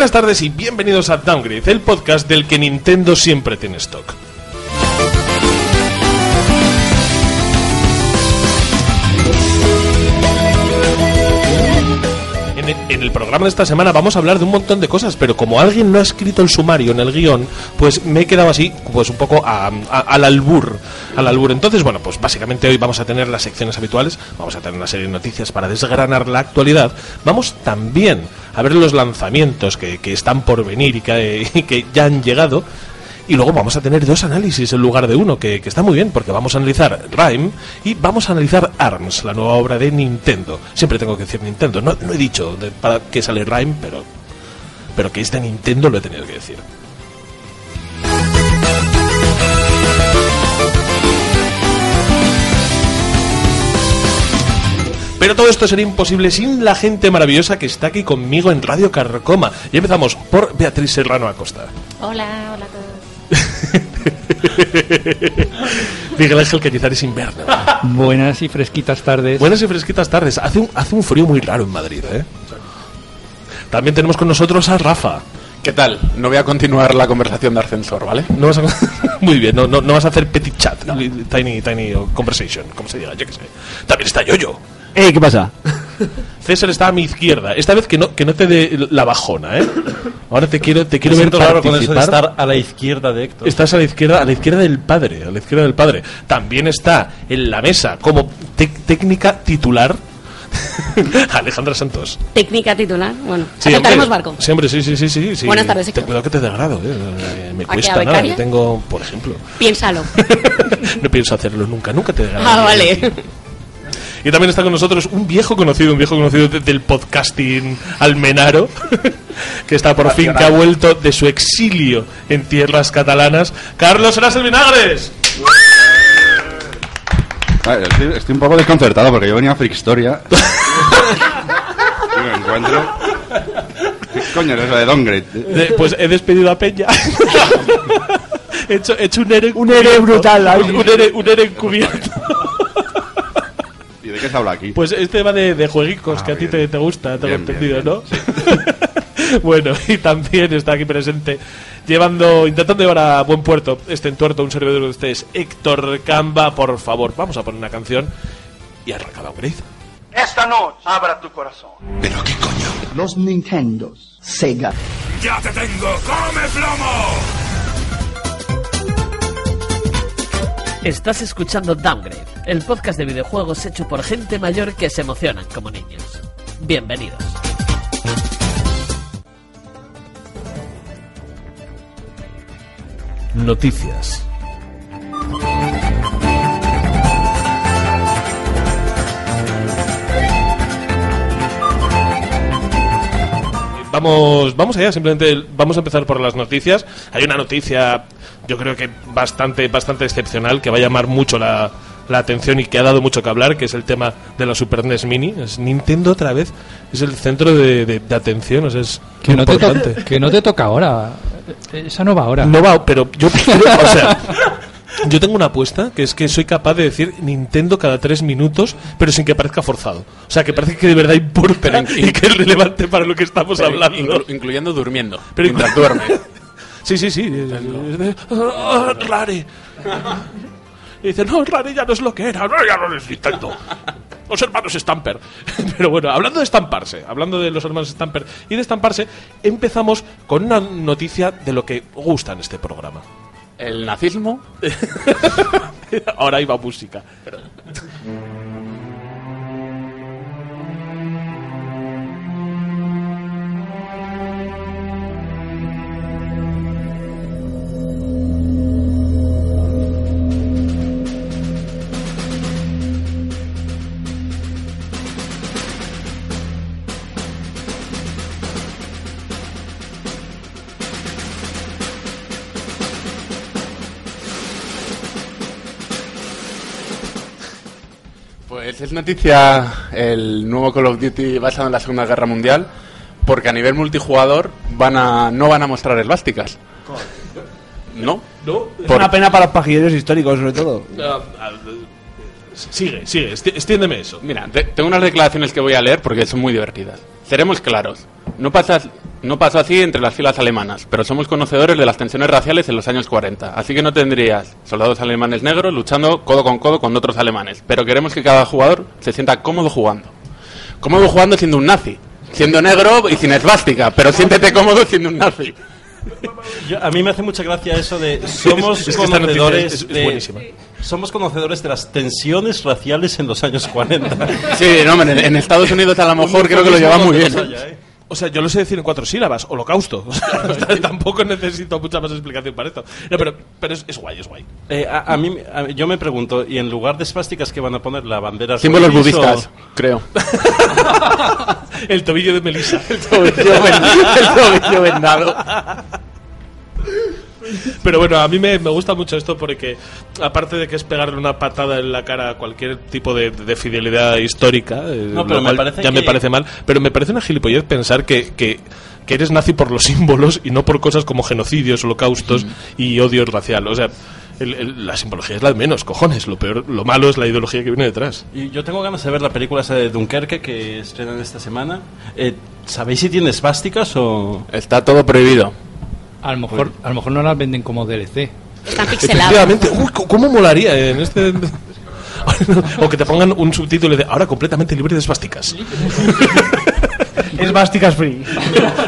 Buenas tardes y bienvenidos a Downgrade, el podcast del que Nintendo siempre tiene stock. En el, programa de esta semana vamos a hablar de un montón de cosas, pero como alguien no ha escrito el sumario en el guion, pues me he quedado así, pues un poco a- a- al albur, al albur. Entonces, bueno, pues básicamente hoy vamos a tener las secciones habituales, vamos a tener una serie de noticias para desgranar la actualidad, vamos también a ver los lanzamientos que, que están por venir y que ya han llegado. Y luego vamos a tener dos análisis en lugar de uno, que, que está muy bien, porque vamos a analizar Rime y vamos a analizar ARMS, la nueva obra de Nintendo. Siempre tengo que decir Nintendo, no, no he dicho de- para qué sale Rime, pero, pero que es de Nintendo lo he tenido que decir. Pero todo esto sería imposible sin la gente maravillosa que está aquí conmigo en Radio Carcoma. Y empezamos por Beatriz Serrano Acosta. Hola, hola a todos. Miguel Ángel Cañizares Inverno. Buenas y fresquitas tardes. Buenas y fresquitas tardes. Hace un, hace un frío muy raro en Madrid, ¿eh? También tenemos con nosotros a Rafa. ¿Qué tal? No voy a continuar la conversación de ascensor, ¿vale? No vas a- muy bien, no, no, no vas a hacer petit chat, tiny, tiny conversation, como se diga, yo qué sé. También está Yoyo. Eh, ¿qué pasa? César está a mi izquierda. Esta vez que no, que no te dé la bajona, ¿eh? Ahora te quiero, te quiero Me ver raro con eso de participar. estar a la izquierda de Héctor. Estás a la izquierda, a la izquierda del padre, a la izquierda del padre. También está en la mesa como técnica titular Alejandra Santos. Técnica titular. Bueno, Sí, aceptaremos hombre, barco. Sí, hombre, sí, sí, sí, sí, sí. Buenas tardes, Ten Héctor. cuidado que te degrado, eh. Eh, Me ¿A qué, cuesta nada. Yo tengo, por ejemplo, Piénsalo. no pienso hacerlo nunca, nunca te degrado. ah, vale. Y también está con nosotros un viejo conocido, un viejo conocido de- del podcasting almenaro, que está por fin que ha vuelto de su exilio en tierras catalanas. Carlos Eras el Vinagres. Estoy, estoy un poco desconcertado porque yo venía a Frickstoria. y me encuentro. ¿Qué coño es eso de Downgrade? De- pues he despedido a Peña. he, hecho, he hecho un ere Un ere brutal. Un ere, un ere encubierto. ¿Y de qué se habla aquí? Pues este va de, de jueguicos Ah, que a ti te, te gusta, tengo Bien, entendido, bien, ¿no? bueno, y también está aquí presente, llevando, intentando llevar a buen puerto este entuerto, un servidor de ustedes, Héctor Camba, por favor, vamos a poner una canción y arranca Downgrade. Esta noche abra tu corazón. Los Nintendos, Sega, Estás escuchando Downgrade, el podcast de videojuegos hecho por gente mayor que se emocionan como niños. Bienvenidos. Noticias. Vamos, vamos allá, simplemente vamos a empezar por las noticias. Hay una noticia, yo creo que bastante, bastante excepcional, que va a llamar mucho la, la atención y que ha dado mucho que hablar, que es el tema de la Super NES Mini. Es Nintendo otra vez, es el centro de, de- de atención, o sea, es que, no te to- importante. que no te toca ahora. Esa no va ahora. No va, pero yo o sea, yo tengo una apuesta que es que soy capaz de decir Nintendo cada tres minutos, pero sin que parezca forzado. O sea, que parece que de verdad importa y que es relevante para lo que estamos Pero hablando. inclu- incluyendo durmiendo. Pero mientras duerme. Sí, sí, sí. es- es de, "Ah, Rare. Y dice, no, Rare ya no es lo que era, no, ya no es Nintendo. Los hermanos Stamper. Pero bueno, hablando de estamparse, hablando de los hermanos Stamper y de estamparse, empezamos con una noticia de lo que gusta en este programa. El nazismo. Ahora iba música. Pues es noticia el nuevo Call of Duty basado en la Segunda Guerra Mundial, porque a nivel multijugador van a, no van a mostrar esvásticas. ¿No? ¿No? Es Por- una pena para los pajilleros históricos, sobre todo. Ah, ah, sigue, sigue, extiéndeme eso. Mira, te- tengo unas declaraciones que voy a leer porque son muy divertidas. Seremos claros. No pasa, no pasó así entre las filas alemanas, pero somos conocedores de las tensiones raciales en los años 40, así que no tendrías soldados alemanes negros luchando codo con codo con otros alemanes, pero queremos que cada jugador se sienta cómodo jugando. Cómodo jugando siendo un nazi, siendo negro y sin esvástica, pero siéntete cómodo siendo un nazi. Yo- a mí me hace mucha gracia eso de somos Es conocedores es- es de somos conocedores de las tensiones raciales en los años 40. Sí, no, en, en Estados Unidos a lo mejor creo que lo lleva muy bien. ¿eh? O sea, yo lo sé decir en cuatro sílabas, holocausto. O sea, o sea, tampoco necesito mucha más explicación para esto. No, pero, pero es, es guay, es guay. Eh, a, a mí, a- yo me pregunto, ¿y en lugar de esvásticas que van a poner la bandera Símbolos o- budistas, creo. El tobillo de Melissa. El tobillo el tobillo vendado. Pero bueno, a mí me, me gusta mucho esto porque, aparte de que es pegarle una patada en la cara a cualquier tipo de, de fidelidad histórica, eh, No, pero me parece ya me parece mal, pero me parece una gilipollez pensar que, que, que eres nazi por los símbolos y no por cosas como genocidios, holocaustos y odio racial. O sea, el- el- la simbología es la de menos, cojones. Lo peor, lo malo es la ideología que viene detrás. Y yo tengo ganas de ver la película esa de Dunkerque que estrenan esta semana. Eh, ¿Sabéis si tiene esvásticas o...? Está todo prohibido. A lo mejor, a lo mejor no las venden como DLC. Están Uy, ¿cómo molaría en este.? o que te pongan un subtítulo de ahora completamente libre de esvásticas. Esvásticas free.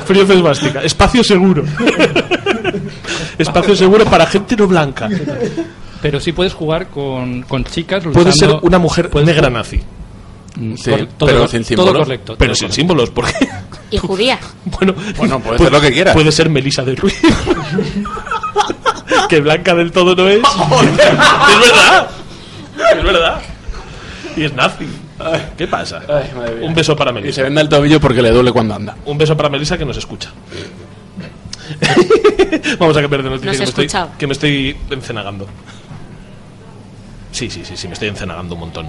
Frío de esvástica. Espacio seguro. Espacio seguro para gente no blanca. Pero sí puedes jugar con, con chicas Puede ser una mujer puedes negra nazi. Mm, Sí, todo, pero sin todo símbolos. correcto. Pero todo sin correcto. símbolos, porque. Y judía. Bueno, Bueno, puede ser lo que quieras. Puede ser Melisa de Ruiz. que blanca del todo no es. es verdad. Es verdad. Y es nazi. ¿Qué pasa? Un beso para Y se Melisa. venda el tobillo porque le duele cuando anda. Un beso para Melisa que nos escucha. Vamos a cambiar de noticia que me, estoy, escuchado. que me estoy encenagando. Sí, sí, sí, sí, me estoy encenagando un montón.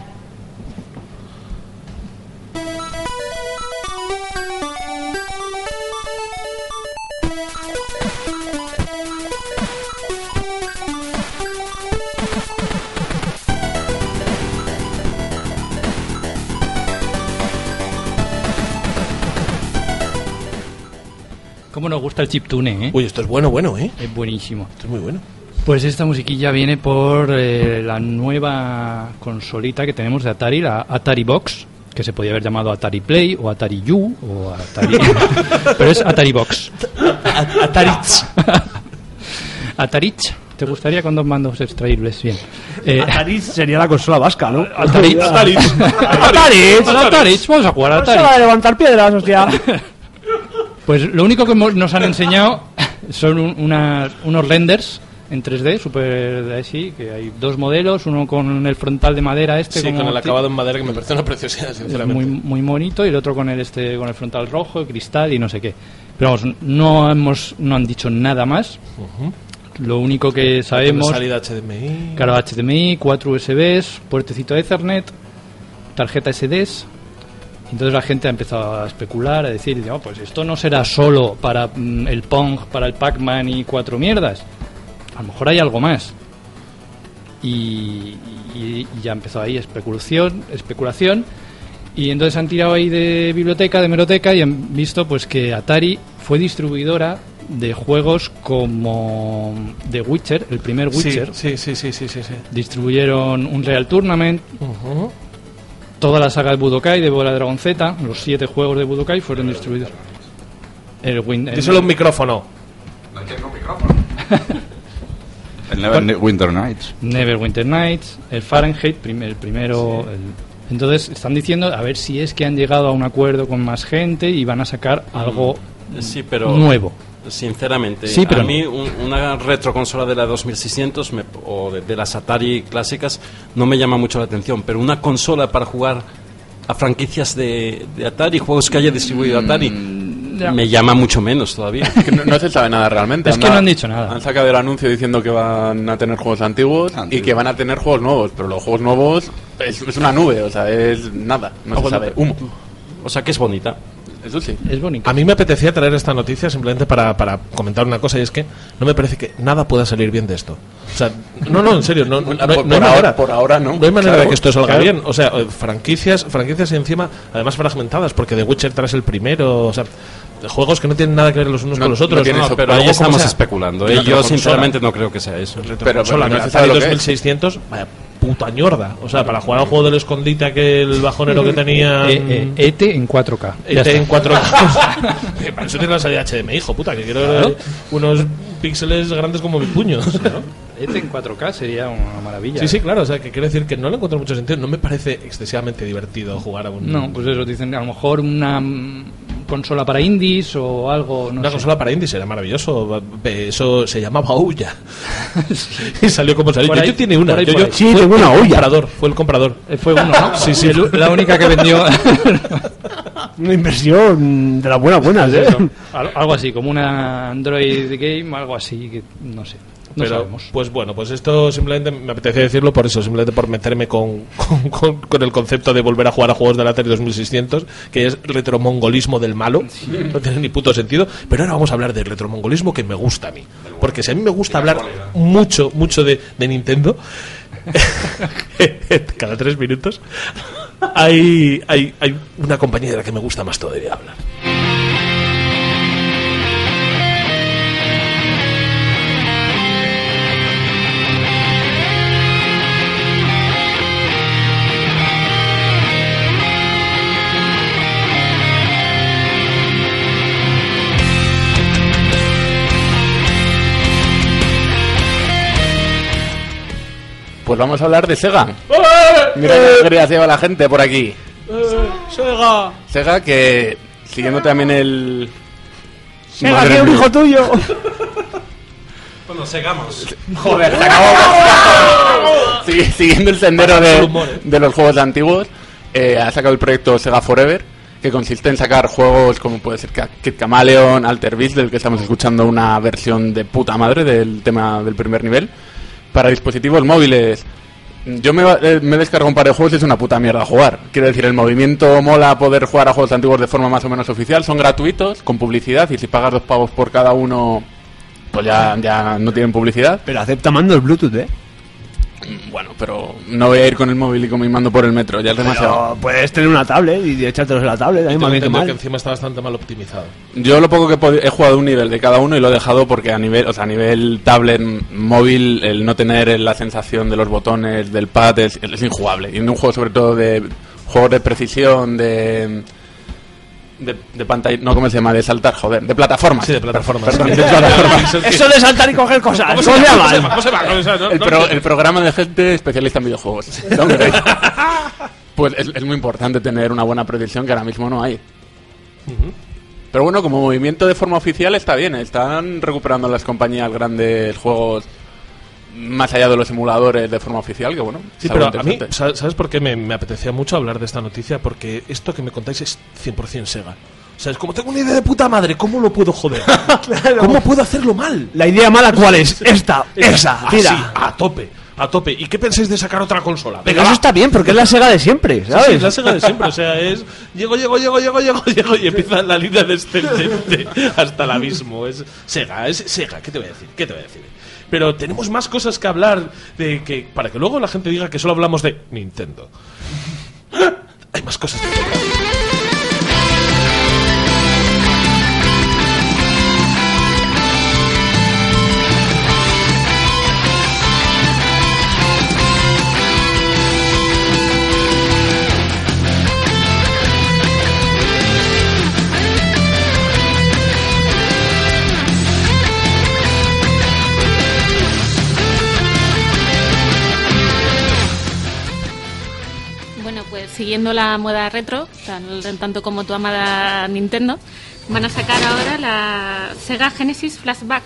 Gusta el chiptune, eh? Uy, esto es bueno, bueno, ¿eh? Es buenísimo. Esto es muy bueno. Pues esta musiquilla viene por eh, la nueva consolita que tenemos de Atari, la Atari Box, que se podía haber llamado Atari Play o Atari U o Atari... Pero es Atari Box. Ataritz. Atarich. ¿Te gustaría con dos mandos extraíbles? Bien. Eh, sería la consola vasca, ¿no? Ataritz. Ataritz. Ataritz. Ataritz. Vamos a jugar a Atari. Consola de levantar piedras, hostia. Pues lo único que nos han enseñado son un- unas- unos renders en 3D, super así, que hay dos modelos, uno con el frontal de madera este, Sí, con el acabado en madera que me parece una preciosidad, sinceramente. muy, muy bonito, y el otro con el este con el frontal rojo, el cristal y no sé qué. Pero vamos, no hemos no han dicho nada más. Lo único que sabemos, Salida HDMI. claro, HDMI, cuatro USBs, puertecito Ethernet, tarjeta SDs. Entonces la gente ha empezado a especular, a decir, no, pues esto no será solo para mm, el Pong, para el Pac-Man y cuatro mierdas. A lo mejor hay algo más. Y, y- y ya empezó ahí especulación, especulación. Y entonces han tirado ahí de biblioteca, de meroteca y han visto pues que Atari fue distribuidora de juegos como The Witcher, el primer Witcher. Sí, sí, sí, sí, sí, sí. Distribuyeron un Real Tournament, Ujú. Toda la saga de Budokai, de Bola Dragon Z, los siete juegos de Budokai fueron distribuidos. El Win- el- Díselo a un micrófono. El Never Winter Nights. Neverwinter Nights, el Fahrenheit, prim- el primero. el- Entonces están diciendo a ver si es que han llegado a un acuerdo con más gente y van a sacar algo Sí, pero... nuevo. Sinceramente, Sí, pero a mí un- una retroconsola de la 2600 me- o de, de las Atari clásicas no me llama mucho la atención, pero una consola para jugar a franquicias de, de Atari, juegos que haya distribuido Atari, me llama mucho menos todavía. Que no, no se sabe nada realmente. Es que no han dicho nada. Han sacado el anuncio diciendo que van a tener juegos antiguos y Antiguos. que van a tener juegos nuevos, pero los juegos nuevos es, es una nube, o sea, es nada, no Ah, se sabe. Humo. O sea que es bonita. Eso sí. Es bonito. A mí me apetecía traer esta noticia simplemente para, para comentar una cosa y es que no me parece que nada pueda salir bien de esto. O sea, no, no, en serio, no, no, no hay- Por- no hay por ahora- manera. por ahora no. No hay manera Claro, de que esto salga claro. bien. O sea, eh, franquicias, franquicias y encima, además fragmentadas, porque The Witcher 3 es el primero, o sea, juegos que no tienen nada que ver los unos No- con los otros. ¿no? eso, Pero ahí estamos sea, especulando. ¿eh? Yo sinceramente no creo que sea eso. Pero salir que es. 2600, vaya puta ñorda. O sea, para jugar al juego del escondite aquel bajonero que tenía... Eh, eh, ET en 4K. Ya Este está. en 4 Para eso tiene la salida HDMI, hijo puta, que quiero ver eh, unos píxeles grandes como mi puño. o sea, ¿no? ET en 4K sería una maravilla. Sí, sí, claro, o sea, que quiero decir que no le encuentro mucho sentido. No me parece excesivamente divertido jugar a un. No, pues eso, dicen a lo mejor una mm, consola para indies o algo, no una sé. consola para indies era maravilloso. Eso se llamaba Ouya. y salió como salió. Por Yo, ahí- yo tiene una. ahí, Yo- yo-. Sí, tengo una Ouya. comprador. Fue el comprador. Eh, Fue uno, ¿no? Sí, sí. El- la única que vendió. Una inversión de las buenas buenas, ¿eh? Algo así, como una Android game, algo así, que no sé. No Pero, sabemos. pues bueno, pues esto simplemente me apetece decirlo por eso, simplemente por meterme con, con, con- con el concepto de volver a jugar a juegos del Atari 2600, que es retromongolismo del malo, no tiene ni puto sentido, pero ahora vamos a hablar del retromongolismo que me gusta a mí, porque si a mí me gusta hablar mucho, mucho de, de Nintendo, cada tres minutos, hay, hay, hay una compañía de la que me gusta más todavía hablar. Pues vamos a hablar de Sega. Mira qué alegría se lleva la gente por aquí. ¡Sega! Sega que, siguiendo también el... Sega, que un hijo tuyo. Bueno, sigamos. Joder, se acabó. Sigui- Siguiendo el sendero de, ¿eh? los juegos antiguos, eh, ha sacado el proyecto Sega Forever, que consiste en sacar juegos como puede ser Kid Chameleon, Alter Beast, del que estamos escuchando una versión de puta madre del tema del primer nivel, para dispositivos móviles. Yo me, eh, me descargo un par de juegos y es una puta mierda jugar. Quiero decir, el movimiento mola poder jugar a juegos antiguos de forma más o menos oficial. Son gratuitos, con publicidad, y si pagas dos pavos por cada uno, pues ya, ya no tienen publicidad. Pero acepta mandos Bluetooth, ¿eh? Bueno, pero no voy a ir con el móvil y con mi mando por el metro, ya es demasiado. Pero puedes tener una tablet y echártelos en la tablet, a mí me que entendido mal. que encima está bastante mal optimizado. Yo lo poco que he he jugado un nivel de cada uno y lo he dejado porque a nivel, o sea, a nivel tablet, móvil, el no tener la sensación de los botones, del pad, es, es injugable. Y en un juego sobre todo de juegos de precisión, de... De, de pantalla, no, ¿cómo se llama? De saltar, joder, de plataformas. Sí, de plataformas. Perdón, de plataformas. Eso de saltar y coger cosas. ¿Cómo se ¿Cómo llama? se llama? ¿Cómo se llama? ¿Cómo se llama? No, el, pro- programa de gente especialista en videojuegos. Pues es, es muy importante tener una buena precisión que ahora mismo no hay. Pero bueno, como movimiento de forma oficial está bien. Están recuperando las compañías grandes juegos más allá de los emuladores de forma oficial, que bueno. Sí, es algo pero a mí, interesante. ¿sabes por qué me, me apetecía mucho hablar de esta noticia? Porque esto que me contáis es 100% Sega. O sea, es como tengo una idea de puta madre, ¿cómo lo puedo joder? ¿Cómo puedo hacerlo mal? La idea mala, ¿cuál es? Esta, esa, Así, tira. a tope, a tope. ¿Y qué pensáis de sacar otra consola? Pero eso va. está bien, porque es la Sega de siempre, Sí, ¿sabes? sí, es la Sega de siempre, o sea, es llego, llego, llego, llego, llego, llego y empieza la línea descendente hasta el abismo. Es Sega, es Sega, ¿qué te voy a decir? ¿Qué te voy a decir? Pero tenemos más cosas que hablar de que para que luego la gente diga que solo hablamos de Nintendo. Hay más cosas que tocar. Siguiendo la moda retro, tan, tanto como tu amada Nintendo, van a sacar ahora la Sega Genesis Flashback.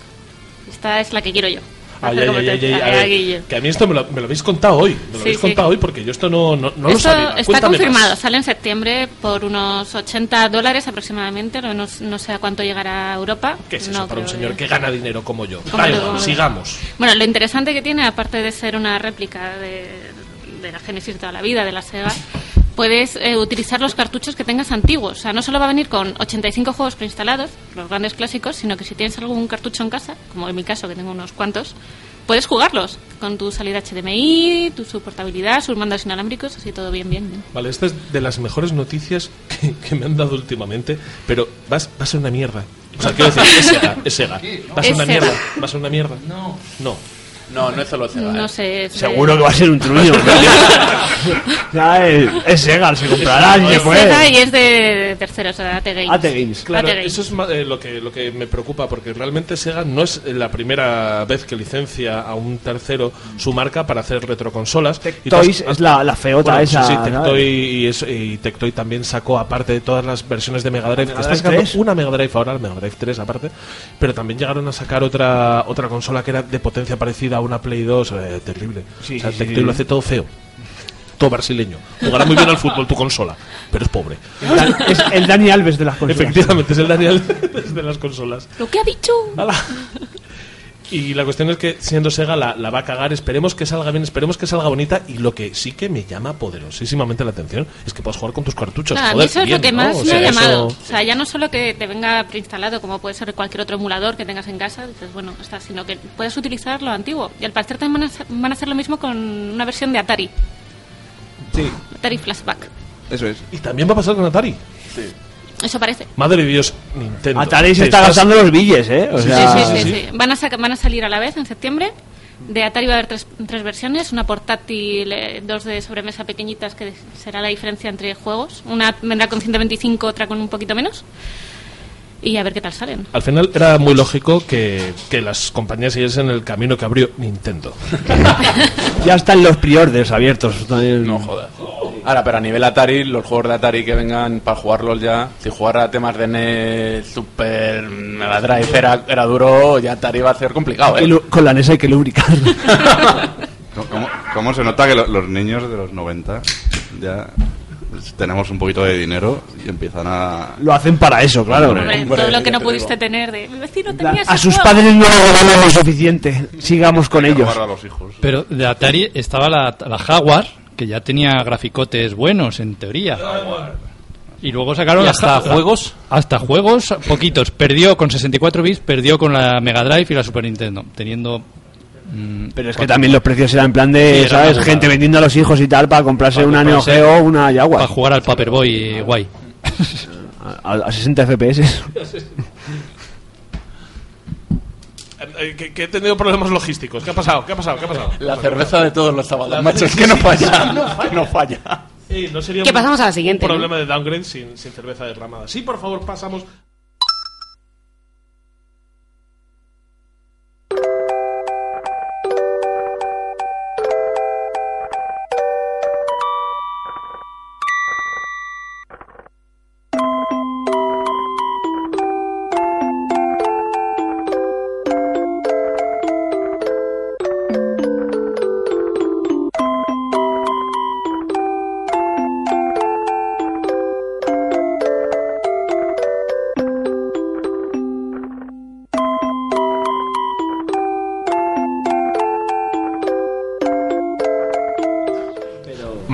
Esta es la que quiero yo. Ay, ay, ay, ay, ay, ay, a ay, ver, que a mí esto me lo, me lo habéis contado hoy. Me lo Sí, habéis sí. contado hoy porque yo esto no, no, no lo Esto sabía. está Cuéntame confirmado, más. sale en septiembre por unos 80 dólares aproximadamente, no, no- sé a cuánto llegará a Europa. ¿Qué es eso para un señor que- que gana dinero como yo? Tú. sigamos. Bueno, lo interesante que tiene, aparte de ser una réplica de, de la Genesis de toda la vida, de la Sega, puedes eh, utilizar los cartuchos que tengas antiguos. O sea, no solo va a venir con 85 juegos preinstalados, los grandes clásicos, sino que si tienes algún cartucho en casa, como en mi caso, que tengo unos cuantos, puedes jugarlos con tu salida HDMI, tu su portabilidad, sus mandos inalámbricos, así todo bien, bien, bien. Vale, esta es de las mejores noticias que, que me han dado últimamente, pero va, a- ser una mierda. O sea, quiero decir, es Sega, es Sega. Va a ser una mierda, va a ser una mierda. No. No. No, no es solo Sega. No ¿eh? sé. es de- Seguro que va a ser un truño. ya es, es Sega, se comprará si se Es puede. Sega y es de terceros, o sea, AT Games. AT Games. Claro, eso es ma- eh, lo, que, lo que me preocupa, porque realmente Sega no es la primera vez que licencia a un tercero su marca para hacer retroconsolas. Y Toys todas- es la, la feota Bueno, esa. sí, sí. Tectoy y, eso- y Tectoy también sacó, aparte de todas las versiones de Mega Drive, que está Drive sacando 3. una Mega Drive ahora, la Mega Drive 3 aparte, pero también llegaron a sacar otra otra consola que era de potencia parecida a una Play 2, eh, terrible. Sí, o sea, sí, Tectoy sí. lo hace todo feo. Todo brasileño. Jugará muy bien al fútbol tu consola, pero es pobre. Es el Dani Alves de las consolas. Efectivamente, es el Daniel de las consolas. Lo que ha dicho. ¡Hala! Y la cuestión es que siendo Sega la, la va a cagar, esperemos que salga bien, esperemos que salga bonita y lo que sí que me llama poderosísimamente la atención es que puedas jugar con tus cartuchos. A mí eso es bien, lo que ¿no? más O me sea, ha llamado. eso- O sea, ya no solo que te venga preinstalado, como puede ser cualquier otro emulador que tengas en casa, dices, bueno, está, sino que puedes utilizar lo antiguo. Y al parecer también van a, hacer, van a hacer lo mismo con una versión de Atari. Sí, Atari Flashback. eso es. Y también va a pasar con Atari. Eso parece. Madre de Dios, Nintendo. Atari se está estás- gastando los billes, ¿eh? O Sí, sea, sí, sí, sí. sí. Van, a van a salir a la vez en septiembre. De Atari va a haber tres, tres versiones, una portátil, eh, dos de sobremesa pequeñitas, que será la diferencia entre juegos. Una vendrá con 125, otra con un poquito menos. Y a ver qué tal salen. Al final era muy lógico que, que las compañías siguiesen el camino que abrió Nintendo. ya están los priorders abiertos. No jodas. Ahora, pero a nivel Atari, los juegos de Atari que vengan para jugarlos ya, si jugar a temas de NES, Super, Mega Drive era, era duro, ya Atari va a ser complicado, ¿eh? lu- Con la NES hay que lubricar. ¿Cómo- ¿Cómo, cómo se nota que lo- los niños de los 90 ya tenemos un poquito de dinero y empiezan a... lo hacen para eso, claro. Hombre, Hombre, hombre, todo lo que no te pudiste digo. tener de mi vecino tenía ese a sus juego". padres no lo ganan lo suficiente. Sigamos con ellos. robar a los hijos. Pero de Atari estaba la, la Jaguar, que ya tenía graficotes buenos, en teoría. Y luego sacaron ¿Y la hasta juegos? Hasta juegos, poquitos. Perdió con 64 bits, perdió con la Mega Drive y la Super Nintendo, teniendo... mm, Pero es que también los precios eran en plan de, ¿sabes? Gente vendiendo a los hijos y tal para comprarse Para una Neo Geo o una Para Jaguar. jugar al Paperboy guay. A, a 60 FPS. Eh, que, que he tenido problemas logísticos. ¿Qué ha pasado? ¿Qué ha pasado? ¿Qué ha pasado? La cerveza de todos los sábados, macho, es que no falla, que no falla. Eh, no sería Que un- pasamos a la siguiente, Un ¿no? problema de downgrade sin, sin cerveza derramada. Sí, por favor, pasamos.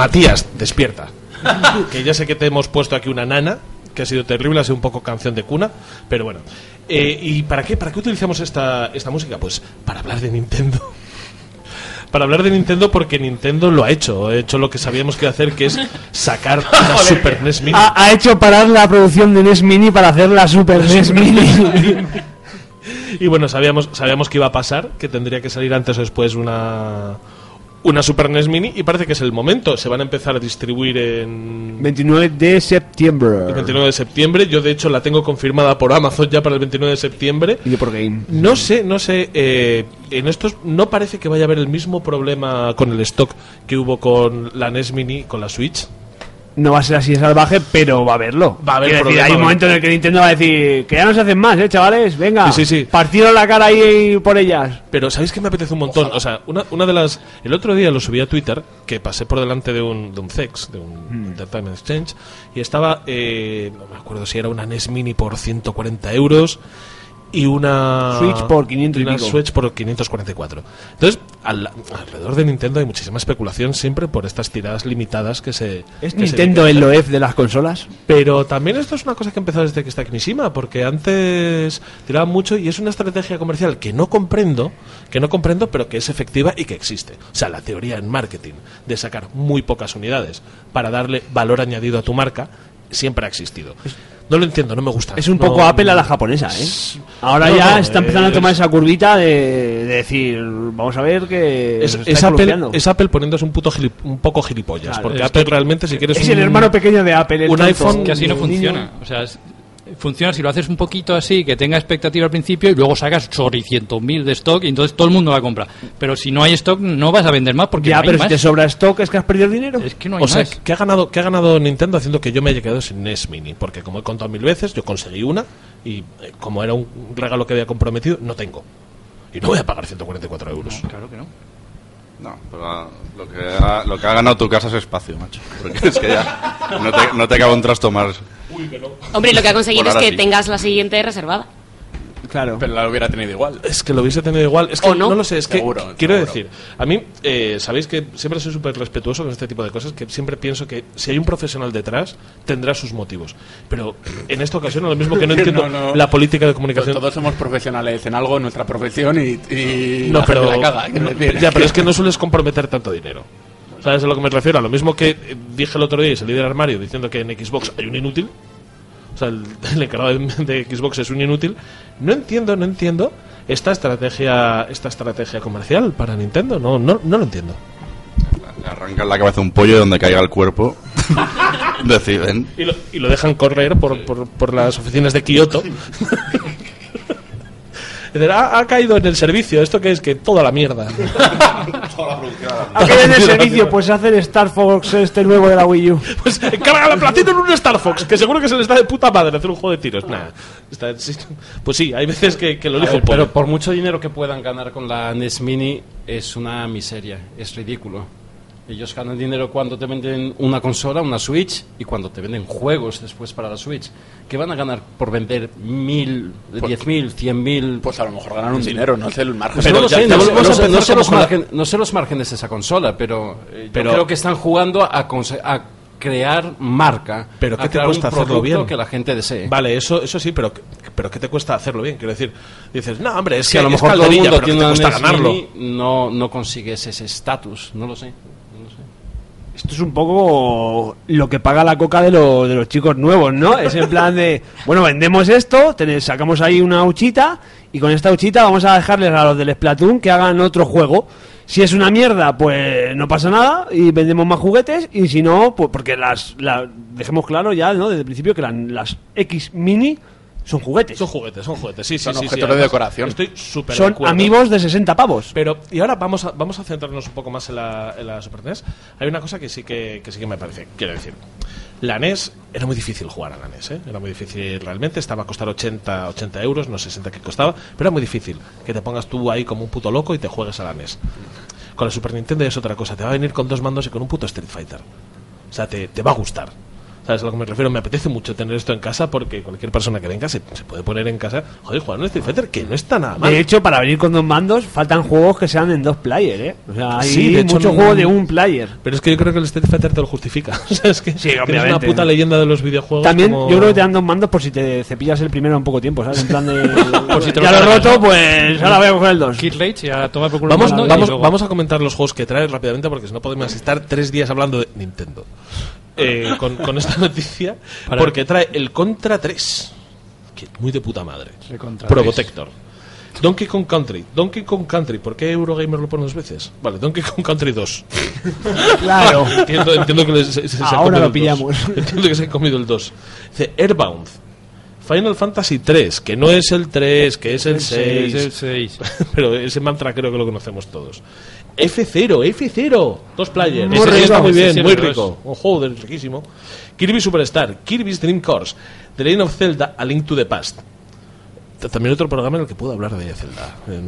Matías, despierta. que ya sé que te hemos puesto aquí una nana, que ha sido terrible, ha sido un poco canción de cuna, pero bueno. Eh, ¿Y para qué, para qué utilizamos esta, esta música? Pues para hablar de Nintendo. Para hablar de Nintendo porque Nintendo lo ha hecho, ha hecho lo que sabíamos que iba a hacer, que es sacar una Super NES Mini. Ha, ha hecho parar la producción de NES Mini para hacer la Super NES Mini. Y bueno, sabíamos, sabíamos que iba a pasar, que tendría que salir antes o después una, una Super NES Mini y parece que es el momento. Se van a empezar a distribuir en 29 de septiembre. el 29 de septiembre. Yo de hecho la tengo confirmada por Amazon ya para el 29 de septiembre. Y por Game. No sé, no sé. eh, en estos no parece que vaya a haber el mismo problema con el stock que hubo con la NES Mini, con la Switch. No va a ser así de salvaje, pero va a haberlo. Va a haber decir, hay un momento en el que Nintendo va a decir que ya no se hacen más, ¿eh, chavales? Venga, Sí, sí, sí. partido la cara ahí por ellas. Pero ¿sabéis que me apetece un montón? O sea, una, una de las... El otro día lo subí a Twitter, que pasé por delante de un, de un CEX, de un Entertainment Exchange, y estaba, eh, no me acuerdo si era una NES Mini por 140 euros, y una Switch por 500 y una pico. Switch por 544. Entonces, al- alrededor de Nintendo hay muchísima especulación siempre por estas tiradas limitadas que se ¿Es que se Nintendo el Loef de las consolas? pero también esto es una cosa que empezó desde que está Kimishima, porque antes tiraban mucho y es una estrategia comercial que no comprendo, que no comprendo, pero que es efectiva y que existe. O sea, la teoría en marketing de sacar muy pocas unidades para darle valor añadido a tu marca siempre ha existido. No lo entiendo, no me gusta. Es un No- poco Apple a la japonesa, ¿eh? Ahora No, ya no, está empezando a tomar esa curvita de, de decir, vamos a ver que Es, Apple, es Apple poniéndose un, puto gilip- un poco gilipollas. Claro, porque es Apple que- realmente, si quieres es un, el hermano pequeño de Apple. el un tonto. iPhone que así no funciona. O sea, es- funciona si lo haces un poquito así, que tenga expectativa al principio y luego sacas chorricientos mil de stock y entonces todo el mundo la compra. Pero si no hay stock, no vas a vender más porque Ya, no hay pero más. si te sobra stock, es que has perdido dinero. Es que no hay O sea, más. ¿qué ha, ganado, ¿qué ha ganado Nintendo haciendo que yo me haya quedado sin NES Mini? Porque como he contado mil veces, yo conseguí una y eh, como era un regalo que había comprometido, no tengo. Y no voy a pagar 144 euros. Claro que no. No, pero ah, lo que, ha, lo que ha ganado tu casa es espacio, macho. Porque es que ya no te, no te cabe un trasto más. Hombre, lo que ha conseguido es que sí. tengas la siguiente reservada. Claro. Pero la hubiera tenido igual. Es que lo hubiese tenido igual. Es que ¿O no? lo sé, es que Seguro, quiero seguro. decir, a mí, eh, sabéis que siempre soy súper respetuoso con este tipo de cosas, que siempre pienso que si hay un profesional detrás, tendrá sus motivos. Pero en esta ocasión, lo mismo que no entiendo No, no. la política de comunicación. todos somos profesionales en algo, en nuestra profesión, y, y No, la pero, gente la caga. quiero decir. ya, pero es que no sueles comprometer tanto dinero. ¿Sabes a lo que me refiero? A lo mismo que eh, dije el otro día y salí del armario diciendo que en Xbox hay un inútil. O sea, el, el encargado de, de Xbox es un inútil. No entiendo, no entiendo esta estrategia, esta estrategia comercial para Nintendo. No, no, no lo entiendo. Le arrancan la cabeza un pollo y donde caiga el cuerpo. deciden. Y lo, y lo dejan correr por, por, por las oficinas de Kioto. Dicen, ha, ha caído en el servicio. ¿Esto que es? Que toda la mierda. ¿A qué en el servicio? Pues hace el Star Fox este nuevo de la Wii U. Pues encarga la platino en un Star Fox, que seguro que se le está de puta madre hacer un juego de tiros. Nah, está- sí, pues sí, hay veces que, que lo elijo pero por mucho dinero que puedan ganar con la NES Mini es una miseria, es ridículo. Ellos ganan dinero cuando te venden una consola, una Switch, y cuando te venden juegos después para la Switch. ¿Qué van a ganar por vender mil, diez mil, cien mil? Pues a lo mejor ganan un dinero, no sé el margen. Pero no, lo ya sé, no, no no sé los margen- no sé los márgenes de esa consola, pero, eh, yo Pero- creo que están jugando a, a crear marca, Pero a ¿qué te cuesta hacerlo bien? que la gente desee. Vale, eso, eso sí, pero, pero ¿qué te cuesta hacerlo bien? Quiero decir, dices, no, hombre, es que que a lo mejor todo el mundo pero ¿qué tiene te cuesta ganarlo? Mini, no, no consigues ese estatus, no lo sé. Esto es un poco lo que paga la coca de, lo- de los chicos nuevos, ¿no? Es en plan de, bueno, vendemos esto, tené- sacamos ahí una huchita y con esta huchita vamos a dejarles a los del Splatoon que hagan otro juego. Si es una mierda, pues no pasa nada y vendemos más juguetes y si no, pues porque las, la- dejemos claro ya, ¿no? Desde el principio que la- las X Mini son juguetes. Son juguetes, son juguetes, sí, sí, Son sí. sí, objetos de además, decoración. Estoy súper de Son amigos de 60 pavos. Pero, y ahora vamos a, vamos a centrarnos un poco más en la, en la Super NES. Hay una cosa que sí que, que sí que me parece, quiero decir. La NES era muy difícil jugar a la NES, ¿eh? Era muy difícil realmente, estaba a costar 80, 80 euros, no 60 que costaba, pero era muy difícil que te pongas tú ahí como un puto loco y te juegues a la NES. Con la Super Nintendo es otra cosa, te va a venir con dos mandos y con un puto Street Fighter. O sea, te, te va a gustar. ¿Sabes a lo que me refiero? Me apetece mucho tener esto en casa porque cualquier persona que venga se, se puede poner en casa, joder, jugar un Street Fighter que no está nada mal. De hecho, para venir con dos mandos, faltan juegos que sean en dos player, ¿eh? O sea, hay Sí, de hecho, muchos no- juegos de un player. Pero es que yo creo que el Street Fighter te lo justifica. O sea, es que Sí, tienes una puta leyenda de los videojuegos. También como- yo creo que te dan dos mandos por si te cepillas el primero en poco tiempo, ¿sabes? En plan de... Por si te ya lo he roto, pues ahora voy a coger el dos. Kid Rage y a tomar por culo Vamos, vamos, luego- vamos a comentar los juegos que trae rápidamente porque si no podemos estar tres días hablando de Nintendo. Eh, con, con esta noticia. Para- Porque trae el Contra 3. Que muy de puta madre. El Contra Probotector. Donkey Kong Country. Donkey Kong Country. ¿Por qué Eurogamer lo pone dos veces? Vale, Donkey Kong Country 2. Claro. entiendo, entiendo que les- se, se han Ahora comido lo el pillamos. 2. Entiendo que se han comido el 2. Dice Airbound. Final Fantasy 3, que no es el 3, que es el 6. Es el 6. Pero ese mantra creo que lo conocemos todos. F0, F0, dos players. Muy Ese sí rico. está muy bien, muy rico. Un juego de- riquísimo. Kirby Superstar, Kirby's Dream Course, The Legend of Zelda, A Link to the Past. También otro programa en el que puedo hablar de Zelda. Eh,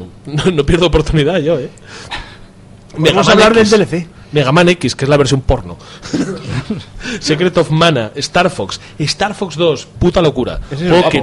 No, pierdo oportunidad yo, ¿eh. Vamos a hablar del. DLC. Mega Man X, que es la versión porno. Secret of Mana, Star Fox, Star Fox 2, puta locura.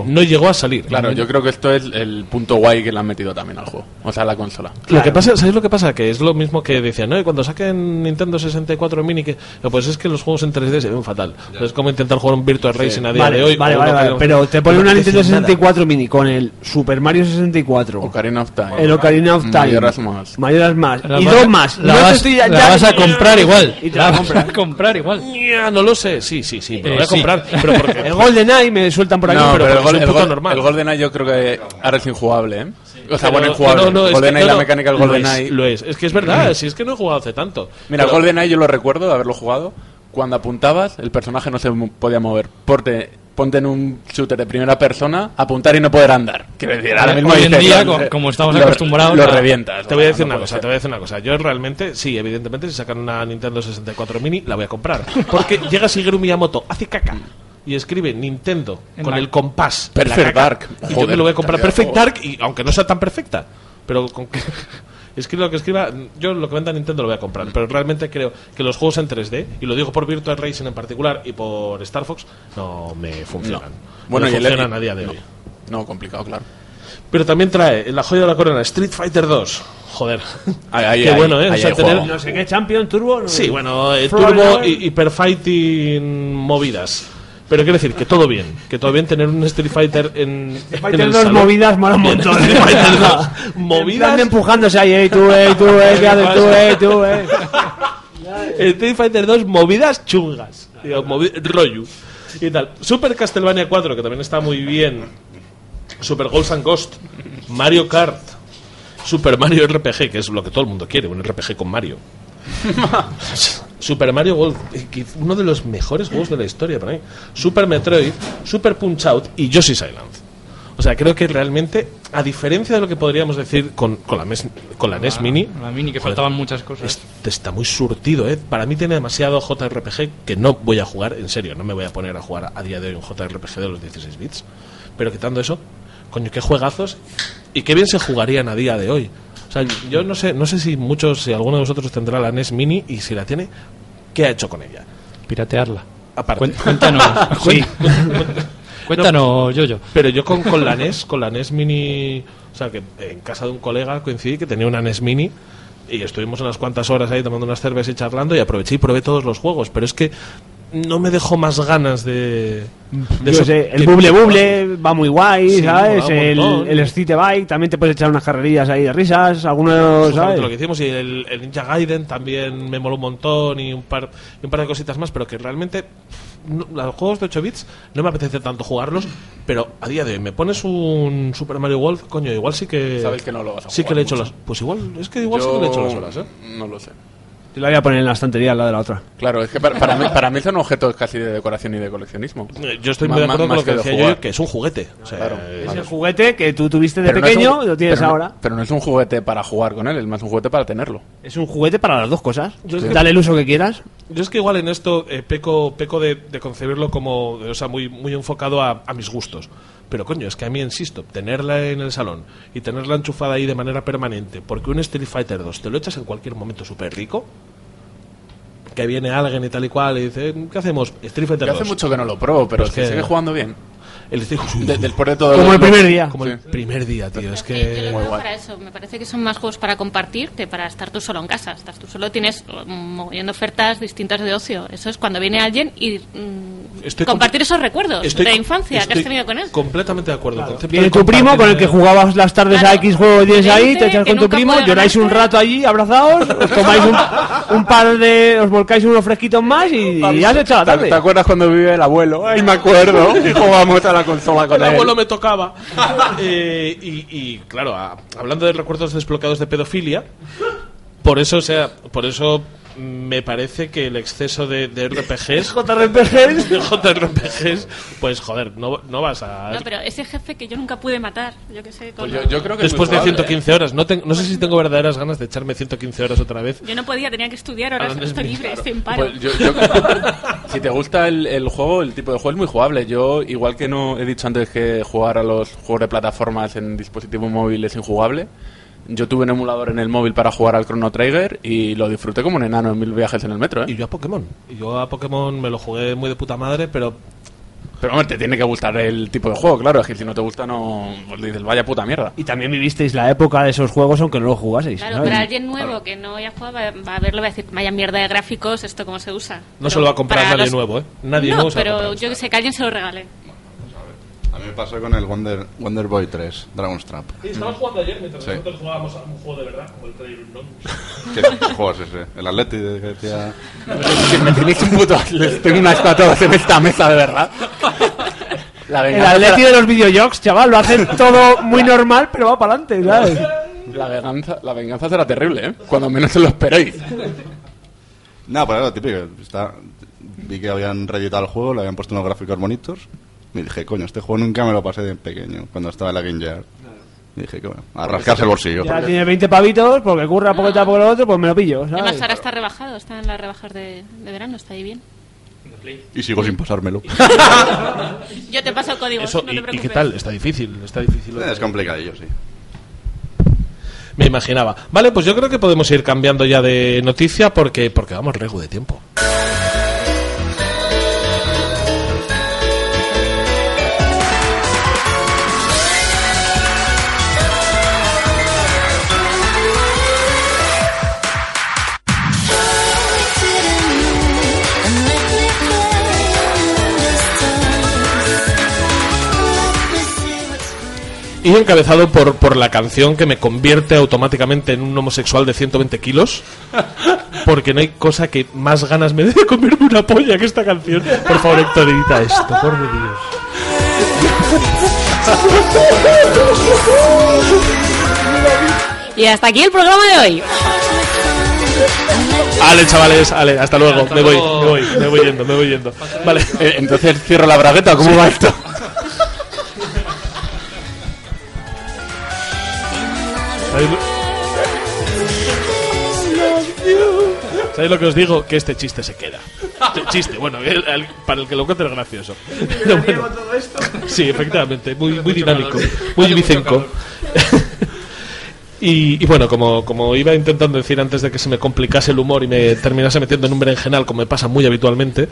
No llegó a salir. Claro, yo creo que esto es el punto guay que le han metido también al juego. O sea, a la consola. Lo que pasa, ¿sabéis lo que pasa? Que es lo mismo que decían, ¿no? Y cuando saquen Nintendo 64 Mini, que pues es que los juegos en 3D se ven fatal. Es como intentar jugar un Virtual Racing a día Vale, de hoy. vale, vale, vale, que- pero te que pone no una Nintendo nada. 64 Mini con el Super Mario 64. Ocarina of Time. El Ocarina of Time. Mayoras más. Mayoras más. Y dos más. La, No te vas, estoy ya- la ya- vas a comprar igual. Y te la la vas compras. a comprar igual. No lo sé, sí, sí, sí, me lo Eh, voy a sí. comprar. Pero porque El GoldenEye me sueltan por aquí. No, pero, pero el, porque gol, soy el, puto gol- normal. el GoldenEye yo creo que ahora es injugable, ¿eh? O sea, Pero- bueno, injugable. no, no, es que- GoldenEye, no, la no, mecánica del lo GoldenEye. es, Lo es, es que es verdad, si es que no he jugado hace tanto. Mira, el Pero- GoldenEye yo lo recuerdo de haberlo jugado. Cuando apuntabas, el personaje no se podía mover. Ponte, ponte en un shooter de primera persona, apuntar y no poder andar. Quiero decir, ahora mismo Hoy en dices, día, lo- co- como estamos lo- acostumbrados Lo revientas. Te voy a decir No una cosa, ser. te voy a decir una cosa. Yo realmente, sí, evidentemente, si sacan una Nintendo 64 Mini, la voy a comprar. Porque llega Shigeru Miyamoto, hace caca. Y escribe Nintendo En con la- el compás. Perfect Dark. Y yo me lo voy a comprar Perfect. Dark, y aunque no sea tan perfecta. Pero con que escriba lo que escriba, yo lo que venda Nintendo lo voy a comprar. Pero realmente creo que los juegos en 3D, y lo digo por Virtual Racing en particular y por Star Fox, no me funcionan. Bueno, no y el funcionan a día de no. hoy. No, complicado, claro. Pero también trae la joya de la corona, Street Fighter 2. Joder. Ahí, ahí, Qué ahí, bueno, ¿eh? ahí O sea, hay tener- juego. No sé qué, Champion, Turbo. no- Sí, bueno, eh, Turbo y Hyper Fighting movidas. Pero quiero decir que todo bien, que todo bien tener un Street Fighter en, en Fighter el 2 salón. movidas mola un montón. Street Fighter 2 En movidas. de empujándose ahí, eh, tú, eh, tú, eh, ¿qué haces tú, eh, tú, eh? Street Fighter 2 movidas chungas. Digo, movi- rollo. Y tal. Super Castlevania 4, que también está muy bien. Super Ghosts and Ghost. Mario Kart. Super Mario RPG, que es lo que todo el mundo quiere, un RPG con Mario. Super Mario World, eh, uno de los mejores juegos de la historia para mí. Super Metroid, Super Punch Out y Yoshi's Island. O sea, creo que realmente, a diferencia de lo que podríamos decir con, con la, MES con la NES Mini, La mini, que Joder. faltaban muchas cosas. está muy surtido, ¿eh? Para mí tiene demasiado JRPG que no voy a jugar, en serio, no me voy a poner a jugar a día de hoy un JRPG de los 16 bits. Pero quitando eso, coño, qué juegazos y qué bien se jugarían a día de hoy. O sea, yo no sé, no sé si muchos, si alguno de vosotros tendrá la NES Mini y si la tiene, ¿qué ha hecho con ella? Piratearla. Aparte. Cuéntanos. Sí. Cuéntanos, yo, yo. Pero yo con, con la NES, con la NES Mini, o sea, que en casa de un colega coincidí que tenía una NES Mini y estuvimos unas cuantas horas ahí tomando unas cervezas y charlando y aproveché y probé todos los juegos, pero es que no me dejó más ganas de... de Yo eso sé, el Buble Buble va muy guay, Sí, ¿sabes? El, el Street Bike, también te puedes echar unas carrerillas ahí de risas, algunos, ¿sabes? lo que hicimos y el, el Ninja Gaiden también me moló un montón y un par y un par de cositas más pero que realmente no- los juegos de 8 bits no me apetece tanto jugarlos pero a día de hoy me pones un Super Mario World coño igual sí que Sabes que no lo vas a sí que le he hecho las pues igual es que igual sí que le he hecho las horas ¿eh? No lo sé. Yo la voy a poner en la estantería al lado de la otra. Claro, es que para, para mí, para mí son objetos casi de decoración y de coleccionismo. Eh, yo estoy Más- muy de más- acuerdo con lo que de decía jugar. yo que es un juguete o sea, Claro. Es el juguete que tú tuviste de Pero no pequeño un- y lo tienes pero no- ahora. pero no es un juguete para jugar con él, es más un juguete para tenerlo. Es un juguete para las dos cosas. Yo que- Dale el uso que quieras. Yo es que igual en esto eh, peco, peco de, de concebirlo como, o sea, muy, muy enfocado a, a mis gustos. Pero coño, es que a mí, insisto, tenerla en el salón y tenerla enchufada ahí de manera permanente, porque un Street Fighter 2 te lo echas en cualquier momento súper rico, que viene alguien y tal y cual y dice, ¿qué hacemos? Street Fighter Yo 2. hace mucho que no lo pruebo, pero Pues se que- sigue jugando bien. El Street- De- después de todo Como el primer día. Como el primer día, tío. Es Yo que... lo veo para eso. Me parece que son más juegos para compartir que para estar tú solo en casa. Estás tú solo, tienes mogollón de ofertas distintas de ocio. Eso es cuando viene alguien y mm, Estoy compartir esos recuerdos Estoy de com- infancia que has tenido con él. Completamente de acuerdo. Concepto Viene tu primo con el que jugabas las tardes a Claro. X juego 10 ahí, te echas con tu primo, lloráis un rato allí abrazados, os tomáis un, un par de. os volcáis unos fresquitos más y, y has echado la ¿Te, tarde. te acuerdas cuando vive el abuelo? Ay, me acuerdo. Y jugábamos a la consola con el él. abuelo me tocaba. Eh, y, y, claro, a- hablando de recuerdos desbloqueados de pedofilia, por eso, o sea, por eso me parece que el exceso de, de RPGs, JRPGs. de JRPGs, pues joder, no, no vas a. No, pero ese jefe que yo nunca pude matar, yo qué sé. Pues yo, yo creo que es Después de probable, 115 horas, no, ten- no sé si tengo verdaderas ganas de echarme 115 horas otra vez. Yo no podía, tenía que estudiar, ahora Ah, no es estoy mi- libre, claro. estoy en ¿eh? paro. Pues yo- yo- si te gusta el, el juego, el tipo de juego es muy jugable. Yo, igual que no he dicho antes que jugar a los juegos de plataformas en dispositivo móvil es injugable, Yo tuve un emulador en el móvil para jugar al Chrono Trigger y lo disfruté como un enano en mil viajes en el metro, ¿eh? Y yo a Pokémon. Y yo a Pokémon me lo jugué muy de puta madre, pero Pero hombre, te tiene que gustar el tipo de juego, claro. Es que si no te gusta, no. Pues dices, vaya puta mierda. Y también vivisteis la época de esos juegos aunque no lo jugaseis. Claro, ¿sabes? para alguien nuevo que no haya jugado va va a verlo y va a decir, vaya mierda de gráficos, esto cómo se usa. no Pero se lo va a comprar nadie los- nuevo, ¿eh? Nadie no, nuevo se va a pero comprar. yo que sé, que alguien se lo regale. Mí me pasó con el Wonder, Wonder Boy 3, Dragon's Trap. Sí, estabas jugando ayer mientras Sí. nosotros jugábamos a un juego de verdad, como el Trailer ¿Qué juego es ese? El Atleti de que decía... Que me tenéis un puto. Les tengo una estatua en esta mesa, de verdad. La El venganza, Atleti de los videojuegos, chaval, lo hacen todo muy normal, pero va para adelante, ¿sabes? la, venganza, la venganza será terrible, ¿eh? Cuando menos se lo esperéis. No, pero era lo típico. Está... Vi que habían reeditado el juego, le habían puesto unos gráficos bonitos. Y dije, coño, este juego nunca me lo pasé de pequeño, cuando estaba en la Game Gear. Y dije, que bueno, a rascarse el bolsillo. Ya tiene 20 pavitos, porque curra poco tal, poco lo otro, pues me lo pillo, Además, ¿sabes? ahora está rebajado, está en las rebajas de, de verano, está ahí bien. Y sigo sin pasármelo. Yo te paso el código, Eso, no y, te y qué tal? Está difícil, está difícil. es complicadillo, sí. Me imaginaba. Vale, pues yo creo que podemos ir cambiando ya de noticia porque, porque vamos rego de tiempo. Y encabezado por, por la canción que me convierte automáticamente en un homosexual de 120 kilos. Porque no hay cosa que más ganas me dé de comerme una polla que esta canción. Por favor, Héctor, edita esto, por Dios. Y hasta aquí el programa de hoy. Ale, chavales, ale, hasta luego. me voy, me voy, me voy yendo, me voy yendo. Vale. Eh, entonces cierro la bragueta, ¿cómo va esto? ¿Sabéis lo- ¿Sabéis lo que os digo? Que este chiste se queda. Este chiste, bueno, el- el- para el que lo cuente es gracioso. Pero bueno. Sí, efectivamente, muy, muy dinámico, muy vicenco. Y, y bueno, como, como iba intentando decir antes de que se me complicase el humor y me terminase metiendo en un berenjenal, como me pasa muy habitualmente,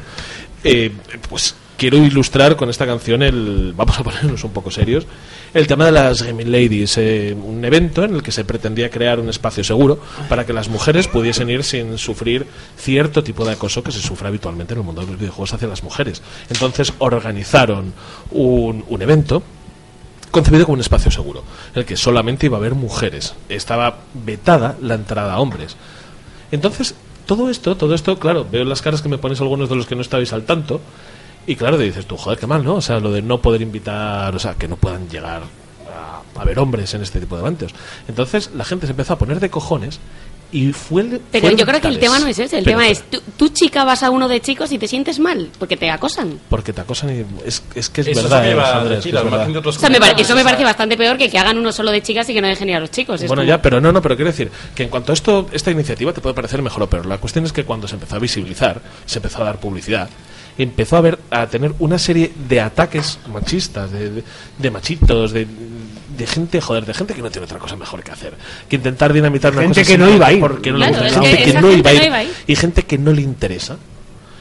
eh, pues quiero ilustrar con esta canción el. Vamos a ponernos un poco serios. El tema de las Gaming Ladies, eh, un evento en el que se pretendía crear un espacio seguro para que las mujeres pudiesen ir sin sufrir cierto tipo de acoso que se sufre habitualmente en el mundo de los videojuegos hacia las mujeres. Entonces organizaron un, un evento concebido como un espacio seguro, en el que solamente iba a haber mujeres. Estaba vetada la entrada a hombres. Entonces, todo esto, todo esto, claro, veo las caras que me ponéis algunos de los que no estabais al tanto, y claro, te dices tú, joder, qué mal, ¿no? O sea, lo de no poder invitar, o sea, que no puedan llegar a, a ver hombres en este tipo de eventos. Entonces, la gente se empezó a poner de cojones y fue el- Pero yo creo que el tema no es ese. El Pero- tema es, tú, tú, chica vas a uno de chicos y te sientes mal porque te acosan. Porque te acosan y es, es que es Eso verdad, eh, Andrés, decir, que es al verdad. margen de otros O sea, me pare- comentarios, eso me parece bastante peor que que hagan uno solo de chicas y que no dejen ir a los chicos. Bueno, como- ya, pero no, no, pero quiero decir que en cuanto a esto, esta iniciativa te puede parecer mejor o peor. La cuestión es que cuando se empezó a visibilizar, se empezó a dar publicidad, empezó a ver, a tener una serie de ataques machistas, de, de- de machitos, de, de gente, joder, de gente que no tiene otra cosa mejor que hacer que intentar dinamitar una Gente cosa que no iba a ir. porque no le Claro, gusta, es que gente que no gente iba a no ir iba a ir. y gente que no le interesa.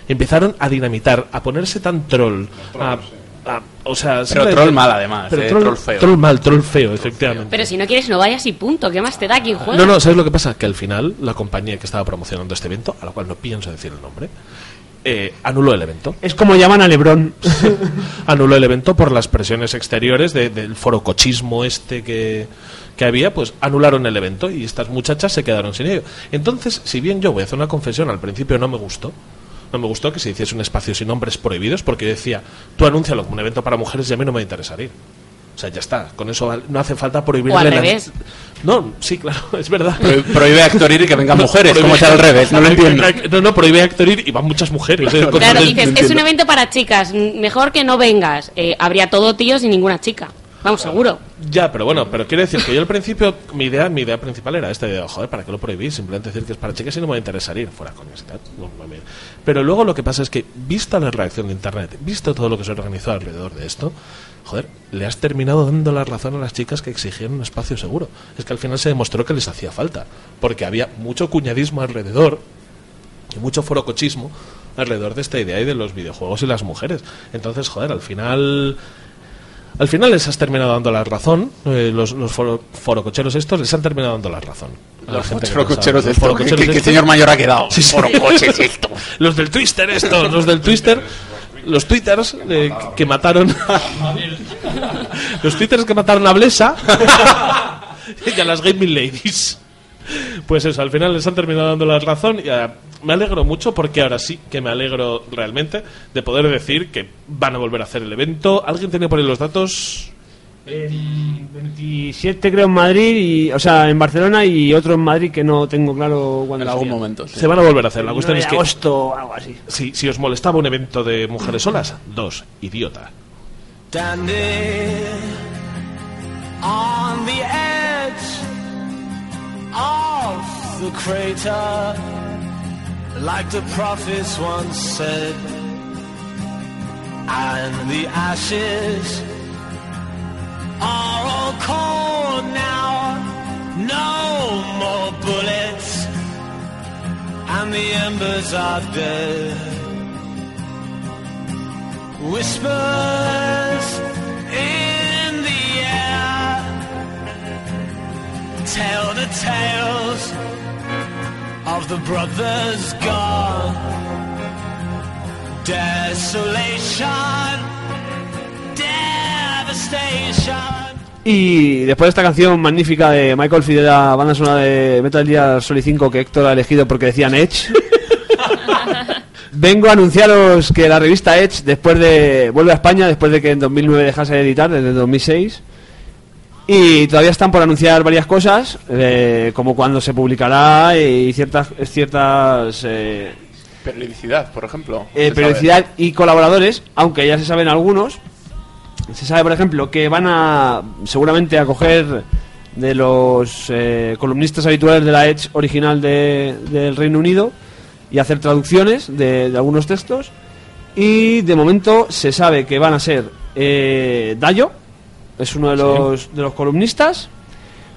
Empezaron a dinamitar, a ponerse tan troll, a, a- o sea, simplemente- troll mal, además, pero eh, troll, troll feo. troll mal, troll feo, efectivamente. Pero si no quieres, no vayas y punto. ¿Qué más te da quien juega? No, no, ¿sabes lo que pasa? Que al final la compañía que estaba promocionando este evento, a la cual no pienso decir el nombre, eh, anuló el evento. Es como llaman a Lebron. anuló el evento por las presiones exteriores de- del forocochismo este que, que había, pues anularon el evento y estas muchachas se quedaron sin ello. Entonces, si bien yo voy a hacer una confesión, al principio no me gustó. No me gustó que se hiciese un espacio sin hombres prohibidos porque yo decía, tú anúncialo como un evento para mujeres y a mí no me va a interesar ir. O sea, ya está. Con eso no hace falta prohibirle O al la- revés. No, sí, claro, es verdad. Pro- prohíbe a Actor ir y que vengan No, mujeres, prohíbe- como sea al revés, no lo entiendo. No, no, prohíbe Actor ir y van muchas mujeres. eh, Claro, dices, es un evento para chicas. Mejor que no vengas. Eh, habría todo tíos y ninguna chica. Vamos, seguro. Ya, pero bueno, pero quiero decir que yo al principio, mi idea, mi idea principal era esta idea, joder, ¿para qué lo prohibís? Simplemente decir que es para chicas y no me va a interesar ir fuera con esta. No. Pero luego lo que pasa es que, vista la reacción de internet, visto todo lo que se organizó alrededor de esto, joder, le has terminado dando la razón a las chicas que exigían un espacio seguro. Es que al final se demostró que les hacía falta, porque había mucho cuñadismo alrededor y mucho forocochismo alrededor de esta idea y de los videojuegos y las mujeres. Entonces, joder, al final al final les has terminado dando la razón, eh, los, los foro- forococheros estos les han terminado dando la razón. A la Los gente forococheros estos, forococheros ¿qué- qué estos. señor mayor ha quedado? Sí, sí. Forocoches esto. los del Twister estos, los del Twister, los twitters eh, que- mataron los twitters que mataron a Blesa y a las gaming ladies. Pues eso, al final les han terminado dando la razón y ah, me alegro mucho porque ahora sí que me alegro realmente de poder decir que van a volver a hacer el evento. ¿Alguien tiene por ahí los datos? El 27 creo en Madrid, y, o sea, en Barcelona y otro en Madrid que no tengo claro cuándo En algún sería. momento. sí. Se van a volver a hacer. La cuestión 9 es que agosto o algo así. si, si os molestaba un evento de mujeres solas, dos, idiota. On the edge of the crater, like the prophets once said, and the ashes are all cold now. No more bullets, and the embers are dead. Whispers in the air tell the tales of the brothers gone. Desolation, devastation. Y después de esta canción magnífica de Michael Fidela, banda sonora de Metal Gear Solid 5 que Héctor ha elegido porque decían Edge. Vengo a anunciaros que la revista Edge después de vuelve a España después de que en 2009 dejase de editar desde 2006 y todavía están por anunciar varias cosas eh, como cuándo se publicará y ciertas ciertas eh, Periodicidad, por ejemplo. eh, sabe. periodicidad y colaboradores, aunque ya se saben algunos. Se sabe, por ejemplo, que van a seguramente a coger de los eh, columnistas habituales de la Edge original de- del Reino Unido y hacer traducciones de, de algunos textos. Y de momento se sabe que van a ser eh, Dayo, es uno de los, de los columnistas.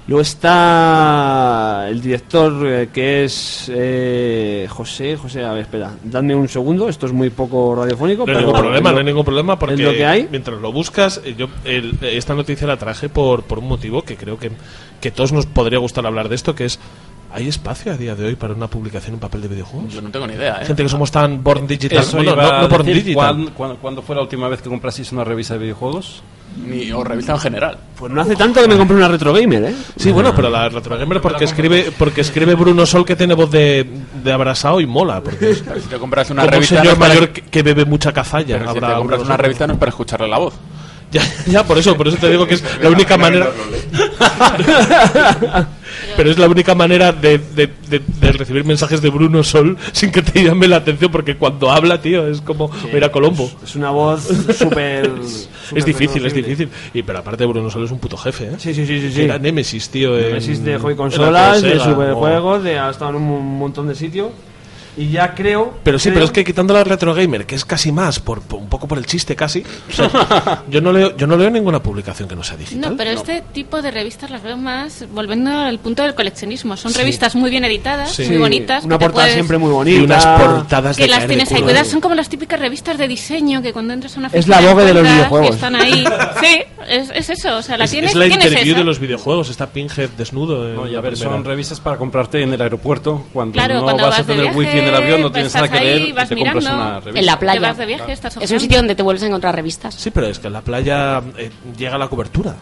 Luego está el director eh, que es eh, José, José, a ver, espera, dadme un segundo, esto es muy poco radiofónico. No hay pero ningún problema, no hay ningún problema porque es lo que hay. mientras lo buscas, eh, yo el- esta noticia la traje por, por un motivo que creo que, que todos nos podría gustar hablar de esto, que es ¿hay espacio a día de hoy para una publicación en papel de videojuegos? Yo no tengo ni idea, ¿eh? Gente que somos tan born digital, Eso bueno, iba no, no born digital. ¿cuán- cuán- ¿Cuándo fue la última vez que comprasteis una revista de videojuegos? Ni, o revista en general. Pues no hace tanto que me compré una Retro Gamer, ¿eh? Sí, bueno, pero la Retro Gamer porque escribe porque escribe Bruno Sol que tiene voz de, de abrasado y mola, porque si te compras una como un revista. señor no es para- mayor que, bebe mucha cazalla. pero si te habrá compras una revista no es para escucharle la voz. Ya, ya, por eso, por eso te digo que es la única manera. Pero es la única manera de, de- de- de recibir mensajes de Bruno Sol sin que te llame la atención, porque cuando habla, tío, es como ver a Colombo. Es una voz súper. Es difícil, es difícil. Y pero aparte Bruno Sol es un puto jefe, ¿eh? Sí, sí, sí, sí. sí. Era Nemesis, tío. en- Nemesis de hobby en consolas, la de superjuegos, de ha estado en un montón de sitios. Y ya creo. Pero sí, creo- pero es que quitando la retro gamer, que es casi más, por, por- un poco por el chiste casi, o sea, yo no leo, yo no leo ninguna publicación que no sea digital. No, pero este tipo de revistas las veo más volviendo al punto del coleccionismo. Son Sí. revistas muy bien editadas, Sí. muy bonitas. Una que portada puedes- siempre muy y bonita. unas portadas Que de las caer de tienes ahí cuidadas. Son como las típicas revistas de diseño que cuando entras a una Es la Vogue de los videojuegos. Y están ahí. Sí, es, es eso. O sea, la Es, tienes, es la tienes interview esa. de los videojuegos, está Pinhead desnudo. No, y a ver, primera. son revistas para comprarte en el aeropuerto. Cuando Claro, no cuando vas, vas a tener wifi en el avión, no pues tienes nada que leer, y vas te compras mirando. una revista. En la Te playa. vas de viaje, estás Es un sitio donde te vuelves a encontrar revistas. Sí, pero es que en la playa eh, llega la cobertura.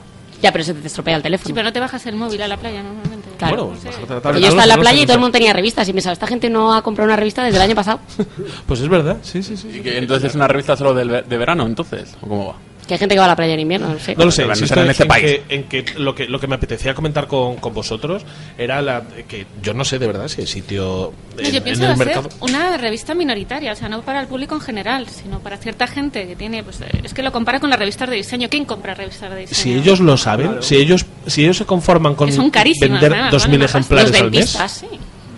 Ya, pero se te estropea el teléfono. Sí, pero no te bajas el móvil a la playa normalmente. Claro. Bueno, la Porque tablet. yo estaba en No la sé, playa no y todo el sé. mundo tenía revistas y pensaba, esta gente no ha comprado una revista desde el año pasado. Pues es verdad, sí, sí, sí. Y que entonces es una revista solo ve- de verano, entonces. ¿O cómo va? Que hay gente que va a la playa en invierno, no sé. No lo sé, insisto en en, este en país. que, en que lo que lo que me apetecía comentar con, con vosotros era la que yo no sé de verdad si hay sitio No, en, yo en pienso el hacer mercado. una revista minoritaria, o sea, no para el público en general, sino para cierta gente que tiene, pues eh, es que lo compara con las revistas de diseño. ¿Quién compra revistas de diseño? Si ellos lo saben, si ellos si ellos se conforman con vender además, 2.000 valen más. ejemplares Los al mes. sí.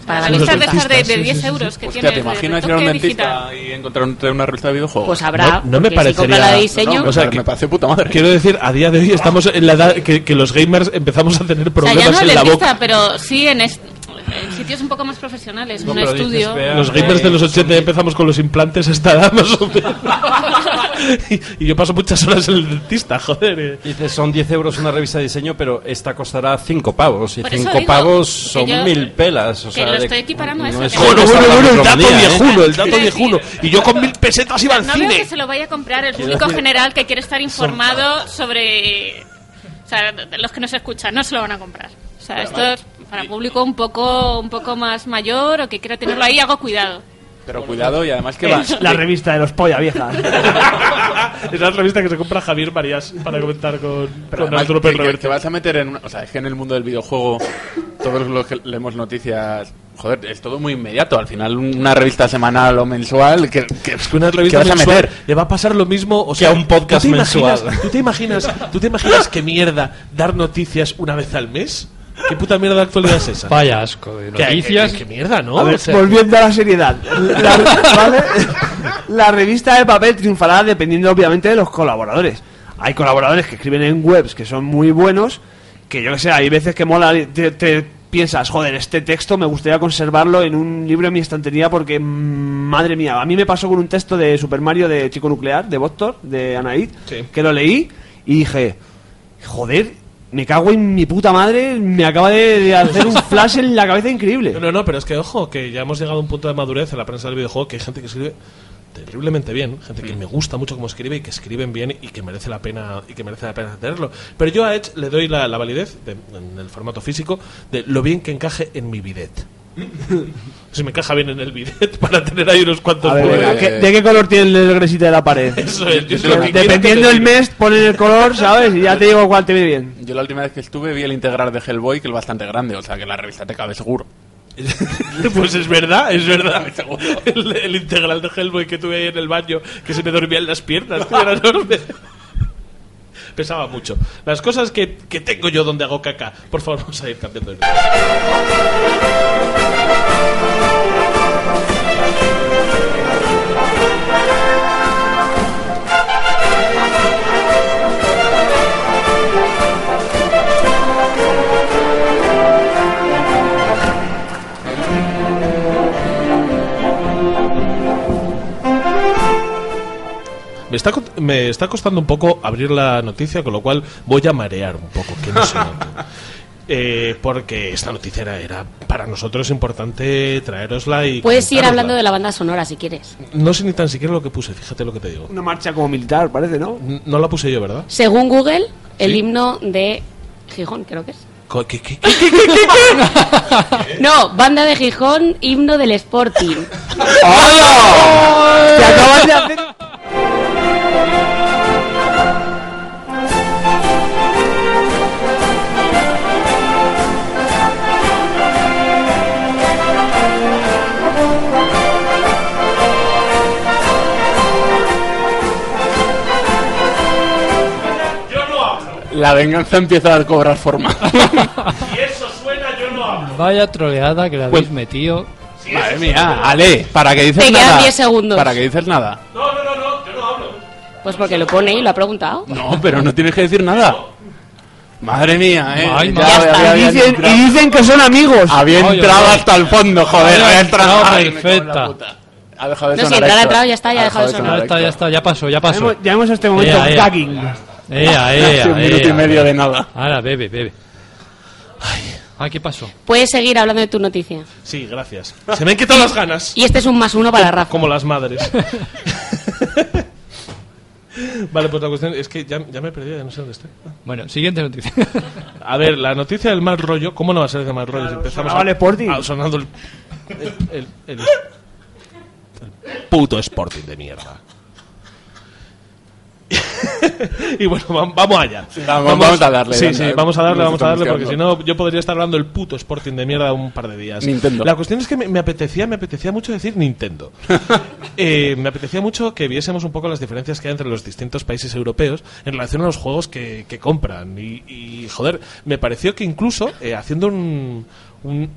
Para Los revistas de estas de, de sí, 10 sí, sí. euros que Hostia, tienes ¿te imaginas ir a un dentista digital. y encontrarte una revista de videojuegos? Pues habrá. No, no me porque si parecería. la de diseño. No, no, O sea, que- me parece puta madre. Quiero decir, a día de hoy estamos en la edad que, que los gamers empezamos a tener O sea, problemas ya no en el la dentista, boca. pero sí en, est- en sitios un poco más profesionales, No, un dices, estudio. vea, Los eh, gamers de los 80 ya empezamos con los implantes hasta edad más o menos. y, y yo paso muchas horas en el dentista, joder. eh. Dices, son 10 euros una revista de diseño, pero esta costará 5 pavos. Y Por eso 5 digo pavos que son yo- mil pelas. O que sea, lo estoy equiparando a eso, no es que- Bueno, bueno, bueno, el dato ¿eh? viejuno, el dato viejuno. Y yo con mil pesetas iba al no veo que cine. se lo vaya a comprar el público general que quiere estar informado sobre... O sea, los que nos escuchan, no se lo van a comprar. O sea, esto es para público un poco un poco más mayor o que quiera tenerlo ahí, hago cuidado. Pero cuidado y además que va. Es la revista de los polla viejas. es la revista que se compra Javier Marías para comentar con, Pero con Arturo que- Pérez que, vas a meter en una- o sea es que en el mundo del videojuego todos los que leemos noticias joder es todo muy inmediato al final una revista semanal o mensual que, que Es que una revista ¿qué vas a mensual meter le va a pasar lo mismo o sea, a un podcast ¿tú te imaginas- mensual. ¿tú te imaginas ¿tú te imaginas qué mierda dar noticias una vez al mes? ¿Qué puta mierda de actualidad es esa? Vaya asco de ¿Qué- noticias. qué- qué mierda, ¿no? A ver, O sea, volviendo a la seriedad. La, ¿vale? La revista de papel triunfará dependiendo obviamente de los colaboradores. Hay colaboradores que escriben en webs que son muy buenos, que yo que sé, hay veces que mola, te, te piensas, joder, este texto me gustaría conservarlo en un libro en mi estantería porque, mm, madre mía, a mí me pasó con un texto de Super Mario de Chico Nuclear, de Voctor, de Anaid, Sí. que lo leí y dije, joder, me cago en mi puta madre, me acaba de, de hacer un flash en la cabeza increíble. No, no, no, pero es que ojo, que ya hemos llegado a un punto de madurez en la prensa del videojuego que hay gente que escribe terriblemente bien, gente que me gusta mucho cómo escribe y que escriben bien y que merece la pena y que merece la pena tenerlo. Pero yo a Edge le doy la, la validez de- en el formato físico de lo bien que encaje en mi bidet. Si me encaja bien en el bidet para tener ahí unos cuantos A ver, venga, ¿qué- ¿de qué color tiene el gresita de la pared? Eso es, yo es lo que quiero Dependiendo que del te mes, ponen el color, ¿sabes? Y ya te digo cuál te viene bien. yo la última vez que estuve vi el integral de Hellboy que es bastante grande o sea que la revista te cabe seguro pues es verdad, es verdad. El, el integral de Hellboy que tuve ahí en el baño, que se me dormían las piernas, tío, era enorme. Pesaba mucho. Las cosas que, que tengo yo donde hago caca. Por favor, vamos a ir cambiando de Me está, me está costando un poco abrir la noticia, con lo cual voy a marear un poco, que no se. Eh, porque esta noticia era, era para nosotros importante traerosla y. Puedes ir hablando de la banda sonora si quieres. No sé ni tan siquiera lo que puse, fíjate lo que te digo. Una marcha como militar, parece, ¿no? N- No la puse yo, ¿verdad? Según Google, el Sí. himno de Gijón, creo que es. ¿Qué, qué, qué, qué, qué, qué? No, banda de Gijón, himno del Sporting. Te acabas de hacer... la venganza empieza a cobrar forma Si eso suena, yo no hablo. Vaya troleada que le habéis metido. madre mía Ale para que dices Te quedan nada 10 segundos. para que dices nada No, no, no, no, yo no hablo. Pues porque lo pone y lo ha preguntado. no pero no tienes que decir nada madre mía eh Ay, Ya madre. había- Y había dicen, entrado- y dicen que son amigos. había entrado hasta el fondo joder Había entrado la perfecta. ha dejado de No, si sonar entrar ha Héctor. entrado, ya está, ya ha dejado de Ya sonar. está, ya está, ya pasó, ya Ya pasó. hemos, ya hemos este momento gagging. Ea, ea, Hace un minuto y ea. medio de nada Ahora, bebe, bebe. Ay, ¿qué pasó? Puedes seguir hablando de tu noticia. Sí, gracias. Se me han quitado las ganas. Y este es un más uno para Rafa. Como las madres. vale, pues la cuestión es que ya, ya me he perdido, ya no sé dónde estoy. Bueno, siguiente noticia. A ver, la noticia del mal rollo, ¿cómo no va a ser de mal rollo? si empezamos el Sporting. ah, sonando el, el, el- el puto Sporting de mierda. y bueno, va- vamos allá. vamos- vamos a darle, Sí, sí, vamos a darle, vamos a darle, porque si no, yo podría estar hablando del puto Sporting de mierda un par de días. Nintendo. La cuestión es que me, me apetecía, me apetecía mucho decir Nintendo. Eh, me apetecía mucho que viésemos un poco las diferencias que hay entre los distintos países europeos en relación a los juegos que, que compran. Y, y, joder, me pareció que incluso eh, haciendo un, un-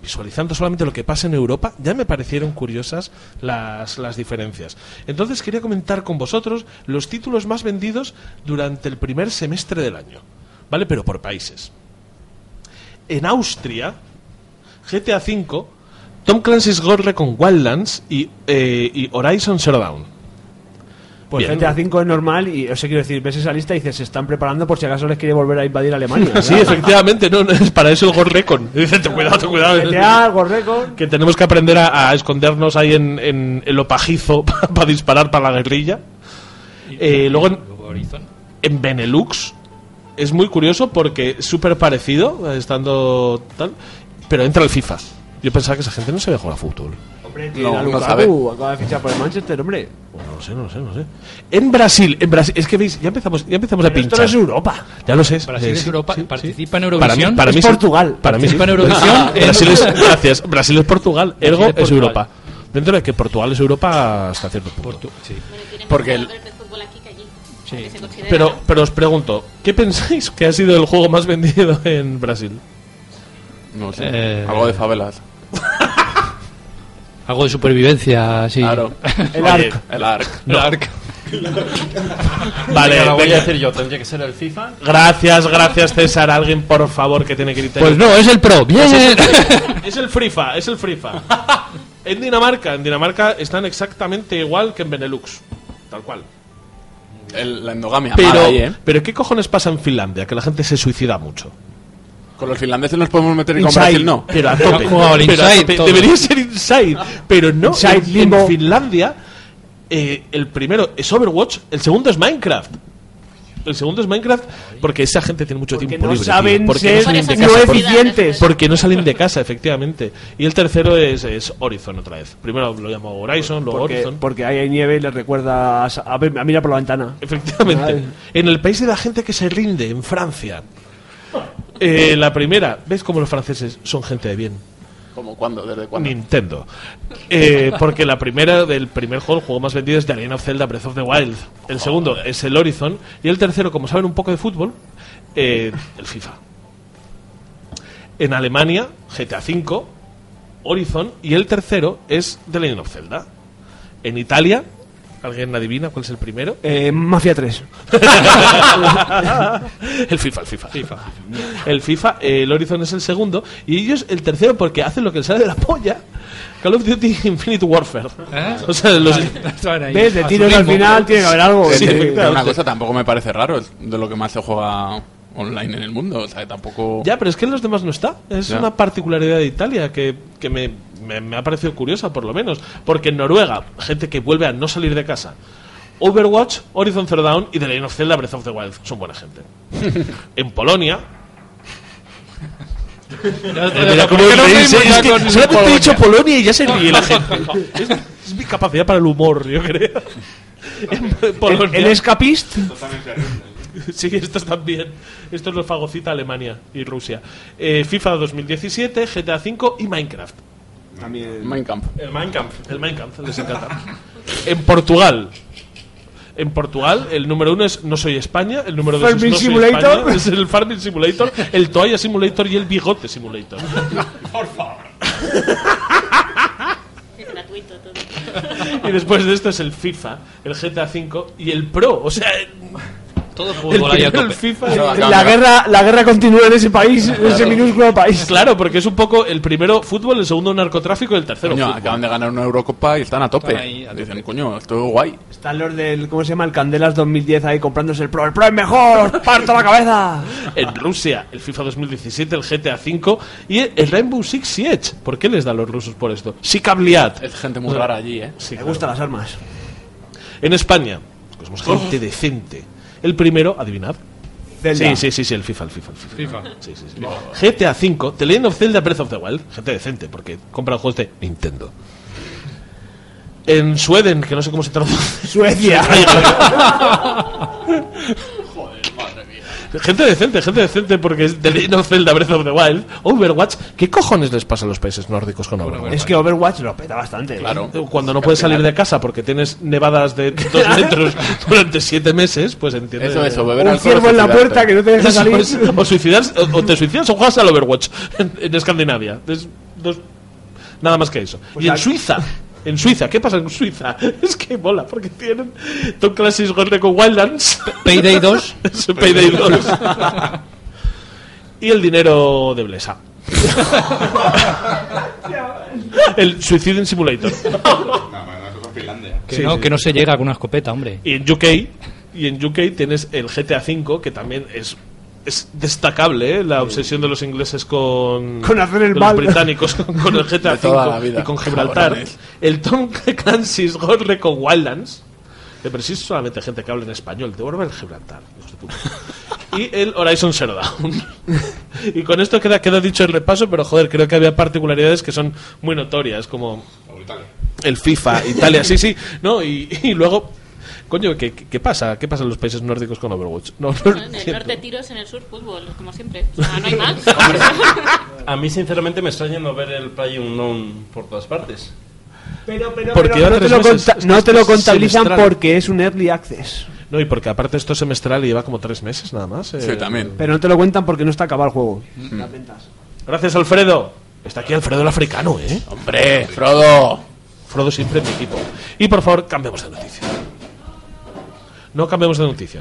visualizando solamente lo que pasa en Europa, ya me parecieron curiosas las, las diferencias. Entonces quería comentar con vosotros los títulos más vendidos durante el primer semestre del año. ¿Vale? Pero por países. En Austria, GTA V, Tom Clancy's Ghost Recon Wildlands y, eh, y Horizon Zero Dawn. Pues Bien. GTA 5 es normal y, o sea, quiero decir, ves esa lista y dices, se están preparando por si acaso les quiere volver a invadir Alemania. Sí, efectivamente, no, no, es para eso el Ghost Recon. Dice, "Ten cuidado, ten cuidado. GTA, Ghost Recon. Que tenemos que aprender a, a escondernos ahí en, en, en lo pajizo para disparar para la guerrilla. Eh, luego en, en Benelux es muy curioso porque es súper parecido, estando tal, pero entra el FIFA. Yo pensaba que esa gente no sabía jugar a fútbol. Hombre, tiene No, a no sabe. acaba de fichar por el Manchester, hombre. Pues no sé, no sé, no sé. En Brasil, en Brasil, es que veis, ya empezamos, ya empezamos a Pero esto pinchar. no es Europa. Ya lo sé. Brasil es sí, Europa, sí, participa en Para mí, Eurovisión. para mí Es sí. Portugal. Para mí sí. Participa en Eurovisión. Brasil es, gracias. Brasil es Portugal. Ergo Brasil es es, Portugal. Europa. Dentro de que Portugal es Europa hasta cierto punto. Portu- sí. Porque el-. Sí. Pero, pero os pregunto, ¿qué pensáis que ha sido el juego más vendido en Brasil? No sé, Eh, algo de favelas. Algo de supervivencia, sí. Claro. El Oye, ARC. El ARC. El Ark. Vale, lo voy a decir yo, tendría que ser el FIFA. Gracias, gracias César. Alguien por favor que tiene criterio. Pues no, es el Pro. Bien. Es el FIFA, es el FIFA. En Dinamarca, en Dinamarca están exactamente igual que en Benelux. Tal cual. El- la endogamia. Pero, ahí, ¿eh? pero ¿qué cojones pasa en Finlandia? Que la gente se suicida mucho. Con los finlandeses nos podemos meter y con. Brasil no. Pero a tope. Han jugado al Pero a Inside, tope. todo. Debería ser Inside. Pero no. Inside, en, Finlandia, eh, el primero es Overwatch, el segundo es Minecraft. El segundo es Minecraft porque esa gente tiene mucho Porque tiempo no libre. saben tío. Porque ser no salen de Por eso no Porque- eficientes. Porque no salen de casa, efectivamente. Y el tercero es, es Horizon otra vez. Primero lo llamo Horizon, luego Porque, Horizon. porque ahí hay nieve y les recuerda a, a, ver- a mirar por la ventana. Efectivamente. Ay. En el país de la gente que se rinde, en Francia. Eh, la primera, ¿ves cómo los franceses son gente de bien? ¿Cómo? ¿Cuándo? ¿Desde cuándo? Nintendo. Eh, porque la primera del primer juego, el juego más vendido es The Legend of Zelda Breath of the Wild. El segundo es el Horizon. Y el tercero, como saben un poco de fútbol, eh, el FIFA. En Alemania, GTA V, Horizon. Y el tercero es The Legend of Zelda. En Italia, ¿alguien adivina cuál es el primero? Eh, Mafia 3. el FIFA, el FIFA. El FIFA, eh, el Horizon es el segundo. Y ellos el tercero porque hacen lo que les sale de la polla. Call of Duty Infinite Warfare. ¿Eh? O sea, los, al final tiene que haber algo. Sí, una cosa tampoco me parece raro, es de lo que más se juega online en el mundo. O sea, tampoco. Ya, pero es que en los demás no está. Es Ya. una particularidad de Italia que, que me, me- me ha parecido curiosa, por lo menos. Porque en Noruega, gente que vuelve a no salir de casa. Overwatch, Horizon Zero Dawn y The Legend of Zelda Breath of the Wild son buena gente. en Polonia. Mira cómo ¿por qué no reís, fuimos eh? solamente he Polonia? dicho Polonia y ya se ríe la gente. Es, es mi capacidad para el humor, yo creo. En Polonia. El, el escapist. Sí, estos también. Estos los fagocita Alemania y Rusia. Eh, FIFA 2017, GTA V y Minecraft. También. Minecraft. El Minecraft. El Minecraft, les encanta. En Portugal. En Portugal, el número uno es No Soy España, el número dos es Farming No Soy Simulator. España, es el Farming Simulator, el Toalla Simulator y el Bigote Simulator. Es gratuito todo. Y después de esto es el FIFA, el GTA V y el Pro. O sea, Todo el, fútbol ahí a el tope. FIFA. El- acá- La guerra, la guerra continúa en ese país, en ese minúsculo país. Claro, porque es un poco el primero fútbol, el segundo narcotráfico y el tercero Coño, fútbol. acaban de ganar una Eurocopa y están a tope. Están ahí a Dicen, coño, esto es guay. Están los del, ¿cómo se llama? El Candelas 2010 ahí comprándose el Pro. ¡El Pro es mejor! ¡Os parto la cabeza! En Rusia, el FIFA 2017, el GTA V y el Rainbow Six Siege. ¿Por qué les da a los rusos por esto? Sikabliat. Es gente muy rara allí, ¿eh? Sí, Me claro. gustan las armas. En España, que somos gente decente. El primero, adivinad. Zelda. Sí, sí, sí, sí, el FIFA, el FIFA, el FIFA. Sí, sí, sí. GTA V, The Legend of Zelda Breath of the Wild. Gente decente, porque compran juegos de Nintendo. En Sueden, que no sé cómo se traduce. Suecia. Gente decente, gente decente, porque es The Legend of Zelda Breath of the Wild. Overwatch, ¿qué cojones les pasa a los países nórdicos con Overwatch? Es que Overwatch lo peta bastante. ¿eh? Claro. Cuando no puedes salir de casa porque tienes nevadas de dos metros durante siete meses, pues entiendes. Eso, eso, beber Un ciervo en la puerta que no te deja salir. es, o suicidarse, o, o te suicidas o juegas al Overwatch en, en Escandinavia. Es dos- nada más que eso. Pues y en Suiza. En Suiza, ¿qué pasa en Suiza? Es que mola, porque tienen Tom Clancy's Recon Wildlands. Payday 2. Es Payday 2. y el dinero de Blesa. el Suicide Simulator. No, bueno, eso es Finlandia. Que, Sí, no, sí. que no se llega con una escopeta, hombre. Y en UK, y en UK tienes el GTA V, que también es, es destacable, ¿eh? la obsesión de los ingleses con, Con hacer el mal. los británicos con, con el GTA De toda la V vida, y con Gibraltar. El Tom Clancy's Ghost Recon Wildlands. Sí es solamente gente que habla en español. Devuelve el Gibraltar. Y el Horizon Zero Dawn. y con esto queda, queda dicho el repaso, pero joder, creo que había particularidades que son muy notorias, como el FIFA, Italia, sí, sí, no, y, y luego, coño, ¿qué, qué- pasa? ¿Qué pasa en los países nórdicos con Overwatch? No, no Bueno, en el norte tiros, en el sur fútbol, como siempre. O sea, no hay más. A mí, sinceramente, me extraña no ver el Play Unknown por todas partes. Pero, pero, Porque pero no, te lo, meses. no te lo contabilizan semestral. porque es un early access. No, y porque aparte esto es semestral y lleva como tres meses nada más. eh. Sí, también. Pero no te lo cuentan porque no está acabado el juego. Las ventas. Gracias, Alfredo. Está aquí Alfredo el africano, ¿eh? Hombre, Frodo. Frodo siempre en mi equipo. Y por favor, cambiemos de noticia. No cambiamos de noticia.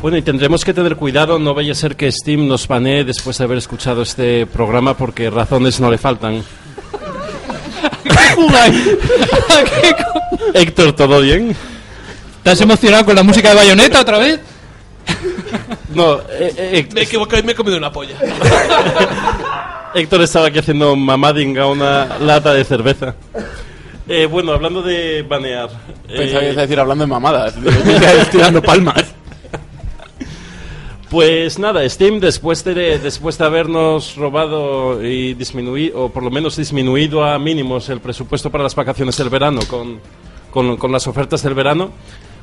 Bueno, y tendremos que tener cuidado, no vaya a ser que Steam nos banee después de haber escuchado este programa porque razones no le faltan. Héctor, ¿todo bien? ¿Estás emocionado con la música de Bayonetta otra vez? No, eh, eh, Me he equivocado y me he comido una polla. Héctor estaba aquí haciendo mamading a una lata de cerveza. Eh, bueno, hablando de banear. Pensaba que eh, ibas a decir hablando de mamadas. Estoy dando palmas. Pues nada, Steam después de, después de habernos robado y disminuido, o por lo menos disminuido a mínimos el presupuesto para las vacaciones del verano con, con, con las ofertas del verano,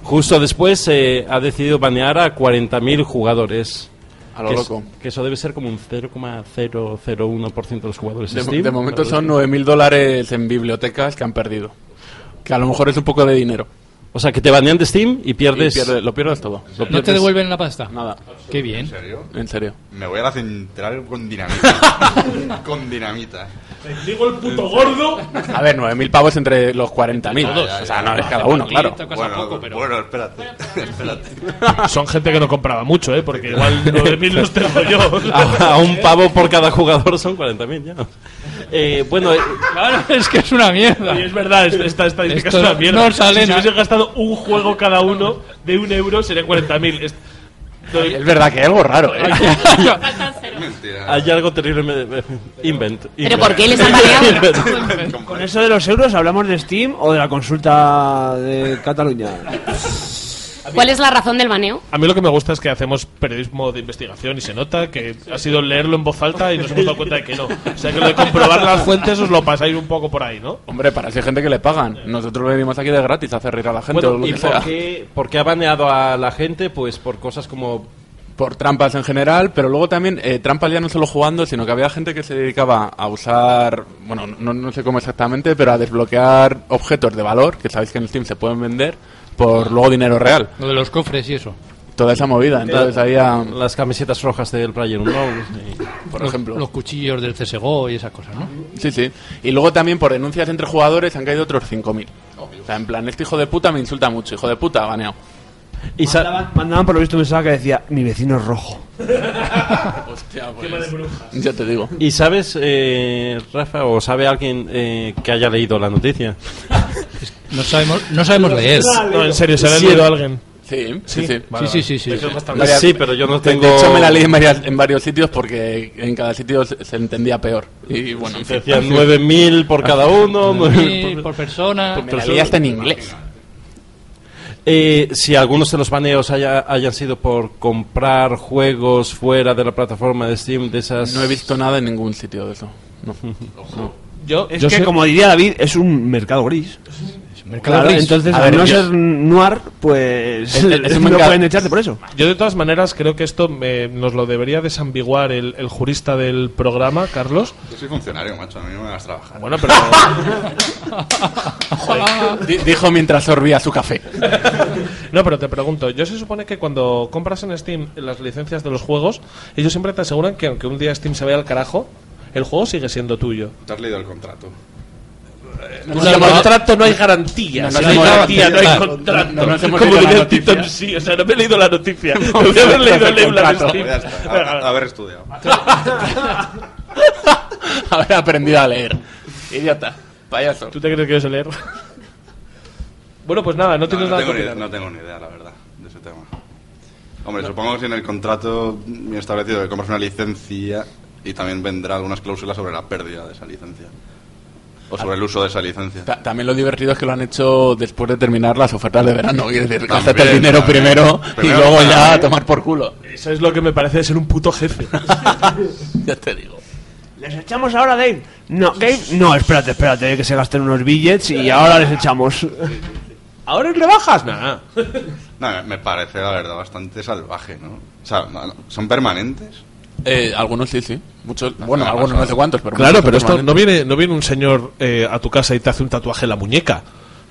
justo después eh, ha decidido banear a 40.000 jugadores. A lo que es- loco. que eso debe ser como un 0,001% de los jugadores De, Steam. de momento son verdad. 9.000 dólares en bibliotecas que han perdido. Que a lo mejor es un poco de dinero. O sea, que te banean de Steam y pierdes... Y pierde- lo pierdes todo. Lo ¿No te devuelven la pasta? Nada. Qué bien. ¿En serio? En serio. Me voy a la central con dinamita. con dinamita. Digo el puto gordo. A ver, 9.000 pavos entre los 40.000. O sea, no es cada uno, claro. Bueno, bueno, espérate. espérate. Son gente que no compraba mucho, ¿eh? Porque igual 9.000 los tengo yo. a, a un pavo por cada jugador son 40.000 ya. Eh, bueno, eh, Claro, es que es una mierda. Y es verdad, es- esta estadística Esto es una mierda. no sale si se nada. hubiesen gastado un juego cada uno de un euro, serían 40.000. Es- Es verdad que hay algo raro, ¿eh? Hay algo terrible. me- me- Invent. ¿Pero por qué les han? Invent. Con eso de los euros, ¿hablamos de Steam o de la consulta de Cataluña? ¿Cuál es la razón del baneo? A mí lo que me gusta es que hacemos periodismo de investigación y se nota que ha sido leerlo en voz alta y nos hemos dado cuenta de que no. O sea que lo de comprobar las fuentes os lo pasáis un poco por ahí, ¿no? Hombre, para si hay gente que le pagan. Nosotros venimos aquí de gratis a hacer reír a la gente o Bueno, lo ¿y que por sea. qué, por qué ha baneado a la gente? Pues por cosas como Por trampas en general, pero luego también eh, trampas ya no solo jugando, sino que había gente que se dedicaba a usar, bueno, no, no sé cómo exactamente, pero a desbloquear objetos de valor, que sabéis que en Steam se pueden vender, por luego dinero real. Lo de los cofres y eso. Toda esa movida. Entonces había, las camisetas rojas del Player Unknown. por Los- ejemplo... Los cuchillos del CSGO y esas cosas, ¿no? Sí, sí. Y luego también por denuncias entre jugadores han caído otros 5.000. O sea, en plan, este hijo de puta me insulta mucho, hijo de puta, baneado. Y Mandaban, mandaban por lo visto un mensaje que decía, mi vecino es rojo. Hostia, pues, ya te digo. ¿Y sabes, eh, Rafa, o sabe alguien eh, que haya leído la noticia? No sabemos, no sabemos leer. No, en serio, se ha leído a alguien. Sí, Sí, sí, sí. vale, Sí, sí, sí, sí. Es Sí, pero yo no de- tengo... De hecho, me la leí en, varias- en varios sitios porque en cada sitio se, se entendía peor. Y bueno, en fin. Decían 9.000 por cada uno. Sí, 9.000 por persona. Me la leí hasta en inglés. Eh, si algunos de los baneos haya- hayan sido por comprar juegos fuera de la plataforma de Steam, de esas... No he visto nada en ningún sitio de eso. No. No. Yo, Es yo que, sé- como diría David, es un mercado gris. Mercado Claro, gris. entonces, A al ver, no yo- ser noir, pues Es- es un no mercado- pueden echarte por eso. Yo de todas maneras creo que esto me- nos lo debería desambiguar el, el jurista del programa, Carlos. Yo soy funcionario, macho, a mí no me vas a trabajar. Bueno, pero... Di- Dijo mientras sorbía su café. No, pero te pregunto, yo se supone que cuando compras en Steam las licencias de los juegos, ellos siempre te aseguran que aunque un día Steam se vaya al carajo, el juego sigue siendo tuyo. ¿Te has leído el contrato? En el contrato no hay garantía. No no hay garantía, no hay no- contrato. no Como la diría noticia. Tito, sí, o sea, no me he leído la noticia. Me voy a haber leído el Eula de contrato. Steam. Ya está, a- a- haber estudiado. Haber aprendido a leer. Idiota. Payaso. ¿Tú te crees que yo sé leer? Bueno, pues nada, no No, tienes no nada tengo que idea, no tengo ni idea, la verdad, de ese tema. Hombre, supongo que si en el contrato bien establecido que compras una licencia y también vendrá algunas cláusulas sobre la pérdida de esa licencia. O sobre el uso de esa licencia. Ta- También lo divertido es que lo han hecho después de terminar las ofertas de verano. Quiere decir, También, gástate el dinero también. primero, y Primero luego ya a tomar por culo. Eso es lo que me parece de ser un puto jefe. ya te digo. ¿Les echamos ahora, Dave? No, Dave, no, espérate, espérate, que se gasten unos billets y ahora les echamos. ¿Ahora le bajas? Nada. No, me- parece, la verdad, bastante salvaje, ¿no? O sea, ¿son permanentes? Eh, algunos sí, sí. Muchos, bueno, algunos no sé cuántos, pero Claro, pero esto no viene, no viene un señor eh, a tu casa y te hace un tatuaje en la muñeca.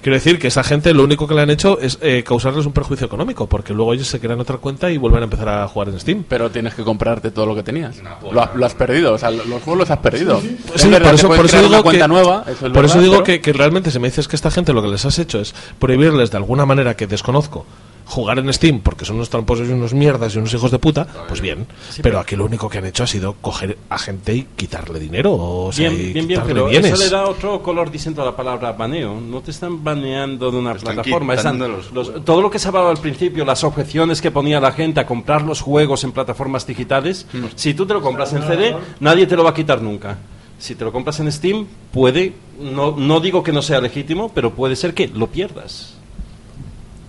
Quiero decir que esa gente lo único que le han hecho es eh, causarles un perjuicio económico, porque luego ellos se crean otra cuenta y vuelven a empezar a jugar en Steam. Pero tienes que comprarte todo lo que tenías. Lo, ha- lo has perdido, o sea, lo- los juegos los has perdido. Sí, verdad, por eso, por digo una cuenta que, nueva, eso es por verdad, eso digo pero- que, que realmente si me dices que esta gente lo que les has hecho es prohibirles de alguna manera que desconozco jugar en Steam porque son unos tramposos y unos mierdas y unos hijos de puta, pues bien. pero aquí lo único que han hecho ha sido coger a gente y quitarle dinero, o sea, Bien, bien, bien, pero bienes. eso le da otro color diciendo la palabra baneo. No te están baneando de una están plataforma. Están, los los- todo lo que se hablaba al principio, las objeciones que ponía la gente a comprar los juegos en plataformas digitales, Mm. si tú te lo compras en CD, nadie te lo va a quitar nunca. Si te lo compras en Steam, puede, no, no digo que no sea legítimo, pero puede ser que lo pierdas.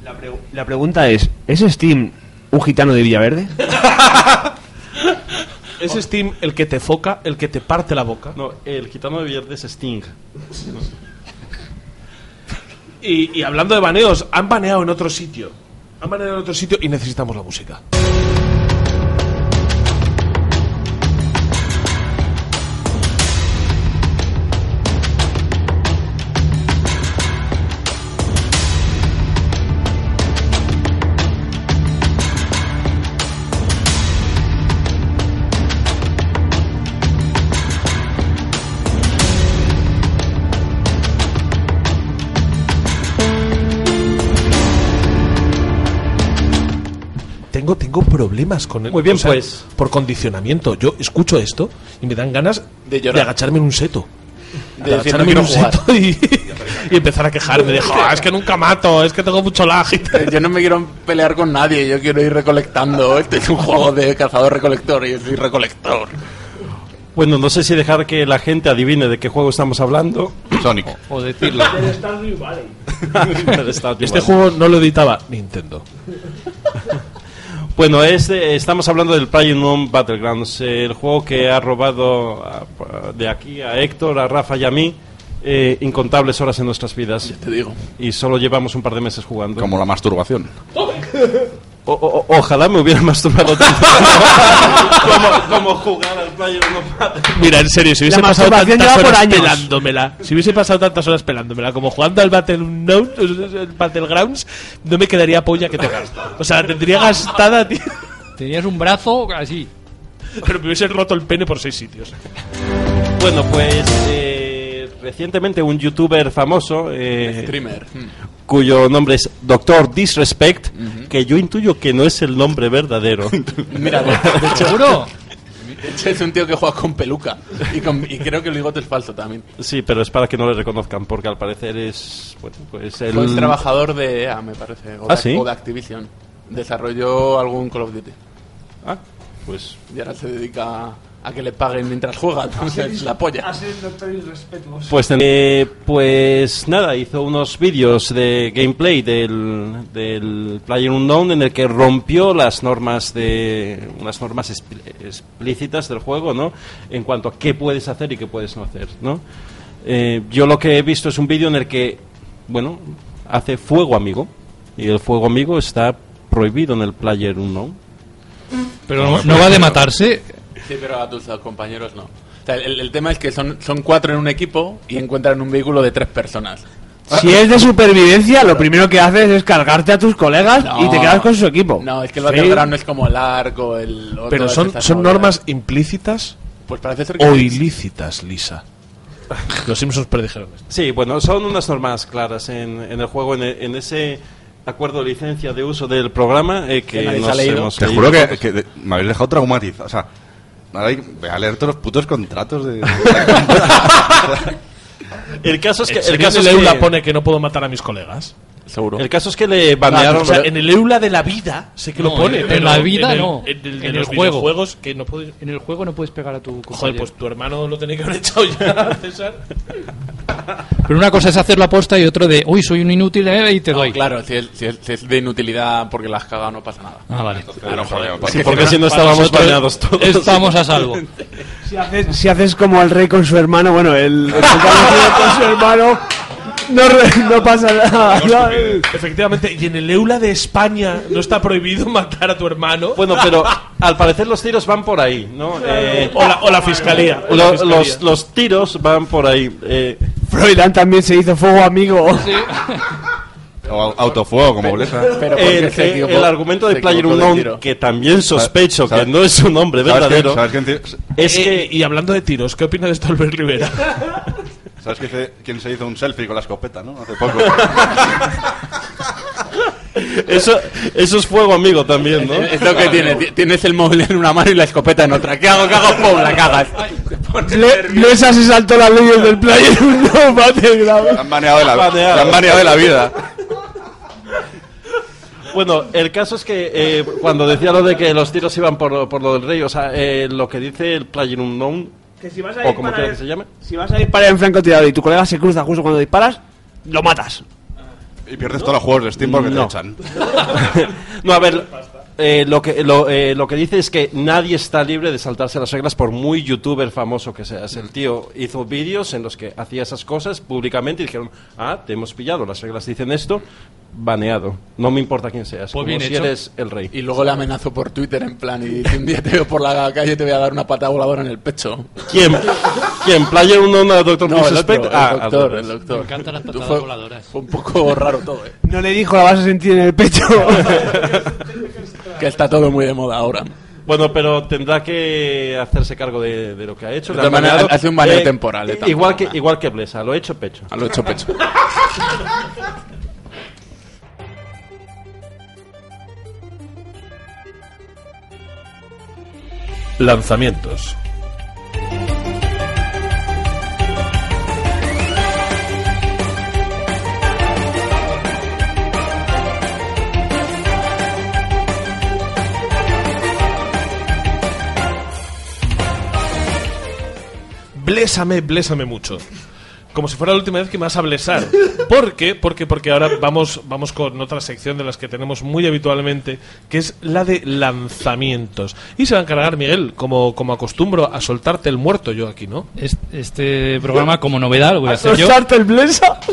La, pre- la pregunta es, ¿es Steam un gitano de Villaverde? Es Steam el que te foca, el que te parte la boca. No, el gitano de viernes es Sting. Y, y hablando de baneos, han baneado en otro sitio. Han baneado en otro sitio y necesitamos la música. Tengo, problemas con el, Muy bien, o sea, pues. Por condicionamiento. Yo escucho esto y me dan ganas De llorar. de agacharme en un seto. De agacharme "No en un seto y, y empezar a quejarme de, "Jo, es que nunca mato, es que tengo mucho lag. y tal". Eh, Yo no me quiero pelear con nadie, yo quiero ir recolectando. Este es un juego de cazador-recolector y yo soy recolector. Bueno, no sé si dejar que la gente adivine de qué juego estamos hablando. Sonic. O decirlo. Este juego no lo editaba Nintendo. Bueno, es de- estamos hablando del PlayerUnknown's Battlegrounds, el juego que ha robado a- de aquí a Héctor, a Rafa y a mí eh, incontables horas en nuestras vidas. Te digo. Y solo llevamos un par de meses jugando. Como la masturbación. O- o- ojalá me hubiera masturbado tanto como, como jugar al Battlegrounds. Mira, en serio, si hubiese La pasado tantas horas años. pelándomela, si hubiese pasado tantas horas pelándomela como jugando al Battle el Battlegrounds, no me quedaría polla que te gasta. O sea, la tendría gastada, tío. Tenías un brazo así. Pero me hubiese roto el pene por seis sitios. Bueno, pues eh, recientemente un youtuber famoso, eh, Streamer. cuyo nombre es Doctor Disrespect, que yo intuyo que no es el nombre verdadero. Mira, de, ¿Seguro? Es un tío que juega con peluca. Y, con- y creo que el bigote es falso también. Sí, pero es para que no le reconozcan, porque al parecer es. Bueno, pues el. Fue el trabajador de EA, me parece. O, Ah, de, ¿sí? o de Activision. Desarrolló algún Call of Duty. Ah, pues. Y ahora se dedica a que le paguen mientras juega. Entonces, la polla. Pues, eh, pues nada, hizo unos vídeos de gameplay del, del Player Unknown en el que rompió las normas de unas normas expl- explícitas del juego, ¿no? En cuanto a qué puedes hacer y qué puedes no hacer, ¿no? Eh, yo lo que he visto es un vídeo en el que, bueno, hace fuego amigo y el fuego amigo está prohibido en el Player Unknown. Pero no, no va de matarse. Sí, pero a tus compañeros no. O sea, el, el tema es que son, son cuatro en un equipo y encuentran un vehículo de tres personas. Si es de supervivencia, lo primero que haces es cargarte a tus colegas y te quedas con su equipo. No, es que el Sí. Battleground no es como el arco, el... o Pero todas son, son normas implícitas Pues parece ser que o sí. ilícitas, Lisa. Los Simpsons predijeron esto. Sí, bueno, son unas normas claras en, en el juego, en, en ese acuerdo de licencia de uso del programa eh, que, Que nos ha leído. hemos Te leído juro que, que me habéis dejado traumatizado. O sea, ahora hay- voy a leer todos los putos contratos de. El caso es que, ¿En el serio caso es el que, pone que no puedo matar a mis colegas? Seguro. el caso es que le banearon. o sea, en el EULA de la vida sé que lo No, pone, en pero la vida en el- no. En el, de En los el juego. videojuegos que no puedo... En el juego no puedes pegar a tu Joder, compañero. pues tu hermano lo tenía que haber echado ya, César. Pero una cosa es hacer la aposta y otro de, uy, soy un inútil eh, y te No, doy. claro, si es, si, es, si es de inutilidad porque la has cagado no pasa nada. Ah, vale. Claro, joder, Sí, porque si no estábamos baneados todos. Estamos a salvo. Si haces, si haces como el rey con su hermano, bueno, el, el con su hermano, no, no pasa nada. ¿no? Efectivamente, y en el EULA de España no está prohibido matar a tu hermano. Bueno, pero al parecer los tiros van por ahí, ¿no? Eh, o, la, o la fiscalía. o la lo- fiscalía. los, los tiros van por ahí. Eh, Freudan también se hizo fuego amigo. o au- autofuego, como porque el, el- equivocó- el argumento de Player Unknown, que también sospecho ¿Sabes- que no es su nombre ¿Sabes verdadero, quién- ¿Sabes quién, es Eh, que y hablando de tiros, ¿qué opina de esto Albert Rivera? ¿Sabes quién se, quién se hizo un selfie con la escopeta, no? Hace poco. eso, eso es fuego amigo también, ¿no? Es lo que tiene. ti- Tienes el móvil en una mano y la escopeta en otra. ¿Qué hago? ¿Qué hago? ¡Pum! La cagas. Le, Blesa se saltó las leyes del player no Battleground. Te han baneado de la, Baneado. te han baneado de la vida. Bueno, el caso es que eh, cuando decía lo de que los tiros iban por, por lo del rey, o sea, eh, lo que dice el Player Unknown, Que si vas o como quiera que se llame, Si vas a disparar en francotirador y tu colega se cruza justo cuando disparas, lo matas. Y pierdes todos los juegos de Steam porque te echan. No, a ver, eh, lo, que, lo, eh, lo que dice es que nadie está libre de saltarse las reglas por muy youtuber famoso que seas. El tío hizo vídeos en los que hacía esas cosas públicamente y dijeron, ah, te hemos pillado, las reglas dicen esto, baneado. No me importa quién seas, como bien si hecho. eres el rey. Y luego le amenazó por Twitter en plan y dice, un día te veo por la calle te voy a dar una pata voladora en el pecho. ¿Quién? ¿Quién? ¿Player uno, no, Doctor No, el el Ah, doctor, el doctor. Me encantan las patadas Fue- voladoras. Fue un poco raro todo, eh. No le dijo, la vas a sentir en el pecho. Que está todo muy de moda ahora. Bueno, pero tendrá que hacerse cargo de, de lo que ha hecho. De baneado. hace un baneo temporal, eh, igual, que, igual que Blesa, lo he hecho pecho. A lo hecho pecho. Lanzamientos. Blésame, blésame mucho. Como si fuera la última vez que me vas a blesar. ¿Por qué? Porque, porque ahora vamos, vamos con otra sección de las que tenemos muy habitualmente, que es la de lanzamientos. Y se va a encargar, Miguel, como, como acostumbro, a soltarte el muerto yo aquí, ¿no? Es- Este programa, como novedad, lo voy a hacer yo. ¿Soltarte el Blesa?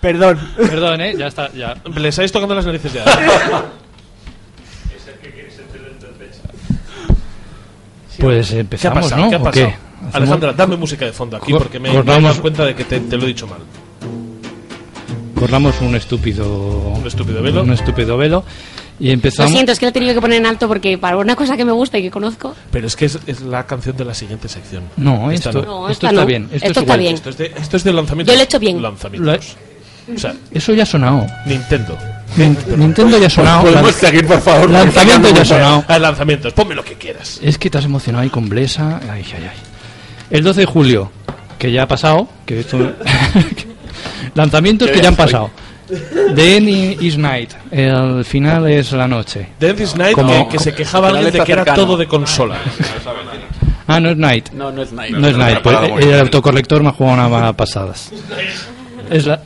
Perdón. Perdón, ¿eh? Ya está, ya. Blesáis tocando las narices ya. Pues ¿Qué ha empezamos, pasado? ¿no? ¿Qué ha ¿O pasado? qué? Alejandra, dame música de fondo aquí Cor- porque me, me he cortamos- dado cuenta de que te, te lo he dicho mal. Corramos un estúpido... Un estúpido velo. Un estúpido velo. Y Lo empezamos... siento, es que lo he tenido que poner en alto porque para una cosa que me gusta y que conozco. Pero es que es, es la canción de la siguiente sección. No, Esta esto, No, esto esta está no. bien. Esto, Esto es está igual. bien. Esto es de, esto es de lanzamientos. Yo lo he hecho bien. Lanzamientos. O sea, Eso ya ha sonado. Nintendo. Nin- Nintendo ya ha sonado. ¿Podemos seguir, por favor? Lanzamiento ya ha sonado. Ah, lanzamientos, ponme lo que quieras. Es que te has emocionado ahí con Blesa. Ay, ay, ay. El 12 de julio, que ya ha pasado. Que esto... Lanzamientos que ya han pasado. The End is Night. El final es la noche. The End is Night, Como- que, que se quejaba alguien de que era todo de consola. Ah, no es Night. No, no es Night. No es Night. Pues, el autocorrector me ha jugado una mala pasadas. Es la...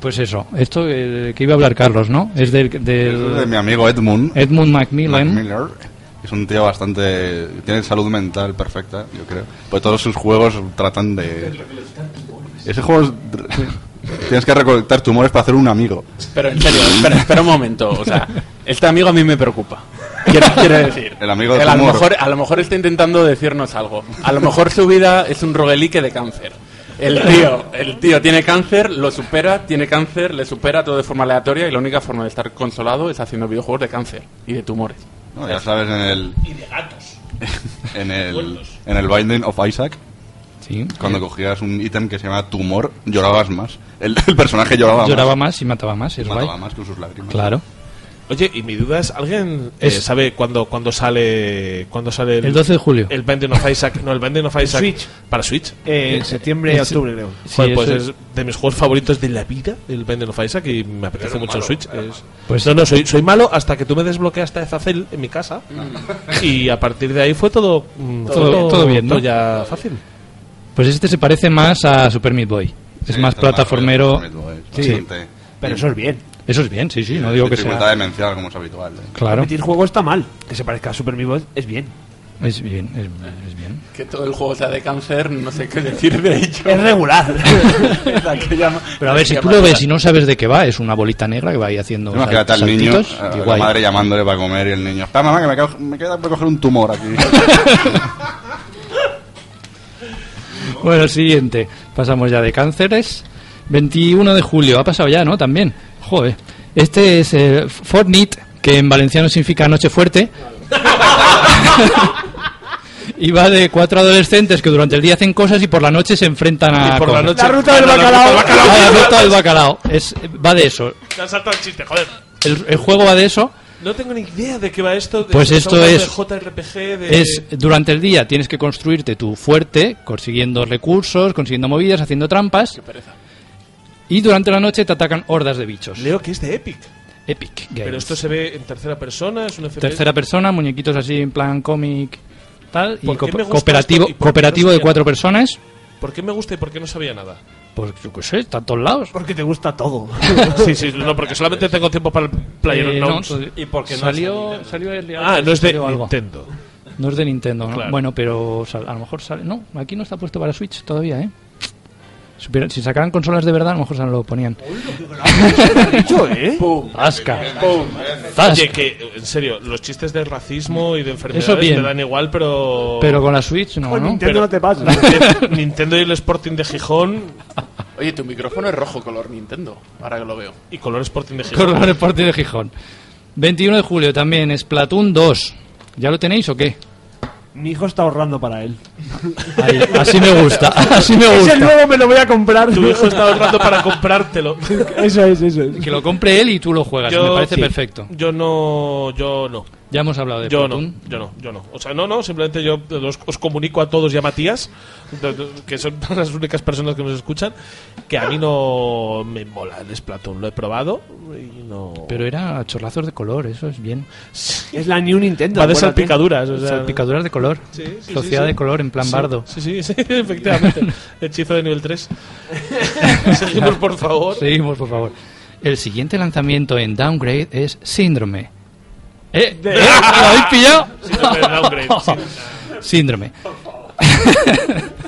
Pues eso, esto eh, que iba a hablar Carlos, ¿no? Es del, del Eso es de mi amigo Edmund. Edmund Macmillan. Macmillan. Es un tío bastante. Tiene salud mental perfecta, yo creo. Pues todos sus juegos tratan de. Ese juego es- Tienes que recolectar tumores para hacer un amigo. Pero en serio, espera, espera un momento. O sea, este amigo a mí me preocupa. Quiero, quiero decir. El amigo de Él a, lo mejor, a lo mejor está intentando decirnos algo. A lo mejor su vida es un roguelique de cáncer. El tío, el tío tiene cáncer, lo supera, tiene cáncer, le supera todo de forma aleatoria y la única forma de estar consolado es haciendo videojuegos de cáncer y de tumores. No, ya sabes, en el. Y de gatos. En el, en el Binding of Isaac, Sí. cuando cogías un ítem que se llama tumor, llorabas más. El, el personaje lloraba, Lloraba más. más y mataba más, es Mataba guay. más con sus lágrimas. Claro. Oye, y mi duda es, ¿alguien eh, Es- sabe cuándo, cuándo sale cuándo sale El 12 de julio. El Binding of Isaac, no, el Binding of Isaac Switch. para Switch. Eh, en septiembre y es- octubre, creo. Joder, Sí, pues eso es de mis juegos favoritos de la vida, el Binding of Isaac, y me apetece mucho el Switch. es- Pues- no, no, soy, soy malo hasta que tú me desbloqueaste a Zacel en mi casa, y a partir de ahí fue todo, mm, fue Todo- todo bien, ¿no? todo ya fácil. Pues este se parece más a Super Meat Boy. Es Sí, más está plataformero. es Sí. Pero eso es bien. Eso es bien, sí, sí. No digo que dificultad sea. demencial, como es habitual. ¿eh? Claro. Repetir juego está mal. Que se parezca a Super Meat Boy es bien. Es bien, es, es bien. Que todo el juego sea de cáncer, no sé qué decir de ello. Es regular. Que Pero a ver, si que tú lo ves y no sabes de qué va, es una bolita negra que va ahí haciendo Imagínate al sal- niño, a la guay. madre llamándole para comer y el niño. Espera, mamá, que me, ca- me queda por coger un tumor aquí. Bueno, siguiente. Pasamos ya de cánceres. 21 de julio, ha pasado ya, ¿no? También. Joder. Este es eh, Fortnite, que en valenciano significa noche fuerte. y va de cuatro adolescentes que durante el día hacen cosas y por la noche se enfrentan a. Y por la noche... La ruta del la bacalao. ruta del la ruta del bacalao. Es, va de eso. Te has saltado el chiste, joder. El, el juego va de eso. No tengo ni idea de qué va esto. de- Pues esto es- de JRPG, de... Es durante el día tienes que construirte tu fuerte, consiguiendo recursos, consiguiendo movidas, haciendo trampas. Y durante la noche te atacan hordas de bichos. Leo que es de Epic. Epic Games. Pero esto se ve en tercera persona, es un FPS. Tercera persona, muñequitos así en plan cómic, tal, y ¿Por qué co- me gusta cooperativo, esto y por qué no cooperativo de cuatro nada? personas. ¿Por qué me gusta y por qué no sabía nada? Pues yo qué sé, está en todos lados. Porque te gusta todo. sí, sí, no, porque solamente tengo tiempo para el Player Eh, no, y porque no salió, salió Early Ah, no es de. Nintendo. No es de Nintendo, ¿no? Claro. Bueno, pero sal- a lo mejor sale. No, aquí no está puesto para Switch todavía, ¿eh? Si sacaran consolas de verdad, a lo mejor se lo ponían. dicho, ¿eh? Asca. Oye, que en serio, los chistes de racismo y de enfermedades Eso bien. me dan igual, pero. Pero con la Switch no, Con ¿no? Nintendo Pero- no te pasa. Nintendo- Nintendo y el Sporting de Gijón Oye, tu micrófono es rojo color Nintendo, ahora que lo veo. y color Sporting de Gijón. El Sporting de Gijón. 21 de julio también, Splatoon 2. ¿Ya lo tenéis o qué? Mi hijo está ahorrando para él. Ahí, así me gusta, así me Ese gusta. nuevo me lo voy a comprar. Tu hijo está ahorrando para comprártelo. Eso es, eso es. Que lo compre él y tú lo juegas, me parece sí, perfecto. Yo no, yo no. Ya hemos hablado de Yo no, yo no, yo no. O sea, no, no, simplemente yo los- os comunico a todos y a Matías, que son las únicas personas que nos escuchan, que a mí no me mola el Splatoon. Lo he probado y no... Pero era chorrazos de color, eso es bien. Es la New Nintendo. Va de salpicaduras, o sea... Salpicaduras de color. Sí, sí, Sociedad sí, sí. de color en plan Sí, bardo. Sí, sí, sí, efectivamente. Hechizo de nivel 3. Seguimos, por favor. Seguimos, por favor. El siguiente lanzamiento en Downgrade es Síndrome. ¿Eh? ¿Eh? ¿Lo habéis pillado? Síndrome de downgrade, sí. Síndrome.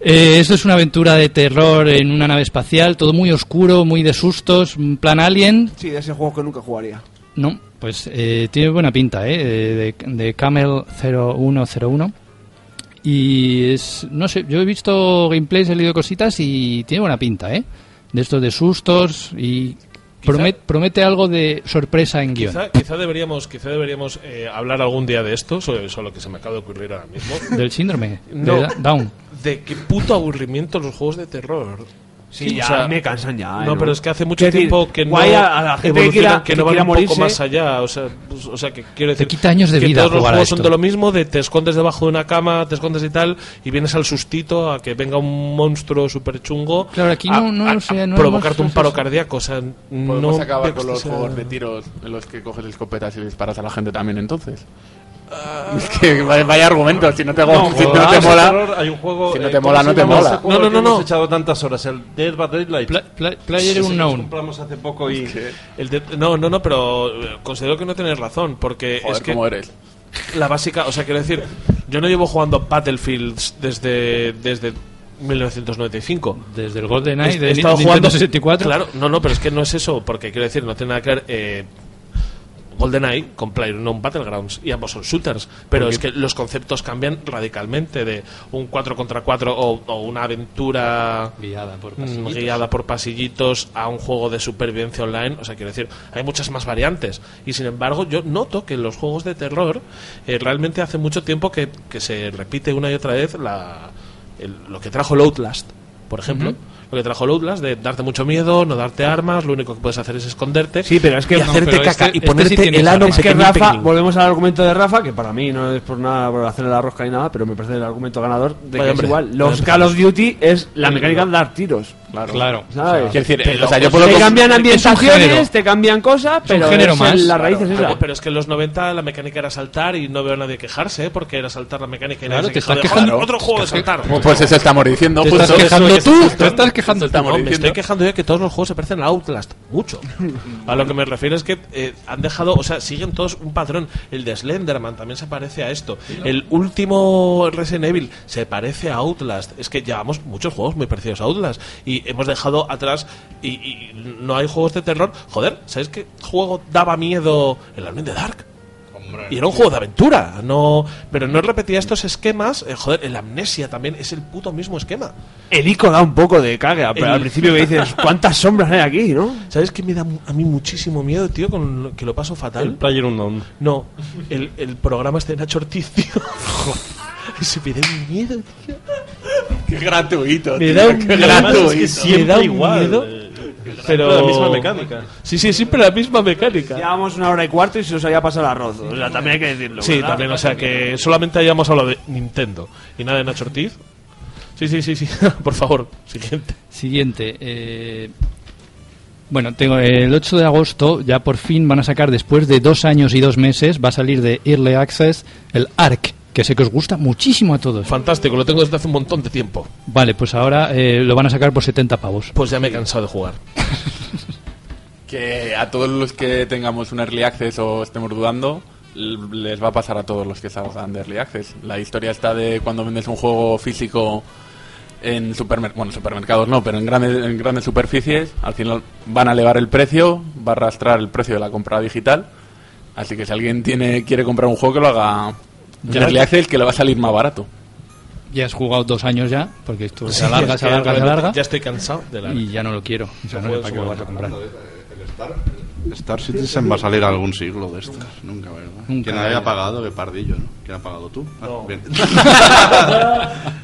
Eh, esto es una aventura de terror en una nave espacial, todo muy oscuro, muy de sustos, un plan alien. Sí, de ese juego que nunca jugaría. No, pues eh, tiene buena pinta, ¿eh? De, de Camel 0101. Y es, no sé, yo he visto gameplays, he leído cositas y tiene buena pinta, ¿eh? De estos de sustos y promet- promete algo de sorpresa en guion. Quizá, quizá deberíamos, quizá deberíamos eh, hablar algún día de esto, sobre lo que se me acaba de ocurrir ahora mismo. Del síndrome, No. de Down. De qué puto aburrimiento los juegos de terror. Sí, Sí, ya o sea, me cansan ya. No, pero es que hace mucho decir, tiempo que no a, a la gente que no van un poco morirse. más allá. O sea, pues, o sea, que quiero decir. quita años de que vida Todos los juegos son de lo mismo, de te escondes debajo de una cama, te escondes y tal, y vienes al sustito a que venga un monstruo súper chungo. Claro, aquí a, no- no a- lo sé, a no provocarte un paro cardíaco. O sea, Podemos no acabar con los sea- juegos de tiros en los que coges escopetas y disparas a la gente también entonces. Es que vaya, argumento, si no te, No, si no te mola, hay un juego, si no eh, te ¿cómo mola, no te mola. No, no, que no, hemos no. echado tantas horas, el Dead by Daylight. Pla- pla- Player nos Unknown. compramos hace poco y... El de- no, no, no, pero eh, considero que no tienes razón, porque Joder, es que ¿cómo eres? la básica, o sea, quiero decir, yo no llevo jugando Battlefields desde desde 1995. Desde el GoldenEye de he estado Nintendo jugando 64. Claro, no, no, pero es que no es eso, porque quiero decir, no tiene nada que ver eh, GoldenEye con PlayerUnknown Battlegrounds y ambos son shooters, pero Porque- es que los conceptos cambian radicalmente de un 4 contra 4 o, o una aventura Guiada por mm, pasillitos. guiada por pasillitos a un juego de supervivencia online, o sea, quiero decir, hay muchas más variantes y sin embargo yo noto que en los juegos de terror eh, realmente hace mucho tiempo que, que se repite una y otra vez la, el- lo que trajo el Outlast, por ejemplo. Lo que trajo Outlast, de darte mucho miedo, no darte armas, lo único que puedes hacer es esconderte Sí, pero es que y no, hacerte pero caca este- y este ponerte sí el ano Es que Rafa, volvemos al argumento de Rafa, que para mí no es por nada por hacerle la rosca ni nada, pero me parece el argumento ganador de Vaya, que hombre, es igual. Los. Call of Duty es la mecánica de dar tiros. Claro. Claro. ¿Sabes? Quiero decir, Pero o sea, yo puedo te cambian es ambientaciones, te cambian cosas, pero género es más. la raíz es esa. Pero, pero es que en los 90 la mecánica era saltar y no veo a nadie quejarse, ¿eh? porque era saltar la mecánica y Claro, nadie se te quejó estás de, quejando. "Joder, otro juego de saltar. Pues eso estamos diciendo. Te estás quejando tú, eso, te estás quejando No, me estoy quejando yo que todos los juegos se parecen a Outlast, mucho. A lo que me refiero es que eh, han dejado, o sea, siguen todos un patrón. El de Slenderman también se parece a esto. El último Resident Evil se parece a Outlast. Es que llevamos muchos juegos muy parecidos a Outlast y hemos dejado atrás y, y no hay juegos de terror. Joder, ¿sabes qué juego daba miedo? El Alone in the Y era un juego de aventura, no, pero no repetía estos esquemas. eh, joder, el Amnesia también es el puto mismo esquema. El ico da un poco de caga, pero El- al principio que dices, ¿cuántas sombras hay aquí, no? ¿Sabes qué me da a mí muchísimo miedo, tío? Con lo- que lo paso fatal. El Player Unknown. No, el, el programa este de Nacho Ortiz, tío. Me da un miedo, tío. Qué gratuito. Me tío, da un qué gratuito. Es que Siempre siempre da un igual. miedo. Pero la misma mecánica. Sí, sí, siempre la misma mecánica. Llevamos una hora y cuarto y se nos había pasado el arroz. O sea, también hay que decirlo. Sí, ¿verdad? también, o sea que solamente hayamos hablado de Nintendo y nada de Nacho Ortiz. Sí, sí, sí, sí. Por favor, siguiente. Siguiente. eh, bueno, tengo el 8 de agosto, ya por fin van a sacar, después de dos años y dos meses, va a salir de Early Access el ARC, que sé que os gusta muchísimo a todos. Fantástico, lo tengo desde hace un montón de tiempo. Vale, pues ahora eh, lo van a sacar por 70 pavos. Pues ya me he cansado de jugar. Que a todos los que tengamos un Early Access o estemos dudando, les va a pasar a todos los que salgan de Early Access. La historia está de cuando vendes un juego físico en supermer bueno, supermercados no, pero en grandes, en grandes superficies, al final van a elevar el precio, va a arrastrar el precio de la compra digital. Así que si alguien tiene quiere comprar un juego que lo haga Ya. Early Access, que le va a salir más barato. Ya has jugado dos años ya, porque esto Sí, se alarga, es se que alarga, se alarga. Ya estoy cansado de la. Y ya no lo quiero. O sea, no sé para qué lo vas a comprar. Star Citizen va a salir algún siglo de estos. Nunca, ¿verdad? Nunca. ¿Quién había pagado? Que pardillo, ¿no? ¿Quién ha pagado tú? Ah, bien.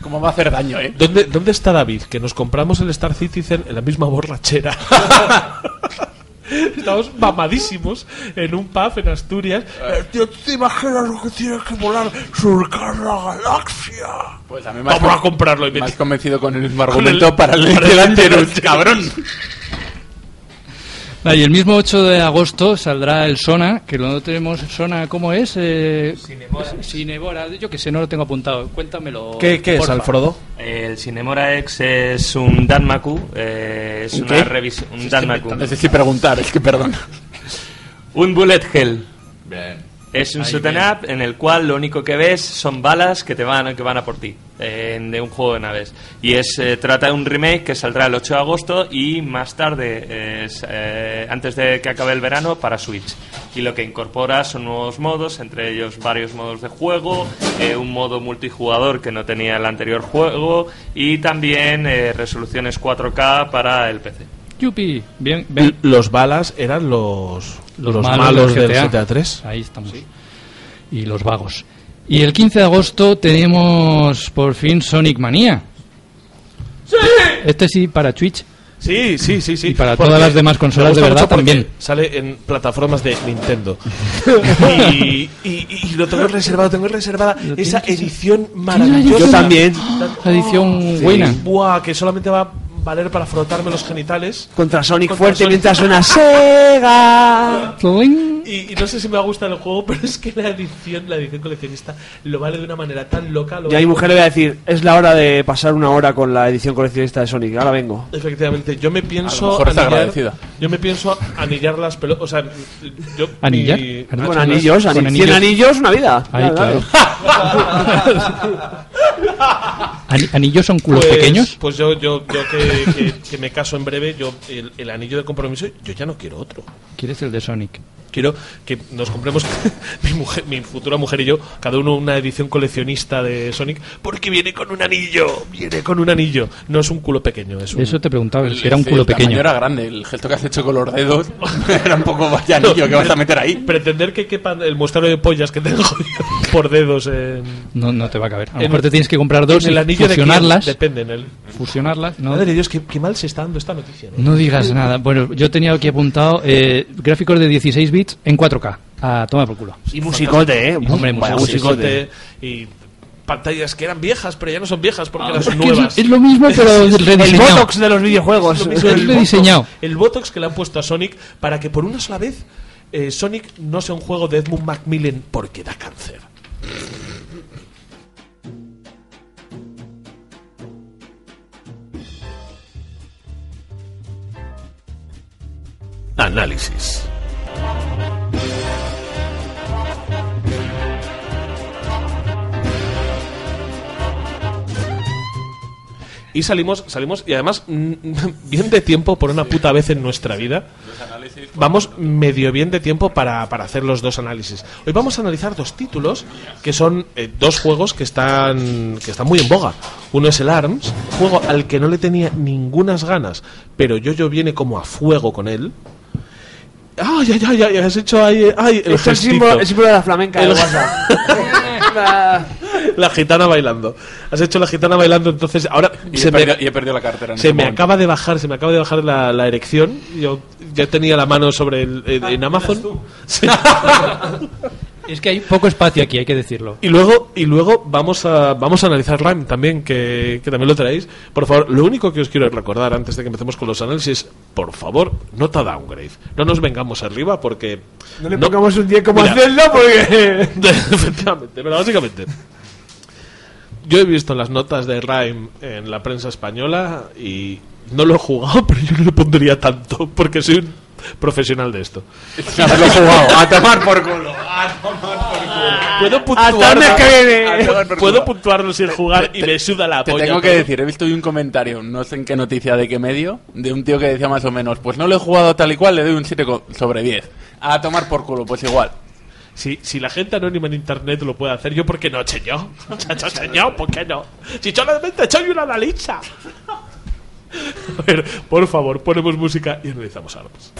¿Cómo va a hacer daño, eh? ¿Dónde, ¿Dónde está David? Que nos compramos el Star Citizen en la misma borrachera. Estamos mamadísimos en un pub en Asturias. Eh, tío, ¿tú ¿te imaginas lo que tienes que volar surcar la galaxia? Pues a mí me has Vamos a comprarlo y me has convencido con el mismo Con argumento el- para el para el Dangerous. cabrón. Ah, y el mismo 8 de agosto saldrá el Sona, que no tenemos Sona, ¿cómo es? Eh, Cinemora. Yo que sé, no lo tengo apuntado. Cuéntamelo. ¿Qué, qué es. Alfredo? El Cinemora X es un Danmaku, eh, es ¿Un una revisión, un Es Danmaku. que Necesito preguntar, es que perdón. Un bullet hell. Bien. Es un shoot 'em up en el cual lo único que ves son balas que te van que van a por ti eh, de un juego de naves. Y es eh, trata de un remake que saldrá el 8 de agosto y más tarde eh, es, eh, antes de que acabe el verano para Switch. Y lo que incorpora son nuevos modos entre ellos varios modos de juego eh, un modo multijugador que no tenía el anterior juego y también resoluciones 4K para el PC Yupi. Bien, bien. Los balas eran los, los, Los malos, malos del GTA. GTA 3. Ahí estamos. Y los vagos. Y el 15 de agosto tenemos por fin Sonic Manía. Este sí para Twitch. Sí, sí, sí, sí. Y para Porque todas las demás consolas de verdad también. Sale en plataformas de Nintendo. y, y- y lo tengo reservado, tengo reservada esa edición maravillosa. Yo también. La edición buena. Buah, que solamente va valer para frotarme los genitales. Contra Sonic Contra fuerte Sonic. mientras suena Sega. Y, y no sé si me va a gustar el juego, pero es que la edición, la edición coleccionista, lo vale de una manera tan loca. lo Y a mi vale- mujer le voy a decir, es la hora de pasar una hora con la edición coleccionista de Sonic. Ahora vengo. Efectivamente, yo me A pienso. lo mejor está anillar- agradecida. Yo me pienso anillar las pelotas. O sea, yo. ¿Anillar? mi- Con anillos, Con ani- 100 anillos, una vida. Ahí, claro. ¿Anillos son culos pues, pequeños? Pues yo, yo, yo que, que- que me caso en breve, yo el, el anillo de compromiso, yo ya no quiero otro. ¿Quieres el de Sonic? Quiero que nos compremos mi mujer, mi futura mujer y yo, cada uno una edición coleccionista de Sonic, porque viene con un anillo, viene con un anillo. No es un culo pequeño, es un Eso te preguntaba, El- si era un el culo tamaño pequeño. era grande, el gesto que has hecho con los dedos era un poco vaya anillo que vas a meter ahí. Pretender que quepan el muestrario de pollas que tengo yo por dedos en, No, no te va a caber. A lo mejor te tienes que comprar dos en el y anillo de quién, fusionarlas. depende en el. Fusionarlas, ¿no? Madre Dios, qué, qué mal se está dando esta noticia. ¿no? No digas nada. Bueno, yo tenía aquí apuntado eh, gráficos de 16 bits en 4K. A tomar por culo. Y musicote, ¿eh? Hombre, Vaya musicote. musicote. Y pantallas que eran viejas, pero ya no son viejas porque Ah, son porque nuevas. es lo mismo, pero. El Botox de los videojuegos. Es lo mismo, Es el rediseñado. Botox, el Botox que le han puesto a Sonic para que por una sola vez eh, Sonic no sea un juego de Edmund Macmillan porque da cáncer. Análisis. Y salimos, salimos, y además, mm, bien de tiempo por una puta vez en nuestra vida. Vamos medio bien de tiempo para, para hacer los dos análisis. Hoy vamos a analizar dos títulos que son eh, dos juegos que están, que están muy en boga. Uno es el ARMS, juego al que no le tenía ningunas ganas, pero yo viene como a fuego con él. ¡Ay, ay, ay! ay, has hecho ahí! ¡Ay! El es el gestito. símbolo, el símbolo de la flamenca El- WhatsApp. la gitana bailando. Has hecho la gitana bailando, entonces ahora Y se he, me, perdido, y he perdido la cartera. en se ese me momento. acaba de bajar, se me acaba de bajar la, la erección. Yo ya tenía la mano sobre el en- en Amazon. Sí. Es que hay poco espacio aquí, hay que decirlo. Y luego, y luego vamos a vamos a analizar RAM también, que, que también lo traéis. Por favor, lo único que os quiero recordar antes de que empecemos con los análisis, por favor, nota downgrade. No nos vengamos arriba porque. No le pongamos un 10 como hacerlo porque... Efectivamente, pero básicamente. Yo he visto las notas de Rhyme en la prensa española y no lo he jugado, pero yo no le pondría tanto porque soy un profesional de esto. Haberlo jugado, a tomar por culo. Puedo puntuarlo. A tomar por puedo culo. puntuarlo sin jugar y me suda la Te polla. tengo que todo. decir, he visto hoy un comentario, no sé en qué noticia de qué medio, de un tío que decía más o menos, pues no lo he jugado tal y cual, le doy un 7 co- sobre 10. A tomar por culo, pues igual. Si, si la gente anónima en internet lo puede hacer, yo ¿por qué no, señor? Chacho, señor, ¿por qué no? Si solamente soy una analista. A ver, por favor, ponemos música y analizamos armas.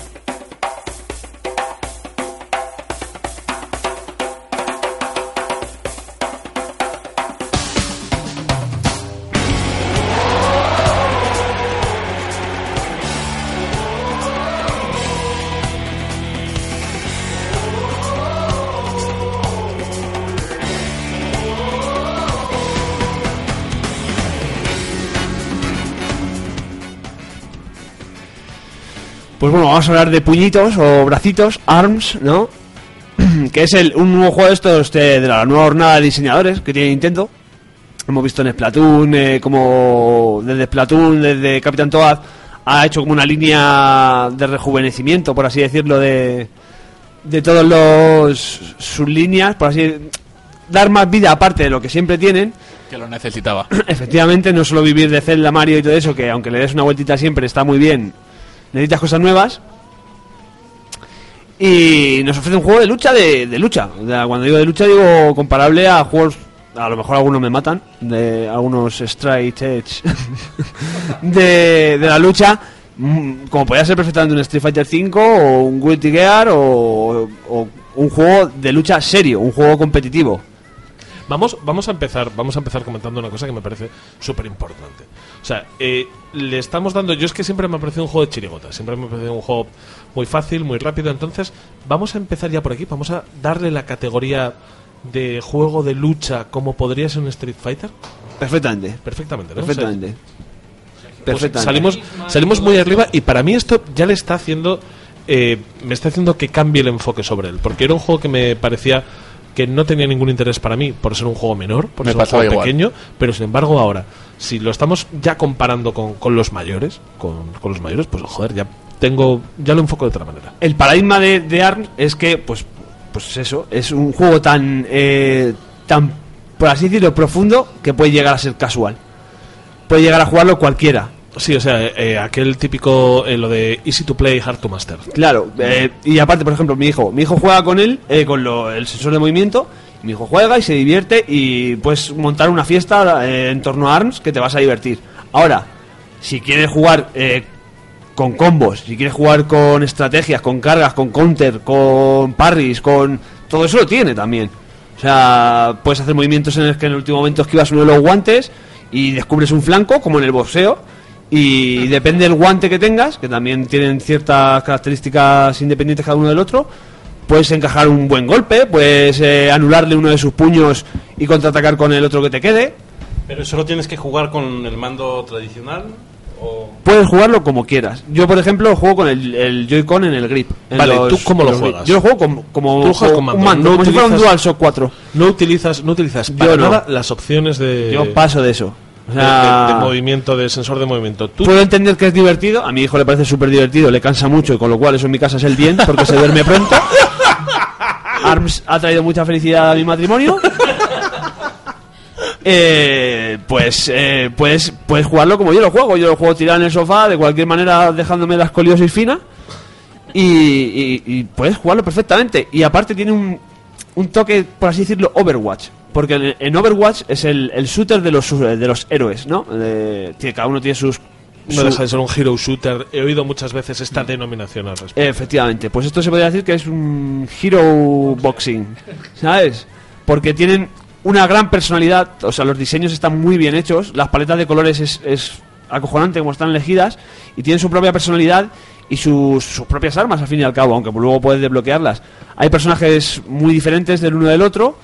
Pues bueno, vamos a hablar de puñitos o bracitos, ARMS, ¿no? que es el, un nuevo juego de estos de, de la nueva jornada de diseñadores que tiene Nintendo. Hemos visto en Splatoon, eh, como desde Splatoon, desde Capitán Toad, ha hecho como una línea de rejuvenecimiento, por así decirlo, de, de todos los sus líneas, por así dar más vida aparte de lo que siempre tienen. Que lo necesitaba. Efectivamente, no solo vivir de Zelda, Mario y todo eso, que aunque le des una vueltita siempre está muy bien, necesitas cosas nuevas. Y nos ofrece un juego de lucha de, de lucha. O sea, cuando digo de lucha digo comparable a juegos, a lo mejor algunos me matan, de algunos Straight Edge de, la lucha, mm, como podría ser perfectamente un Street Fighter V o un Guilty Gear o, o un juego de lucha serio, un juego competitivo. Vamos, vamos a empezar, vamos a empezar comentando una cosa que me parece súper importante. O sea, eh, le estamos dando. Yo es que siempre me ha parecido un juego de chirigota, siempre me ha parecido un juego muy fácil, muy rápido. Entonces, vamos a empezar ya por aquí. Vamos a darle la categoría de juego de lucha como podría ser un Street Fighter. Perfectamente. Perfectamente, ¿no? Perfectamente. O sea, pues Perfectamente. salimos, salimos muy arriba y para mí esto ya le está haciendo. eh, me está haciendo que cambie el enfoque sobre él. Porque era un juego que me parecía que no tenía ningún interés para mí por ser un juego menor, por Me ser un juego igual. pequeño, pero sin embargo ahora, si lo estamos ya comparando con, con los mayores, con, con los mayores, pues joder, ya tengo, ya lo enfoco de otra manera. El paradigma de, de ARM es que, pues, pues eso, es un juego tan, eh, tan, por así decirlo, profundo que puede llegar a ser casual. Puede llegar a jugarlo cualquiera. Sí, o sea, eh, aquel típico, eh, lo de easy to play, hard to master. Claro, eh, y aparte, por ejemplo, mi hijo, mi hijo juega con él, eh, con lo- el sensor de movimiento, mi hijo juega y se divierte y puedes montar una fiesta eh, en torno a ARMS que te vas a divertir. Ahora, si quieres jugar eh, con combos, si quieres jugar con estrategias, con cargas, con counter, con parries, con... Todo eso lo tiene también. O sea, puedes hacer movimientos en los que en el último momento esquivas uno de los guantes y descubres un flanco, como en el boxeo. Y depende del guante que tengas, que también tienen ciertas características independientes cada uno del otro, puedes encajar un buen golpe, puedes eh, anularle uno de sus puños y contraatacar con el otro que te quede. Pero solo tienes que jugar con el mando tradicional o Puedes jugarlo como quieras. Yo, por ejemplo, juego con el, el Joy-Con en el grip. en Vale, los- ¿tú cómo lo juegas? Yo lo juego como, como Tú juegas con un mando, mando, no como si fuera un utilizas- DualShock 4. No utilizas, no utilizas para Yo no. nada las opciones de, Yo paso de eso. O de- sea, de- de movimiento, de sensor de movimiento. Tú, Puedo entender que es divertido, a mi hijo le parece súper divertido, le cansa mucho y con lo cual eso en mi casa es el bien porque se duerme pronto. ARMS ha traído mucha felicidad a mi matrimonio. Eh, pues eh, puedes, puedes jugarlo como yo lo juego. Yo lo juego tirado en el sofá, de cualquier manera dejándome la escoliosis fina. Y, y- y puedes jugarlo perfectamente. Y aparte tiene un, un toque, por así decirlo, Overwatch. Porque en, Overwatch es el, el shooter de los, de los héroes, ¿no? De- tiene- cada uno tiene sus... no deja de ser un hero shooter. He oído muchas veces esta denominación al respecto. Efectivamente, pues esto se podría decir que es un hero boxing, ¿sabes? Porque tienen una gran personalidad, o sea, los diseños están muy bien hechos, las paletas de colores es, es acojonante como están elegidas y tienen su propia personalidad y sus, sus propias armas al fin y al cabo, aunque luego puedes desbloquearlas. Hay personajes muy diferentes del uno del otro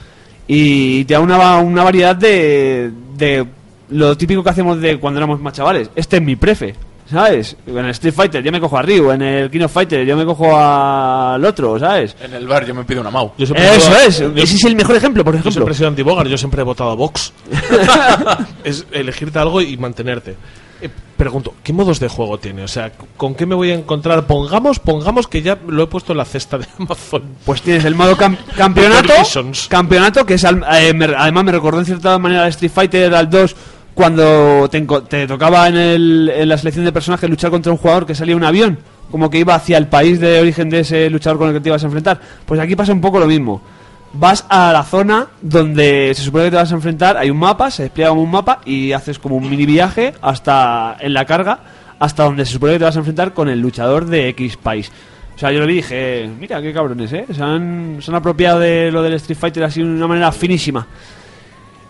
y te da una, una variedad de, de lo típico que hacemos de cuando éramos más chavales. Este es mi prefe, ¿sabes? En el Street Fighter yo me cojo a Ryu, en el King of Fighter yo me cojo al otro, ¿sabes? En el bar yo me pido una Mau. Yo Eso es, ese es el mejor ejemplo, por Yo ejemplo. siempre he sido anti-Bogart, yo siempre he votado a Vox. es elegirte algo y mantenerte. Eh, pregunto, ¿qué modos de juego tiene? O sea, ¿con qué me voy a encontrar? Pongamos, pongamos que ya lo he puesto en la cesta de Amazon. Pues tienes el modo cam- campeonato, campeonato que es al- eh, me- además me recordó en cierta manera al Street Fighter al 2 cuando te, tocaba en, el- en la selección de personajes luchar contra un jugador que salía un avión, como que iba hacia el país de origen de ese luchador con el que te ibas a enfrentar. Pues aquí pasa un poco lo mismo. Vas a la zona donde se supone que te vas a enfrentar, hay un mapa, se despliega como un mapa y haces como un mini viaje hasta en la carga hasta donde se supone que te vas a enfrentar con el luchador de X país. O sea, yo y dije, mira qué cabrones, ¿eh? Se han, se apropiado de lo del Street Fighter así de una manera finísima.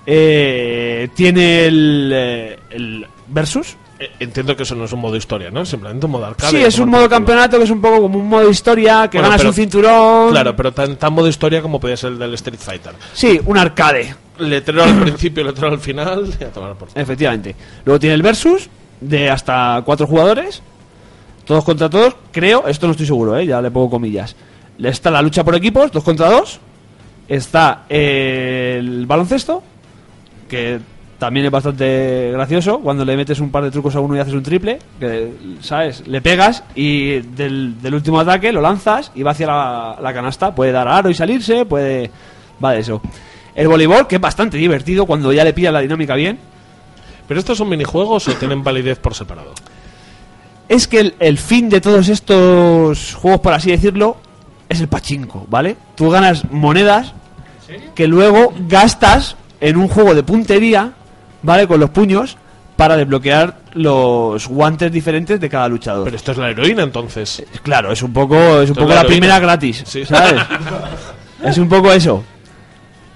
Eh, tiene el, eh, el Versus. Eh, Entiendo que eso no es un modo historia, ¿no? Simplemente un modo arcade. Sí, es un modo campeonato que es un poco como un modo historia, que Bueno, ganas pero- un cinturón. Claro, pero tan, tan modo historia como podía ser el del Street Fighter. Sí, un arcade. Letrero al principio, letrero al final. y a tomar por. Efectivamente. Luego tiene el Versus, de hasta cuatro jugadores. Todos contra todos. Creo, esto no estoy seguro, ¿eh? ya le pongo comillas. Está la lucha por equipos, dos contra dos. Está el baloncesto, que también es bastante gracioso. Cuando le metes un par de trucos a uno y haces un triple, que, ¿sabes? Le pegas y del, del último ataque lo lanzas y va hacia la, la canasta. Puede dar aro y salirse, puede. Va de eso. El voleibol, que es bastante divertido cuando ya le pillas la dinámica bien. ¿Pero estos son minijuegos o tienen validez por separado? es que el, el fin de todos estos juegos, por así decirlo, es el pachinko, ¿vale? Tú ganas monedas que luego gastas en un juego de puntería, ¿vale? Con los puños para desbloquear los guantes diferentes de cada luchador. Pero esto es la heroína entonces. Claro, es un poco, es un poco es la la primera gratis, Sí. ¿sabes? es un poco eso.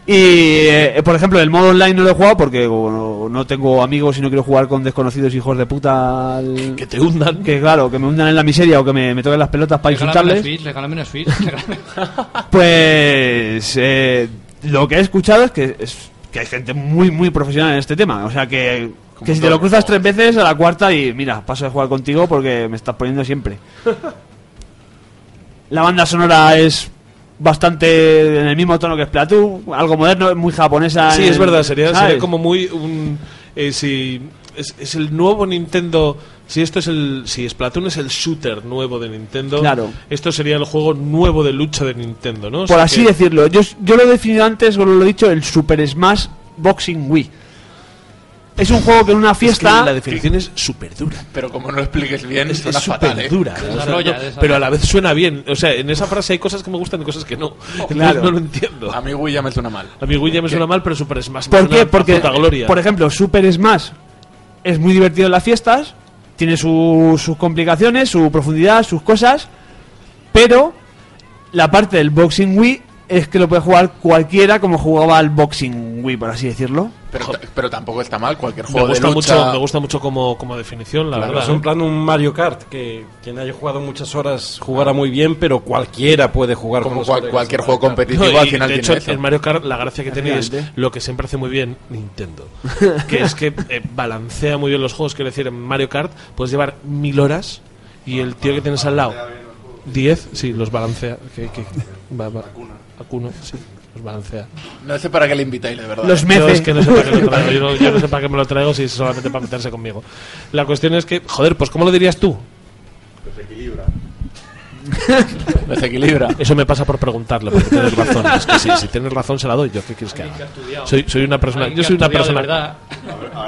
Y, eh, por ejemplo, el modo online no lo he jugado porque bueno, no tengo amigos y no quiero jugar con desconocidos hijos de puta. al- Que te hundan. Que claro, que me hundan en la miseria o que me, me toquen las pelotas para Regálame insultarles. Switch, regálame regálame- Pues eh, lo que he escuchado es que, es que hay gente muy, muy profesional en este tema. O sea que, que si te lo cruzas tres veces a la cuarta y mira, paso de jugar contigo porque me estás poniendo siempre. La banda sonora es bastante en el mismo tono que Splatoon, algo moderno, muy japonesa. Sí, es verdad, sería, como muy un eh, si es, es el nuevo Nintendo, si esto es el si Splatoon es el shooter nuevo de Nintendo, Claro. esto sería el juego nuevo de lucha de Nintendo, ¿no? O Por sea así que- decirlo. Yo, yo lo he definido antes, o lo he dicho, el Super Smash Boxing Wii. Es un juego que en una Es que fiesta... la definición es súper dura. Pero como no lo expliques bien, Es suena súper fatal, ¿eh? dura. o sea, Desarrolla, no, desarrolla. pero a la vez suena bien. O sea, en esa frase hay cosas que me gustan y cosas que no. Entonces Claro. no lo entiendo. A mí Wii ya me suena mal. A mí Wii ya me suena mal, pero Super Smash ¿Por qué? Porque, gloria. por ejemplo, Super Smash es muy divertido en las fiestas, tiene su- sus complicaciones, su profundidad, sus cosas, pero la parte del Boxing Wii es que lo puede jugar cualquiera como jugaba al Boxing Wii, por así decirlo. Pero, pero tampoco está mal cualquier me juego de gusta lucha. mucho, me gusta mucho como, como definición, la Claro, verdad. es un ¿eh? plan un Mario Kart que quien haya jugado muchas horas jugará muy bien, pero cualquiera puede jugar Como cual- cualquier juego competitivo No, al final de tiene hecho, eso. el Mario Kart, la gracia que tiene es lo que siempre hace muy bien Nintendo. que es que eh, balancea muy bien los juegos. Quiero decir, en Mario Kart puedes llevar mil horas y el tío que tienes al lado, diez, sí, los balancea. Que, que, va, va, Sí, los balancea. No sé para qué le invitáis, de verdad. Los Yo mece. es que no sé para qué lo traigo. Yo no, yo no sé para qué me lo traigo si es solamente para meterse conmigo. La cuestión es que, joder, pues ¿cómo lo dirías tú? Desequilibra. Eso me pasa por preguntarle, porque tienes razón. Es que sí, si tienes razón se la doy yo. ¿Qué quieres que haga? Soy, soy una persona. Yo soy una persona.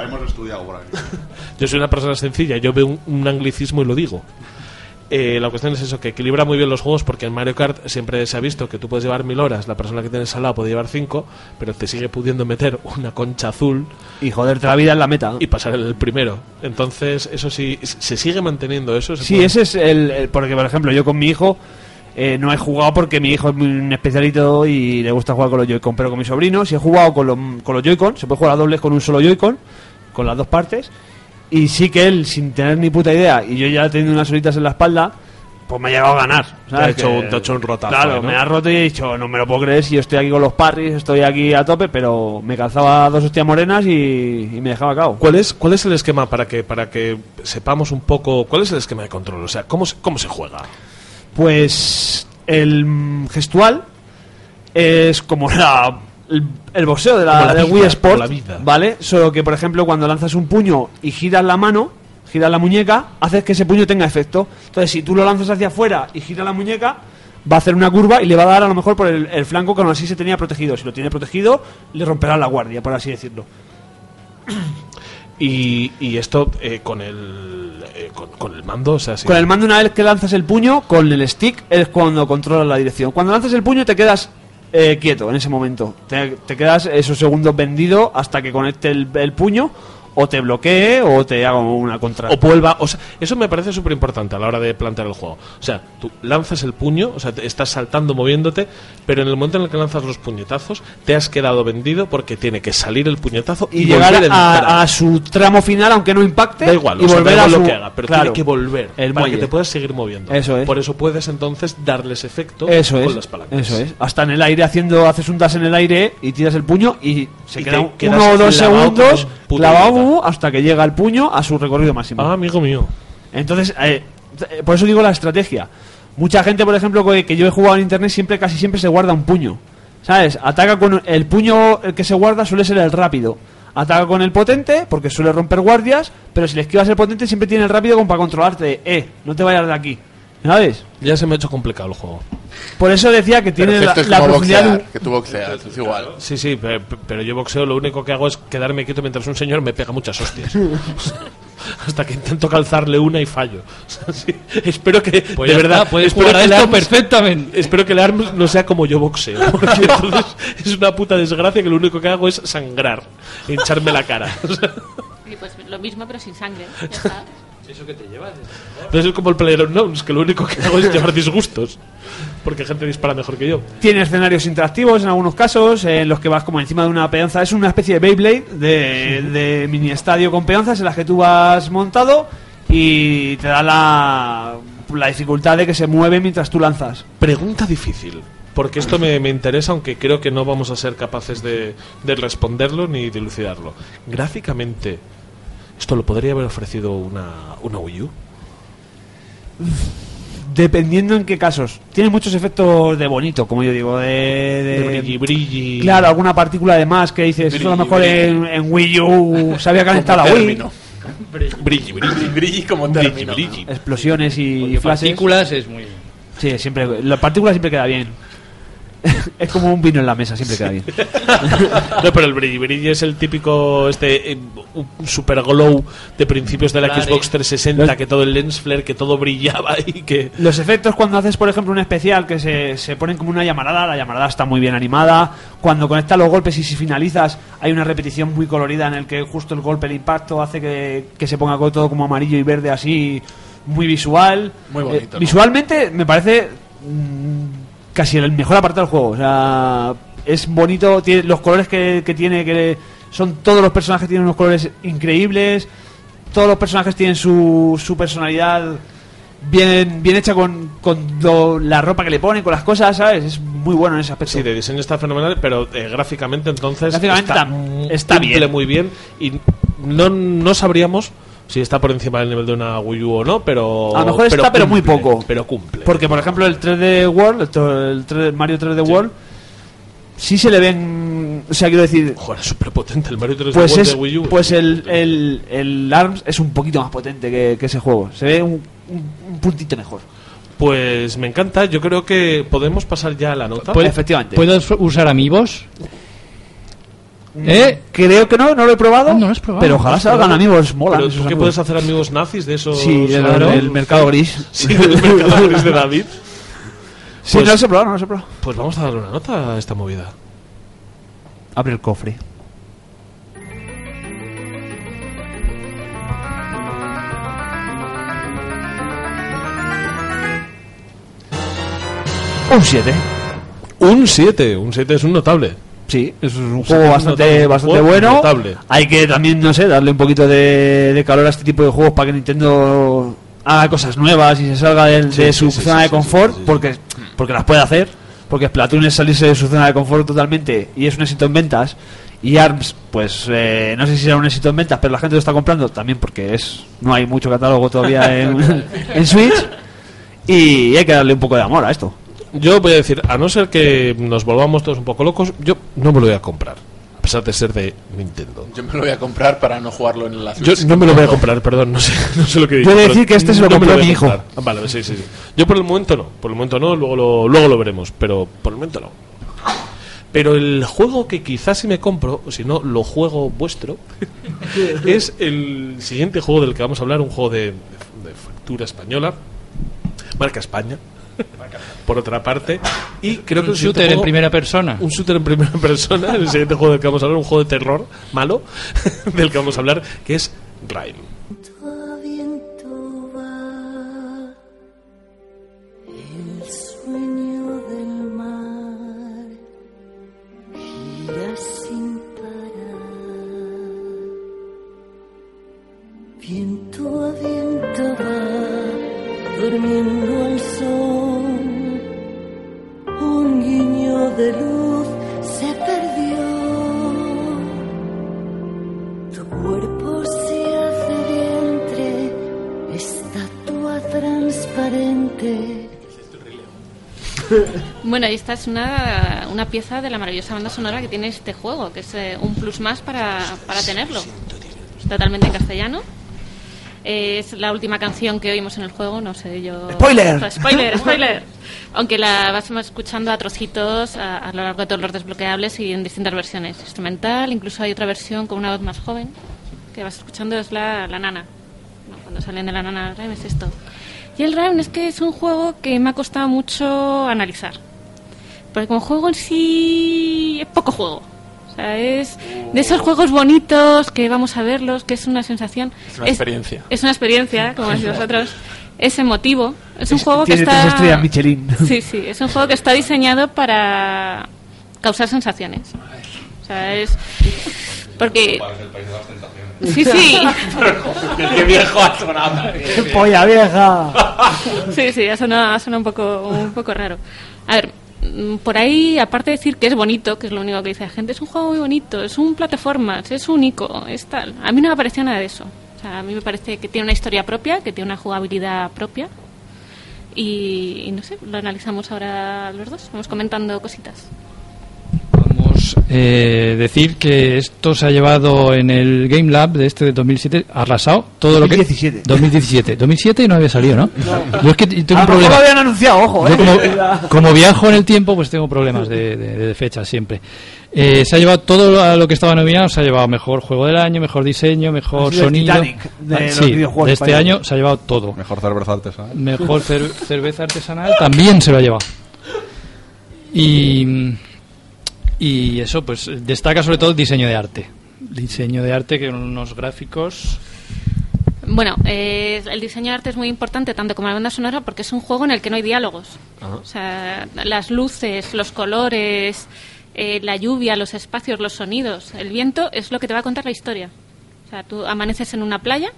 hemos estudiado por aquí. Yo soy una persona sencilla. Yo veo un, un anglicismo y lo digo. Eh, la cuestión es eso, que equilibra muy bien los juegos porque en Mario Kart siempre se ha visto que tú puedes llevar mil horas, la persona que tienes al lado puede llevar cinco, pero te sigue pudiendo meter una concha azul Y joderte la vida en la meta. y pasar el primero. Entonces, eso sí, se sigue manteniendo eso. se Sí, puede- ese es el, el- Porque, por ejemplo, yo con mi hijo eh, no he jugado porque mi hijo es muy un especialito y le gusta jugar con los Joy-Con. Pero con mi sobrino sí he jugado con, los- con los Joy-Con. Se puede jugar a dobles con un solo Joy-Con, con las dos partes. Y sí que él, sin tener ni puta idea, y yo ya teniendo unas horitas en la espalda, pues me ha llegado a ganar. Te ha hecho un- te ha hecho un rotazo, Claro, ¿no? me ha roto y he dicho, no me lo puedo creer si yo estoy aquí con los parries, estoy aquí a tope, pero me calzaba dos hostias morenas y, y me dejaba cao. ¿Cuál es, ¿Cuál es el esquema para que, para que sepamos un poco cuál es el esquema de control? O sea, ¿cómo se, cómo se juega? Pues el gestual es como la, el, el boxeo de la, vida, Wii Sport, como la vida. ¿vale? Solo que, por ejemplo, cuando lanzas un puño y giras la mano, giras la muñeca, haces que ese puño tenga efecto. Entonces, si tú lo lanzas hacia afuera y giras la muñeca, va a hacer una curva y le va a dar a lo mejor por el, el flanco que aún así se tenía protegido. Si lo tiene protegido, le romperá la guardia, por así decirlo. Y, y esto eh, con el eh, con, con el mando, o sea, sí. Con el mando, una vez que lanzas el puño, con el stick es cuando controlas la dirección. Cuando lanzas el puño, te quedas eh, quieto en ese momento. Te, quedas esos segundos vendido hasta que conecte el, el puño, o te bloquee, o te haga una contra. o vuelva, o sea, eso me parece súper importante a la hora de plantear el juego. O sea, tú lanzas el puño, o sea, te- estás saltando, moviéndote, pero en el momento en el que lanzas los puñetazos, te has quedado vendido porque tiene que salir el puñetazo y, y llegar a su tramo final, aunque no impacte. Da igual, y o sea, volver da igual a lo que haga, pero claro, tiene que volver el para que te puedas seguir moviendo. Eso es. Por eso puedes entonces darles efecto Eso con es, las palancas. eso es. Hasta en el aire haciendo, haces un dash en el aire y tiras el puño y se Y queda te un- quedas uno o dos segundos clavado hasta que llega el puño a su recorrido máximo. Ah, amigo mío. Entonces, eh, eh, por eso digo la estrategia. Mucha gente, por ejemplo, que, que yo he jugado en internet, siempre casi siempre se guarda un puño. ¿Sabes? Ataca con el puño el que se guarda suele ser el rápido. Ataca con el potente porque suele romper guardias, pero si le esquivas el potente siempre tiene el rápido como para controlarte. Eh, no te vayas de aquí. ¿Sabes? Ya se me ha hecho complicado el juego. Por eso decía que tiene la, es la como profundidad boxear, un- que tú boxeas, es igual. Sí, sí, pe- pe- pero yo boxeo lo único que hago es quedarme quieto mientras un señor me pega muchas hostias. Hasta que intento calzarle una y fallo. Sí, espero que, Pues de verdad, está, puedes espero jugar que el esto Arms- perfectamente. Espero que el ARMS no sea como yo boxeo. Porque entonces es una puta desgracia que lo único que hago es sangrar, hincharme la cara. Y pues lo mismo, pero sin sangre. Ya está. ¿Eso que te llevas? entonces es como el PlayerUnknown's, que lo único que hago es llevar disgustos. Porque gente dispara mejor que yo. Tiene escenarios interactivos en algunos casos, en los que vas como encima de una peonza. Es una especie de Beyblade de, de mini estadio con peonzas en las que tú vas montado y te da la, la dificultad de que se mueve mientras tú lanzas. Pregunta difícil. Porque esto me, me interesa, aunque creo que no vamos a ser capaces de, de responderlo ni dilucidarlo. Gráficamente, ¿esto lo podría haber ofrecido una, una Wii U? Dependiendo en qué casos. Tiene muchos efectos de bonito, como yo digo, de... De brilli, brilli. Claro, alguna partícula de más que dices, eso a lo mejor en, en Wii U se había calentado la Wii. Brilli, brilli. Brilli como término. Explosiones y, Y flashes. partículas es muy... Sí, siempre, la partícula siempre queda bien. Es como un vino en la mesa, siempre queda bien. No, pero el brilli brilli es el típico este eh, un super glow de principios de la Claro. Xbox 360 que todo el lens flare que todo brillaba y que Los efectos cuando haces, por ejemplo, un especial que se, se ponen como una llamarada, la llamarada está muy bien animada. Cuando conectas los golpes y si finalizas, hay una repetición muy colorida en el que justo el golpe, el impacto, hace que, que se ponga todo como amarillo y verde así, muy visual. Muy bonito, Eh, ¿no? Visualmente me parece mm, casi el mejor apartado del juego. O sea, es bonito, tiene los colores que, que tiene, que son todos los personajes tienen unos colores increíbles. Todos los personajes tienen su, su personalidad bien, bien hecha con, con lo- la ropa que le ponen, con las cosas, ¿sabes? Es muy bueno en ese aspecto. sí de diseño está fenomenal pero eh, gráficamente entonces Gráficamente está, está bien. muy bien y no, no sabríamos si está por encima del nivel de una Wii U o no pero A lo mejor está, pero muy poco. pero cumple Porque, por ejemplo, el 3D World, el, to- el 3D Mario 3D World, sí se le ven. O sea, quiero decir. Joder, es súper potente el Mario 3D Pues, World es, de Wii U pues el, el, el ARMS es un poquito más potente que, que ese juego. Se ve un, un- un puntito mejor. Pues me encanta, yo creo que podemos pasar ya a la nota. ¿Puede- Efectivamente. ¿Puedes usar amigos? ¿Eh? Creo que no, no lo he probado. Ah, no lo has probado. Pero ojalá salgan amigos, mola. Pero tú que puedes hacer amigos nazis de esos. Sí, el, Claro. el mercado gris. Sí, del mercado gris de David. Sí, Pues- no he probado, no he probado. Pues vamos a darle una nota a esta movida. Abre el cofre. Un 7. Un 7, un 7 es un notable. Sí, es un juego bastante, notable, bastante juego bueno. notable. Hay que también, no sé, darle un poquito de, de calor a este tipo de juegos para que Nintendo haga cosas nuevas y se salga de, Sí, de sí, su sí, zona sí, de confort, porque porque las puede hacer. Porque Splatoon es salirse de su zona de confort totalmente y es un éxito en ventas. Y ARMS, pues eh, no sé si será un éxito en ventas, pero la gente lo está comprando también porque es no hay mucho catálogo todavía en, en Switch. Y hay que darle un poco de amor a esto. Yo voy a decir, a no ser que nos volvamos todos un poco locos, yo no me lo voy a comprar. A pesar de ser de Nintendo. Yo me lo voy a comprar para no jugarlo en la Yo no me lo voy a comprar, perdón, no sé, no sé lo que digo. De pero decir que este se lo no me compró voy a mi hijo. comprar. Ah, Vale, sí, sí, sí. Yo por el momento no, por el momento no, luego lo, luego lo veremos, pero por el momento no. Pero el juego que quizás si me compro, o si no, lo juego vuestro, es el siguiente juego del que vamos a hablar, un juego de, de factura española, marca España, por otra parte, y creo que Un shooter en juego- primera persona. un shooter en primera persona, el siguiente juego del que vamos a hablar, un juego de terror malo, del que vamos a hablar, que es Rime. viento va el sueño del mar gira sin parar viento a viento va durmiendo al de luz se perdió tu cuerpo se hace vientre, estatua transparente. Bueno, y esta es una, una pieza de la maravillosa banda sonora que tiene este juego, que es eh, un plus más para, para tenerlo. Totalmente en castellano. Eh, es la última canción que oímos en el juego, no sé yo. ¡Spoiler! ¡Spoiler! ¡Spoiler! Aunque la vas escuchando a trocitos a, a lo largo de todos los desbloqueables y en distintas versiones. Instrumental, incluso hay otra versión con una voz más joven que vas escuchando, es la, la nana. No, cuando salen de la nana Rhyme es esto. Y el Rhyme es que es un juego que me ha costado mucho analizar. Porque como juego en sí es poco juego. O sea, es de esos juegos bonitos que vamos a verlos, que es una sensación. Es una experiencia. Es una experiencia, como decís vosotros. es emotivo. Es un juego que Tiene está. tres estrellas Michelin. Sí, sí, es un juego que está diseñado para causar sensaciones. O sea, es. Porque. Sí, sí. Qué viejo ha sonado. ¡Qué polla vieja! Sí, sí, ha sonado, ha sonado un, poco, un poco raro. A ver, por ahí, aparte de decir que es bonito, que es lo único que dice la gente, es un juego muy bonito, es un plataformas, es único, es tal. A mí no me pareció nada de eso. O sea, a mí me parece que tiene una historia propia, que tiene una jugabilidad propia. Y, y no sé, lo analizamos ahora los dos, vamos comentando cositas. Eh, decir que esto se ha llevado en el Game Lab de este de 2007 arrasado todo lo que 2017. 2017 2007 no había salido ¿no? yo es que tengo un mejor problema. lo habían anunciado, ojo, Yo ¿eh? como, como viajo en el tiempo pues tengo problemas de, de, de fechas siempre. Eh, se ha llevado todo a lo que estaba nominado se ha llevado mejor juego del año mejor diseño mejor Ha sido el sonido. Titanic de Ah, los sí, videojuegos de este año se ha llevado todo. Mejor cerveza artesanal. mejor cer- cerveza artesanal también se lo ha llevado. Y y eso pues destaca sobre todo el diseño de arte diseño de arte que unos gráficos Bueno, eh, el diseño de arte es muy importante, tanto como la banda sonora, porque es un juego en el que no hay diálogos. Ajá. O sea, las luces, los colores, eh, la lluvia, los espacios, los sonidos, el viento es lo que te va a contar la historia. O sea, tú amaneces en una playa,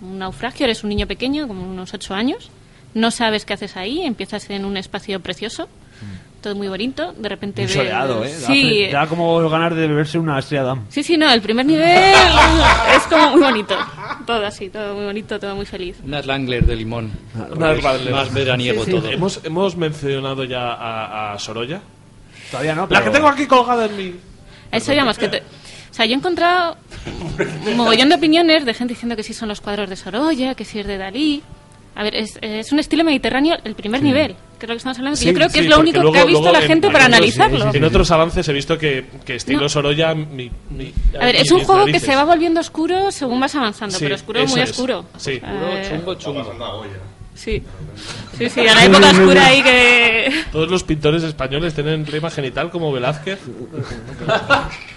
un naufragio, eres un niño pequeño, como unos ocho años, no sabes qué haces ahí, empiezas en un espacio precioso, todo muy bonito, de repente ves- soleado, ¿eh? Sí, Da como ganar de beberse una estrella Damm. Sí, sí, no, el primer nivel es como muy bonito. Todo así, todo muy bonito, todo muy feliz. Nat Langler de limón Más más veraniego Sí, sí. todo Hemos, hemos mencionado ya a, a Sorolla. Todavía no, La pero- que tengo aquí colgada en mi. Eso digamos que... te- O sea, yo he encontrado un mogollón de opiniones de gente diciendo que sí son los cuadros de Sorolla, que sí es de Dalí. A ver, es, es un estilo mediterráneo el primer Sí. nivel, que es lo que estamos hablando. Sí, yo creo que sí, es lo único luego- que ha visto la en- gente en para analizarlo. En otros avances he visto que, que estilo No. Sorolla. Mi, mi- A ver, mi- es un juego que se va volviendo oscuro según vas avanzando, Sí, pero oscuro muy es. oscuro. Sí. Eh, chungo chungo Sí. Sí, sí, a la época oscura ahí que... Todos los pintores españoles tienen rima genital como Velázquez.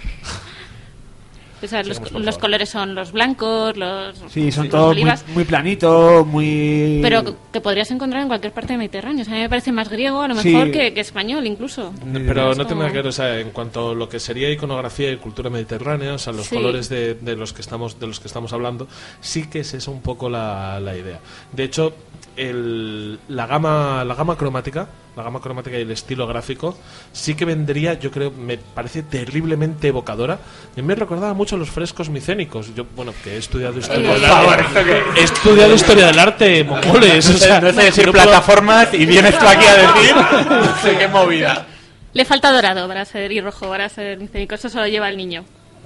O sea, los, colores son los blancos, los, Sí, son los todos muy, olivas, muy planitos, muy... pero que- que podrías encontrar en cualquier parte del Mediterráneo. O sea, a mí me parece más griego a lo Sí. mejor que, que español incluso. Pero Es no nada que ver, o sea, en cuanto a lo que sería iconografía y cultura mediterránea, o sea, los Sí. colores de, de los que estamos de los que estamos hablando, sí que es esa un poco la, la idea. De hecho, el, la gama la gama cromática, la gama cromática y el estilo gráfico, sí que vendría, yo creo, me parece terriblemente evocadora. Y me recordaba mucho los frescos micénicos. Yo, bueno, que he estudiado historia del arte. He estudiado historia del arte, mongoles. o sea, no sé decir no puedo- plataformas y vienes tú aquí a decir no sé qué movida. Le falta dorado para ser y rojo para ser micénico. Eso se lo lleva el niño.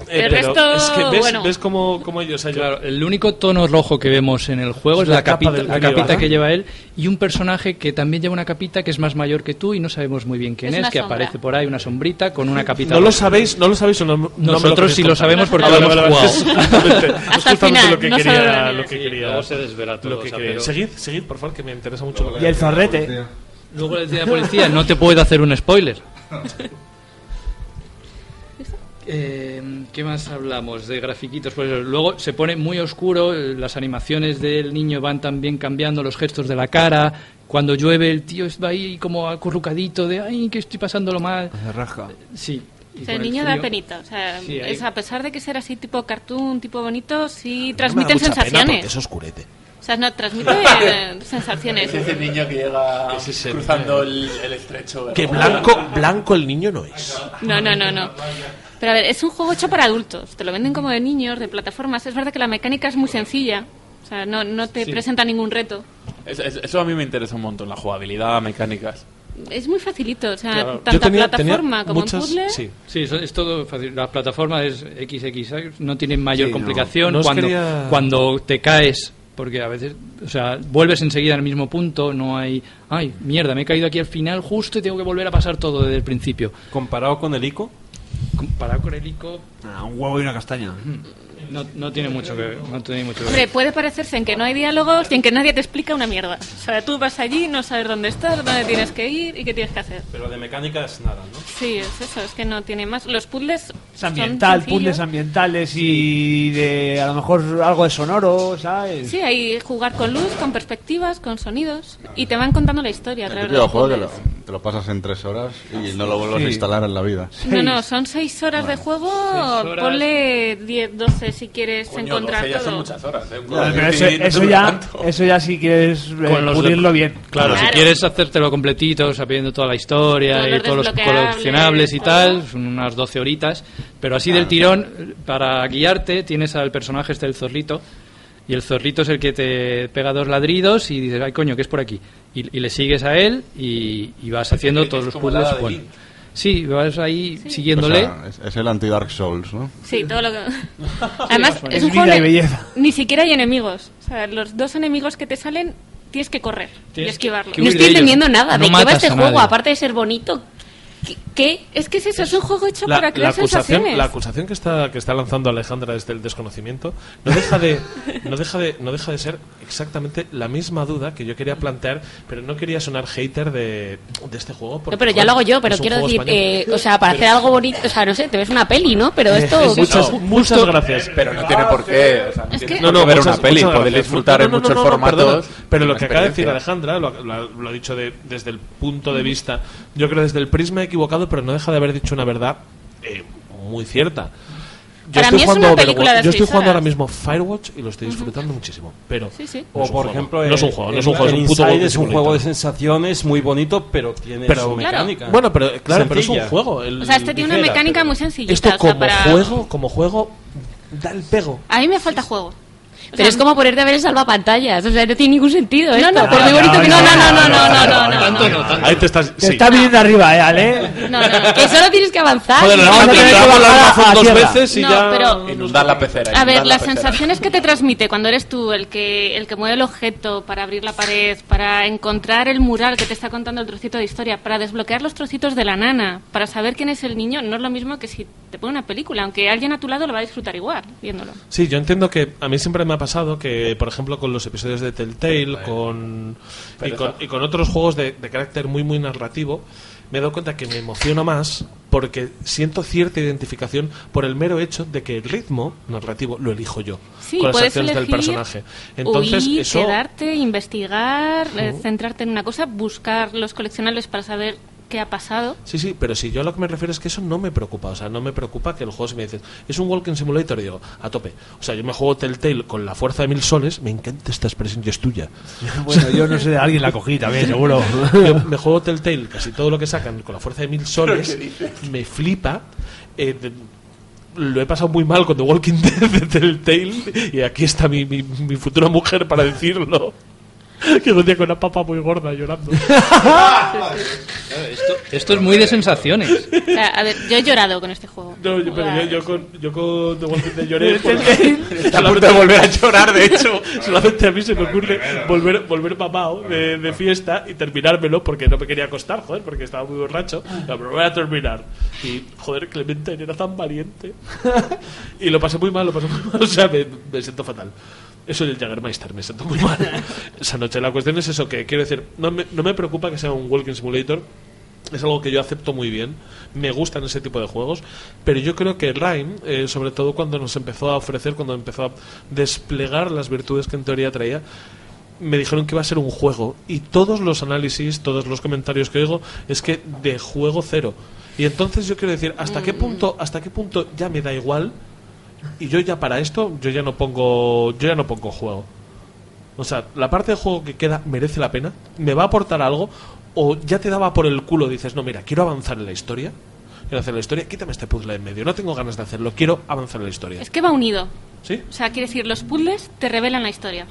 Eh, el pero resto, es que ves, bueno. ves cómo, cómo ellos hay Claro, el único tono rojo que vemos en el juego Es es la, la capa capita, del la que capita que lleva él y un personaje que también lleva una capita que es más mayor que tú y no sabemos muy bien quién Es es, que sombra. aparece por ahí una sombrita con una capita. No lo roja. sabéis, no lo sabéis o no, no lo Nosotros queréis sí lo sabemos porque Ah, lo hemos vale, jugado. Es justamente, final, lo que no quería, lo que Sí, quería. se desvela todo, lo que quería. Seguid, seguid, por favor, que me interesa mucho. lo Y el zorrete. Luego le decía a la policía, no te puedo hacer un spoiler. Eh, ¿Qué más hablamos de grafiquitos? Pues luego se pone muy oscuro, eh, las animaciones del niño van también cambiando, los gestos de la cara. Cuando llueve el tío va ahí como acurrucadito de ay que estoy pasándolo mal. Se rasca. Sí. y O sea, el niño frío- da penita. O sea, Sí, es, a pesar de que ser así tipo cartoon, tipo bonito, sí No me da transmiten mucha pena sensaciones. porque es oscurete. O sea, no, transmite eh, sensaciones. Es ese niño que llega Ese es el- cruzando el, el estrecho. Que blanco, blanco el niño no es. No, no, no, no. Pero a ver, es un juego hecho para adultos. Te lo venden como de niños, de plataformas. Es verdad que la mecánica es muy sencilla. O sea, no, no te Sí. presenta ningún reto. Es- es- eso a mí me interesa un montón, la jugabilidad, mecánicas. Es muy facilito. O sea, Claro. tanta tenía- plataforma tenía como muchas- en puzzle. Sí, sí es todo fácil. La plataforma es XX, no tiene mayor Sí, complicación. No cuando, quería- cuando te caes, porque a veces, o sea, vuelves enseguida al mismo punto, no hay, ay, mierda, me he caído aquí al final justo y tengo que volver a pasar todo desde el principio. Comparado con el ICO, Comparado con el ICO, Ah, un huevo y una castaña. No, no tiene mucho que no tiene mucho que Hombre, ver. puede parecerse en que no hay diálogos y en que nadie te explica una mierda. O sea, tú vas allí, no sabes dónde estás, dónde tienes que ir y qué tienes que hacer. Pero de mecánicas nada, ¿no? Sí, es eso, es que no tiene más. Los puzzles Es ambiental, son puzzles ambientales y de a lo mejor algo de sonoro, ¿sabes? Sí, hay jugar con luz, con perspectivas, con sonidos y te van contando la historia El de los juego que lo- te lo pasas en tres horas y no lo vuelves Sí. a instalar en la vida. No, no, son seis horas de juego, horas. ponle 10, 12 si quieres Coño, encontrar 12 ya todo. son muchas horas, ¿eh? Un Pero eso, no dura ya, tanto. eso ya si quieres eh, Con los de- pulirlo bien. Claro, si Claro. quieres hacértelo completito, sabiendo toda la historia Todos y los todos los desbloqueables, coleccionables y todo. tal, son unas 12 horitas. Pero así del tirón, para guiarte, tienes al personaje este, el zorrito. Y el zorrito es el que te pega dos ladridos y dices, ay coño, que es por aquí. Y, y le sigues a él y, y vas haciendo todos los como la puzzles. hada de Bueno. Link. Sí, vas ahí siguiéndole. sea, es, es el anti-Dark Souls, ¿no? Sí, todo lo que... Además, Es es un juego belleza. ni siquiera hay enemigos. O sea, los dos enemigos que te salen tienes que correr y Tienes esquivarlos. que No estoy de entendiendo nada. No ¿De qué va este juego? nadie. Aparte de ser bonito. ¿Qué? Es que es eso, es un juego hecho La, para la crear acusación, sensaciones. la acusación que está que está lanzando Alejandra desde el desconocimiento no deja de no deja de no deja de ser exactamente la misma duda que yo quería plantear, pero no quería sonar hater de, de este juego. porque, No, pero ya lo hago yo, pero quiero decir, eh, o sea, para hacer algo bonito, o sea, no sé, te ves una peli, ¿no? Pero esto... Muchas, muchas gracias. Pero no tiene por qué. O sea, no Es que- No, ver muchas- una peli, poder disfrutar No, en muchos no, no, formatos. perdona, pero lo que acaba de decir. Alejandra lo, lo- lo ha dicho de- desde el punto de vista, yo creo desde el prisma equivocado, pero no deja de haber dicho una verdad eh, muy cierta. Yo Para estoy mí es jugando una película de Yo estoy jugando ahora mismo Firewatch y lo estoy disfrutando muchísimo. Pero Sí, sí. no es O un por juego. ejemplo, no es un juego, no es un juego, es un Walking es un juego de sensaciones muy bonito, pero tiene Pero- su Claro. mecánica. Bueno, pero claro, pero es un juego. el- O sea, este tiene una mecánica pero- muy sencillita. Esto o sea, como para- juego, como juego da el pego. A mí me falta juego. Pero sea, es como ponerte a ver el salvapantallas, o sea, no tiene ningún sentido No, esto. no, por muy no, bonito que no, no, no, no, no, no, no, Tanto no. no, tanto. Ahí te estás. Te sí. está viniendo arriba, ¿eh, Ale? No, no. Que solo tienes que avanzar. Joder, Alejandra, tener te que hago la bajar dos veces y No, ya. pero- Inundar la pecera. A ver, la las sensaciones que te transmite cuando eres tú el que el que mueve el objeto para abrir la pared, para encontrar el mural que te está contando el trocito de historia, para desbloquear los trocitos de la nana, para saber quién es el niño, no es lo mismo que si te pone una película, aunque alguien a tu lado lo va a disfrutar igual viéndolo. Sí, yo entiendo que a mí siempre me ha pasado que, por ejemplo, con los episodios de Telltale con, y, con, y con otros juegos de, de carácter muy, muy narrativo, me he dado cuenta que me emociono más porque siento cierta identificación por el mero hecho de que el ritmo narrativo lo elijo yo Sí, con las acciones del personaje. Entonces, huir, eso quedarte, investigar, eh, centrarte en una cosa, buscar los coleccionables para saber qué ha pasado. Sí, sí, pero si yo a lo que me refiero es que eso no me preocupa. O sea, no me preocupa que el juego, si me dices, es un Walking Simulator, y digo, a tope. O sea, yo me juego Telltale con la fuerza de mil soles, me encanta esta expresión y es tuya. Bueno, yo no sé, alguien la cogí también, seguro. Yo me juego Telltale, casi todo lo que sacan con la fuerza de mil soles, me flipa. eh, de- lo he pasado muy mal con The Walking Dead de Telltale y aquí está mi, mi, mi futura mujer para decirlo. Que día con una papa muy gorda llorando. Esto, esto es muy de sensaciones. O sea, a ver, yo he llorado con este juego. No, yo, pero yo, yo con, yo con The Walking Dead lloré. Está a punto de volver a llorar, de hecho. Solamente a mí se me ocurre volver, volver mamado de, de fiesta y terminármelo porque no me quería acostar, joder, porque estaba muy borracho. Pero voy a terminar. Y, joder, Clemente era tan valiente. Y lo pasé muy mal, lo pasé muy mal. O sea, me, me siento fatal. Eso es el Jaggermeister, me siento muy mal. Esa noche. La cuestión es eso, que quiero decir, no me, no me preocupa que sea un Walking Simulator. Es algo que yo acepto muy bien. Me gustan ese tipo de juegos. Pero yo creo que Rime, eh, sobre todo cuando nos empezó a ofrecer, cuando empezó a desplegar las virtudes que en teoría traía, me dijeron que iba a ser un juego. Y todos los análisis, todos los comentarios que oigo, es que de juego cero. Y entonces yo quiero decir, ¿hasta qué punto, hasta qué punto ya me da igual? Y yo ya para esto, yo ya no pongo, yo ya no pongo juego. O sea, la parte de juego que queda merece la pena, me va a aportar algo, o ya te daba por el culo, dices, no, mira, quiero avanzar en la historia, quiero hacer la historia, quítame este puzzle en medio, no tengo ganas de hacerlo, quiero avanzar en la historia. Es que va unido. ¿Sí? O sea, quiere decir, los puzzles te revelan la historia.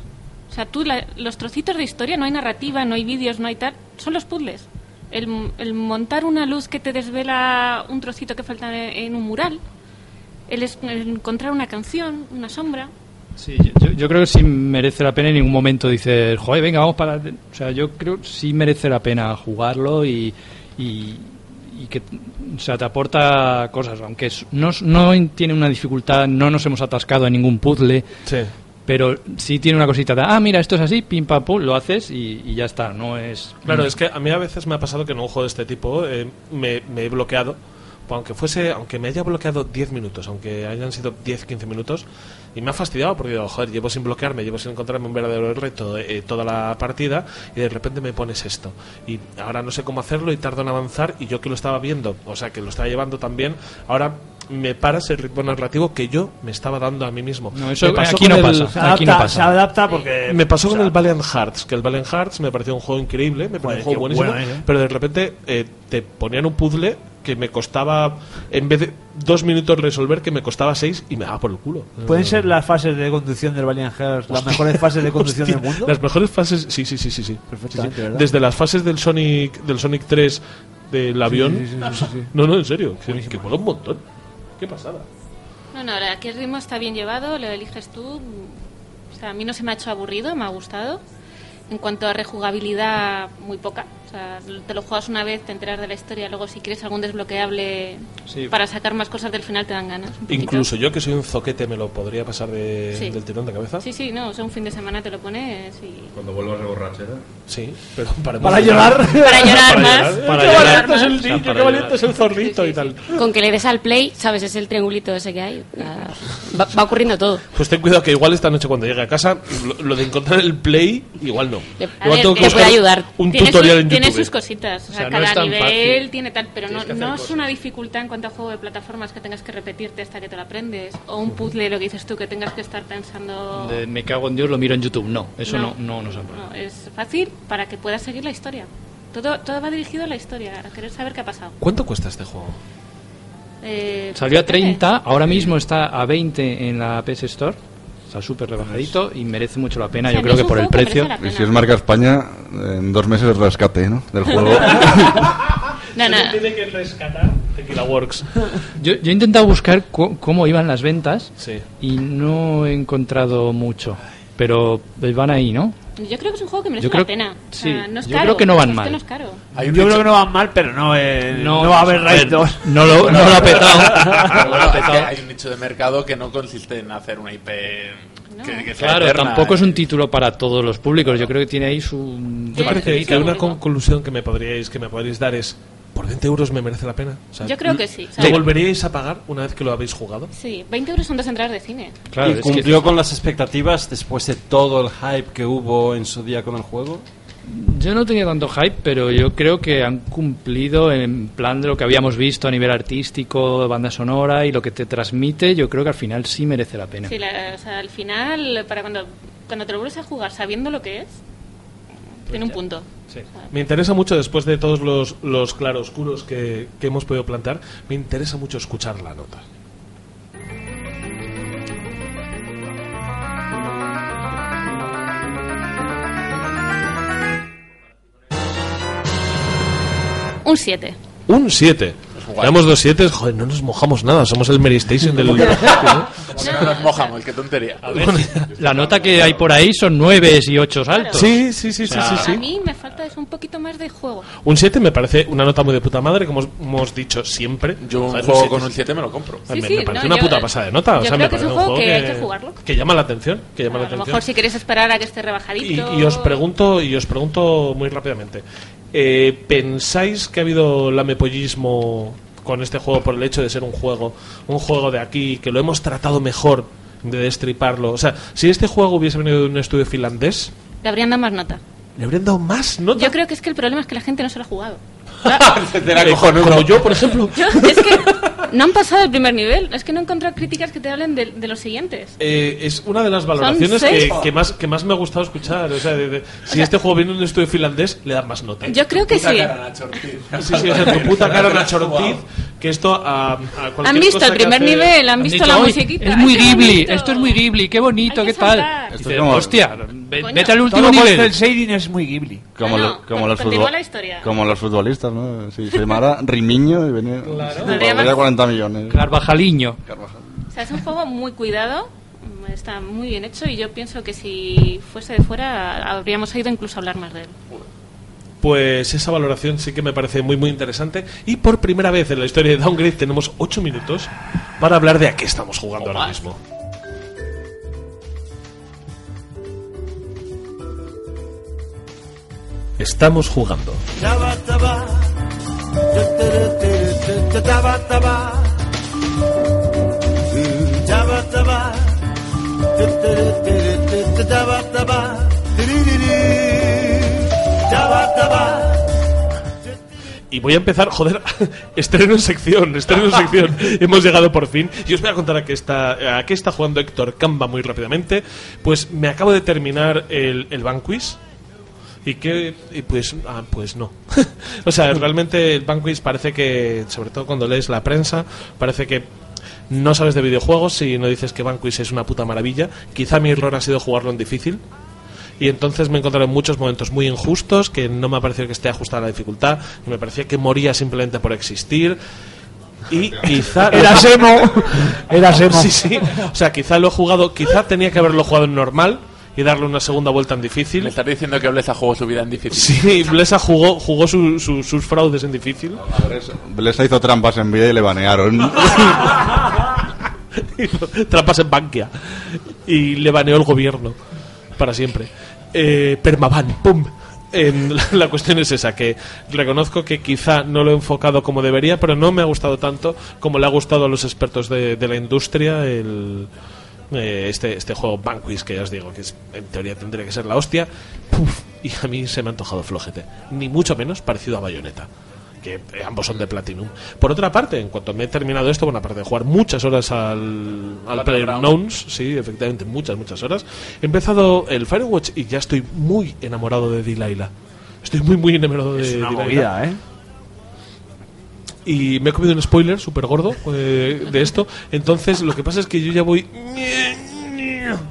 O sea, tú, la- los trocitos de historia, no hay narrativa, no hay vídeos, no hay tal, son los puzzles. El, el montar una luz que te desvela un trocito que falta en, en un mural, el, es- el encontrar una canción, una sombra. Sí, yo, yo creo que sí merece la pena en ningún momento dices, joder, venga, vamos para... O sea, yo creo que sí merece la pena jugarlo y, y, y que o sea, te aporta cosas, aunque es- no, no tiene una dificultad, no nos hemos atascado en ningún puzzle, Sí. pero sí tiene una cosita de, ah, mira, esto es así, pim pam pum, lo haces y, y ya está, no es... Claro, es que a mí a veces me ha pasado que en un juego de este tipo eh, me, me he bloqueado, aunque fuese, aunque me haya bloqueado 10 minutos, aunque hayan sido 10-15 minutos, y me ha fastidiado porque digo, joder, llevo sin bloquearme, llevo sin encontrarme un verdadero reto eh, toda la partida, y de repente me pones esto. Y ahora no sé cómo hacerlo y tardo en avanzar, y yo que lo estaba viendo, o sea, que lo estaba llevando también, ahora me paras el ritmo narrativo que yo me estaba dando a mí mismo. No, eso aquí con no el- pasa, Se aquí no adapta, pasa. se adapta porque. me pasó o con sea, el Valiant Hearts, que el Valiant Hearts me pareció un juego increíble, me pareció un juego buenísimo, bueno, ¿eh? pero de repente eh, te ponían un puzzle que me costaba, en vez de dos minutos resolver, que me costaba seis y me daba por el culo. ¿Pueden ser las fases de conducción del Valiant Hearts las mejores fases de conducción Hostia, del mundo? Las mejores fases, sí, sí, sí, sí, sí. Perfectamente, Sí, sí. ¿verdad? Desde las fases del Sonic, del Sonic 3 del avión. sí, sí, sí, sí. No, no, en serio, que, que mola un montón. Qué pasada. No, no, la que el ritmo está bien llevado, lo eliges tú. O sea, a mí no se me ha hecho aburrido, me ha gustado. En cuanto a rejugabilidad, muy poca. O sea, te lo juegas una vez, te enteras de la historia, luego si quieres algún desbloqueable Sí. para sacar más cosas del final te dan ganas. Incluso yo que soy un zoquete me lo podría pasar de- Sí. del tirón de cabeza. Sí, sí, no, o sea, un fin de semana te lo pones y... Cuando vuelvas de borrachera. Sí, pero para, Para llorar. Para llorar más. Para Para llorar. llorar Qué valiente es el más. niño, O sea, qué para valiente es el zorrito y tal. Con que le des al play, ¿sabes? Es el triangulito ese que hay. Va, va ocurriendo todo. Pues ten cuidado que igual esta noche cuando llegue a casa, lo, lo de encontrar el play, igual no. Le- A Igual ver, tengo que puede ayudar. un tutorial tiene sus cositas. O sea, O sea, no cada nivel fácil. tiene tal, pero no, no es una dificultad en cuanto a juego de plataformas que tengas que repetirte hasta que te lo aprendes. O un puzzle, lo que dices tú, que tengas que estar pensando. de me cago en Dios, lo miro en YouTube. No, eso no, no, nos no, es fácil para que puedas seguir la historia. Todo, todo va dirigido a la historia, a querer saber qué ha pasado. ¿Cuánto cuesta este juego? Eh, Salió a depende. 30, ahora mismo está a 20 en la PS Store. Está súper rebajadito y merece mucho la pena, O sea, yo creo que por el precio. Y si es marca España, en dos meses rescate, ¿no? Del juego. No, no. tiene que rescatar Tequila Works. Yo, yo he intentado buscar cu- cómo iban las ventas Sí. y no he encontrado mucho. Pero van ahí, ¿no? Yo creo que es un juego que merece Yo creo- la pena. O sea, sí, no es yo caro. creo que no van es mal. no es caro. Yo creo que no van mal, pero no, eh, no, No, va a haber Raid ver, 2. no lo, no lo ha petado. No lo ha Es que hay un nicho de mercado que no consiste en hacer una IP que, que Claro, eterna. tampoco es un título para todos los públicos. Yo creo que tiene ahí su. Yo creo que, Sí, que una sí. conclusión que me podríais que me podríais dar es ¿por 20 euros me merece la pena? O sea, Yo creo que sí. Sea, ¿Lo volveríais a pagar una vez que lo habéis jugado? Sí, 20 euros son dos entradas de cine. Claro, ¿Y es que- cumplió con las expectativas después de todo el hype que hubo en su día con el juego? Yo no tenía tanto hype, pero yo creo que han cumplido en plan de lo que habíamos visto a nivel artístico, banda sonora y lo que te transmite. Yo creo que al final sí merece la pena. Sí, la- o sea, al final, para cuando, cuando te lo vuelves a jugar sabiendo lo que es, tiene un punto. Me interesa mucho, después de todos los, los claroscuros que, que hemos podido plantear, me interesa mucho escuchar la nota. Un 7. Un 7. Llevamos dos 7, joder, no nos mojamos nada, somos el Mary Station del... No nos mojamos, qué tontería. La nota que hay por ahí son nueve y ocho altos. Sí, sí, sí, O sea, sí, sí, A mí me falta es un poquito más de juego. Un 7 me parece una nota muy de puta madre, como hemos- dicho siempre. Yo un Joder, juego siete con un 7 me lo compro. me, Sí, me sí, parece no, una yo- puta pasada de nota. o yo sea, creo me que es un juego que hay que jugarlo. Que llama la atención. Que llama A la lo atención. mejor si quieres esperar a que esté Y, rebajadito. y os pregunto y os pregunto muy rápidamente eh, pensáis que ha habido lamepollismo con este juego por el hecho de ser un juego un juego de aquí que lo hemos tratado mejor de destriparlo. O sea si este juego hubiese venido de un estudio finlandés Le habrían dado más nota. le habrían dado más nota. Yo creo que es que el problema es que la gente no se lo ha jugado. Eh, como yo por ejemplo. Yo- es que no han pasado el primer nivel. Es que no he encontrado críticas que te hablen de, de los siguientes. Eh, es una de las valoraciones que, que más que más me ha gustado escuchar o sea, de- de- si este juego viene de un estudio finlandés le dan más nota Yo creo que Puta sí. cara. Sí, sí, o sea, tu puta cara Nacho Ortiz, que esto a, a Han visto cosa el primer hace- nivel, han Han visto dicho, la "Ay, musiquita. Es muy ¡Ay, qué Ghibli, esto es muy Ghibli, qué bonito, qué tal. Esto Dice, es como- hostia, ve- Coño, vete al último Todo nivel. el shading es muy Ghibli. Como, No, lo- no, como, los continúa futbol- la historia. como los futbolistas, ¿no? Si se llamara Rimiño y venía. Además- valía 40 millones. Carvajaliño. O sea, es un juego muy cuidado, mm, está muy bien hecho y yo pienso que si fuese de fuera habríamos oído incluso hablar más de él. pues esa valoración sí que me parece muy muy interesante y por primera vez en la historia de Downgrade tenemos 8 minutos para hablar de a qué estamos jugando ahora mismo. Taba, taba. Y voy a empezar, joder, estreno en sección, estreno en sección. Hemos llegado por fin. Y os voy a contar a qué está, a qué está jugando Héctor Camba muy rápidamente. Pues me acabo de terminar el, el Banquist. Y que, y pues, ah, pues no. o sea, realmente el Banquist parece que, sobre todo cuando lees la prensa, parece que no sabes de videojuegos si no dices que Banquist es una puta maravilla. Quizá mi error ha sido jugarlo en difícil. Y entonces me he encontrado en muchos momentos muy injustos, que no me ha parecido que esté ajustada la dificultad, y me parecía que moría simplemente por existir. Y quizá... Era Semo. Era Semo. Sí, sí. O sea, quizá lo he jugado, quizá tenía que haberlo jugado en normal y darle una segunda vuelta en difícil. Me estás diciendo que Blesa jugó su vida en difícil. Sí, Blesa jugó, jugó su- su- sus fraudes en difícil. Blesa hizo trampas en vida y le banearon. Trampas en Bankia. Y le baneó el gobierno. Para siempre. Eh, permaban, pum. En- la, la cuestión es esa, que reconozco que quizá no lo he enfocado como debería, pero no me ha gustado tanto como le ha gustado a los expertos de, de la industria el, eh, este, este juego Banquist, que ya os digo que es, en teoría tendría que ser la hostia. Puf, y a mí se me ha antojado flojete. Ni mucho menos parecido a Bayonetta que eh, ambos son de Platinum. Por otra parte, en cuanto me he terminado esto, bueno, aparte de jugar muchas horas al, al PlayerUnknowns, sí, efectivamente, muchas, muchas horas, he empezado el Firewatch y ya estoy muy enamorado de Delilah. Estoy muy, muy enamorado de Es una Delilah. movida, ¿eh? Y me he comido un spoiler súper gordo eh, de esto. Entonces, lo que pasa es que yo ya voy.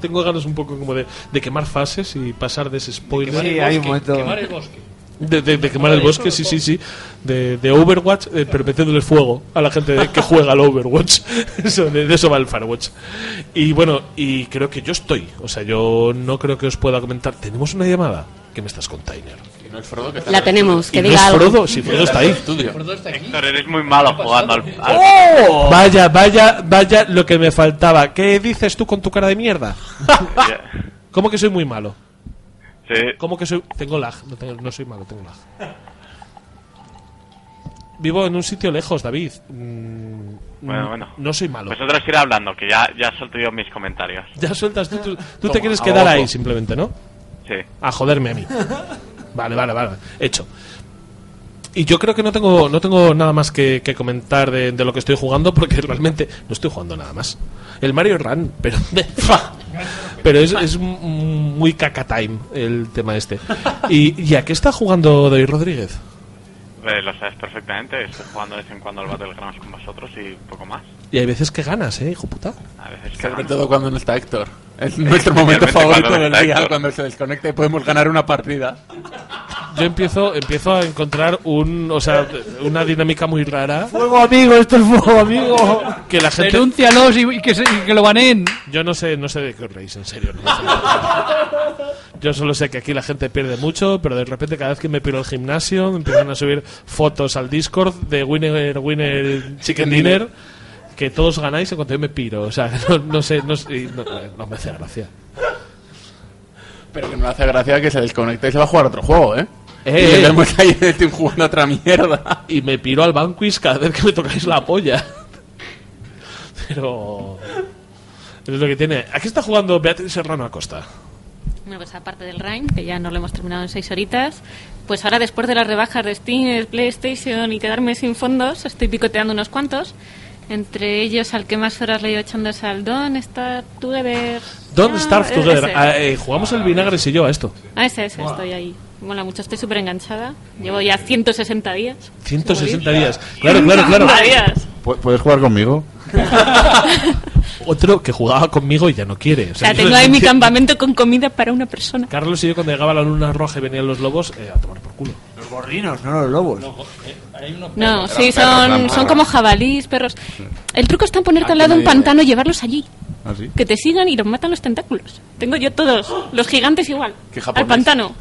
Tengo ganas un poco como de, de quemar fases y pasar de ese spoiler. Sí, hay un momento. Quemar el bosque. De, de- de quemar el bosque, sí, sí, sí. De, de Overwatch, eh, pero metiéndoles fuego a la gente que juega al Overwatch. Eso, de, eso va el Firewatch. Y bueno, y creo que yo estoy. O sea, yo no creo que os pueda comentar. ¿Tenemos una llamada? ¿Qué me estás container? No es Frodo que está La tenemos, que ¿Y no diga es algo. Frodo? Si Frodo está ahí. Héctor, eres muy malo jugando al. al- ¡Oh! Vaya, vaya, vaya lo que me faltaba. ¿Qué dices tú con tu cara de mierda? ¿Cómo que soy muy malo? Sí. ¿Cómo que soy.? Tengo lag. No, tengo- no soy malo, tengo lag. Vivo en un sitio lejos, David. Mm, Bueno, mm, bueno. No soy malo. Vosotros ir hablando, que ya, ya suelto yo mis comentarios. Ya sueltas tú. Tú, tú te quieres quedar ahí simplemente, ¿no? Sí. A joderme a mí. Vale, vale, vale. Hecho. Y yo creo que no tengo, no tengo nada más que, que comentar de, de lo que estoy jugando porque realmente no estoy jugando nada más. El Mario Run, pero pero es, es m- muy caca time el tema este. ¿Y, y a qué está jugando David Rodríguez? Eh, lo sabes perfectamente. Estoy jugando de vez en cuando al Battlegrounds con vosotros y poco más. Y hay veces que ganas, ¿eh, hijo puta? A veces que Sobre todo cuando no está Héctor. Es nuestro momento favorito del día, cuando se desconecta y podemos ganar una partida. Yo empiezo, empiezo a encontrar un, o sea, una dinámica muy rara. Fuego amigo, esto es fuego amigo. Que la gente Denúncialos y, y que, se- y que lo baneen. Yo no sé, no sé de qué os reís, en serio. no sé. Yo solo sé que aquí la gente pierde mucho, pero de repente cada vez que me piro al gimnasio empiezan a subir fotos al Discord de Winner, Winner Chicken Dinner que todos ganáis en cuanto yo me piro. O sea, no, no sé, no, sé- no, no me hace gracia. Pero que no hace gracia que se desconecte y se va a jugar otro juego, ¿eh? Eh, y le eh. vemos ahí en el team jugando otra mierda. Y me piro al Banquist cada vez que me tocáis la polla. Pero... Es lo que tiene. Aquí está jugando Beatriz Serrano Acosta. Bueno, pues aparte del Rhyme, que ya no lo hemos terminado en seis horitas, pues ahora después de las rebajas de Steam, PlayStation y quedarme sin fondos, estoy picoteando unos cuantos. Entre ellos, al que más horas le he ido echando es al Don Star Together. Don't Ah, Starve e- Together. Ah, eh, jugamos el vinagres y yo a esto. Ah, ese, ese, estoy ahí. Mola mucho, estoy súper enganchada. Llevo ya 160 días. 160 días. Claro, claro, claro. 160 días. ¿Pu- ¿Puedes jugar conmigo? Otro que jugaba conmigo y ya no quiere. O sea, tengo ahí mi campamento con comida para una persona. Carlos y yo cuando llegaba la luna roja y venían los lobos, eh, a tomar por culo. Los gorrinos, no los lobos. No, sí, Eran perros, son, son como jabalís, perros. El truco está en ponerte Aquí al lado de un pantano y llevarlos allí. ¿Ah, sí? Que te sigan y los matan los tentáculos. Tengo yo todos. Los gigantes igual. ¿Qué Al pantano.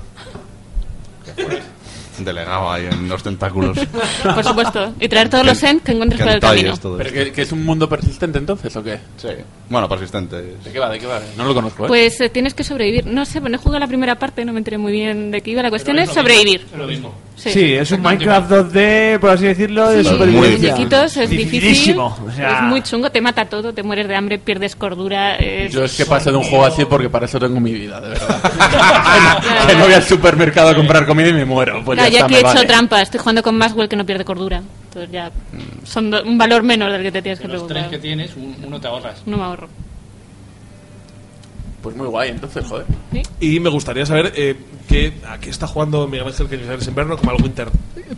Delegado ahí en los tentáculos. Por supuesto. Y traer todos los End que encuentres por el camino. ¿Pero que, que es un mundo persistente entonces o qué? Sí. Bueno, persistente. ¿De qué va? ¿De qué va? No lo conozco, ¿eh? Pues eh, tienes que sobrevivir. No sé, bueno, he jugado la primera parte, no me enteré muy bien de qué iba. La cuestión es sobrevivir. Sí. Sí, es un Minecraft 2D, por así decirlo, de Sí, supervivencia. es difícil. O sea- Es muy chungo, te mata todo, te mueres de hambre, pierdes cordura. es- Yo es que paso de un juego así porque para eso tengo mi vida, de verdad. que no voy al supermercado a comprar comida y me muero. Pues Ya ya que he hecho vale. trampa, estoy jugando con Maxwell que no pierde cordura. Entonces ya son do- un valor menor del que te tienes que Los tres preguntar. que tienes, un- uno te ahorras. No me ahorro. Pues muy guay, entonces, joder. Y me gustaría saber eh, qué, a qué está jugando Miguel Ángel Cañizares Inverno como al Winter.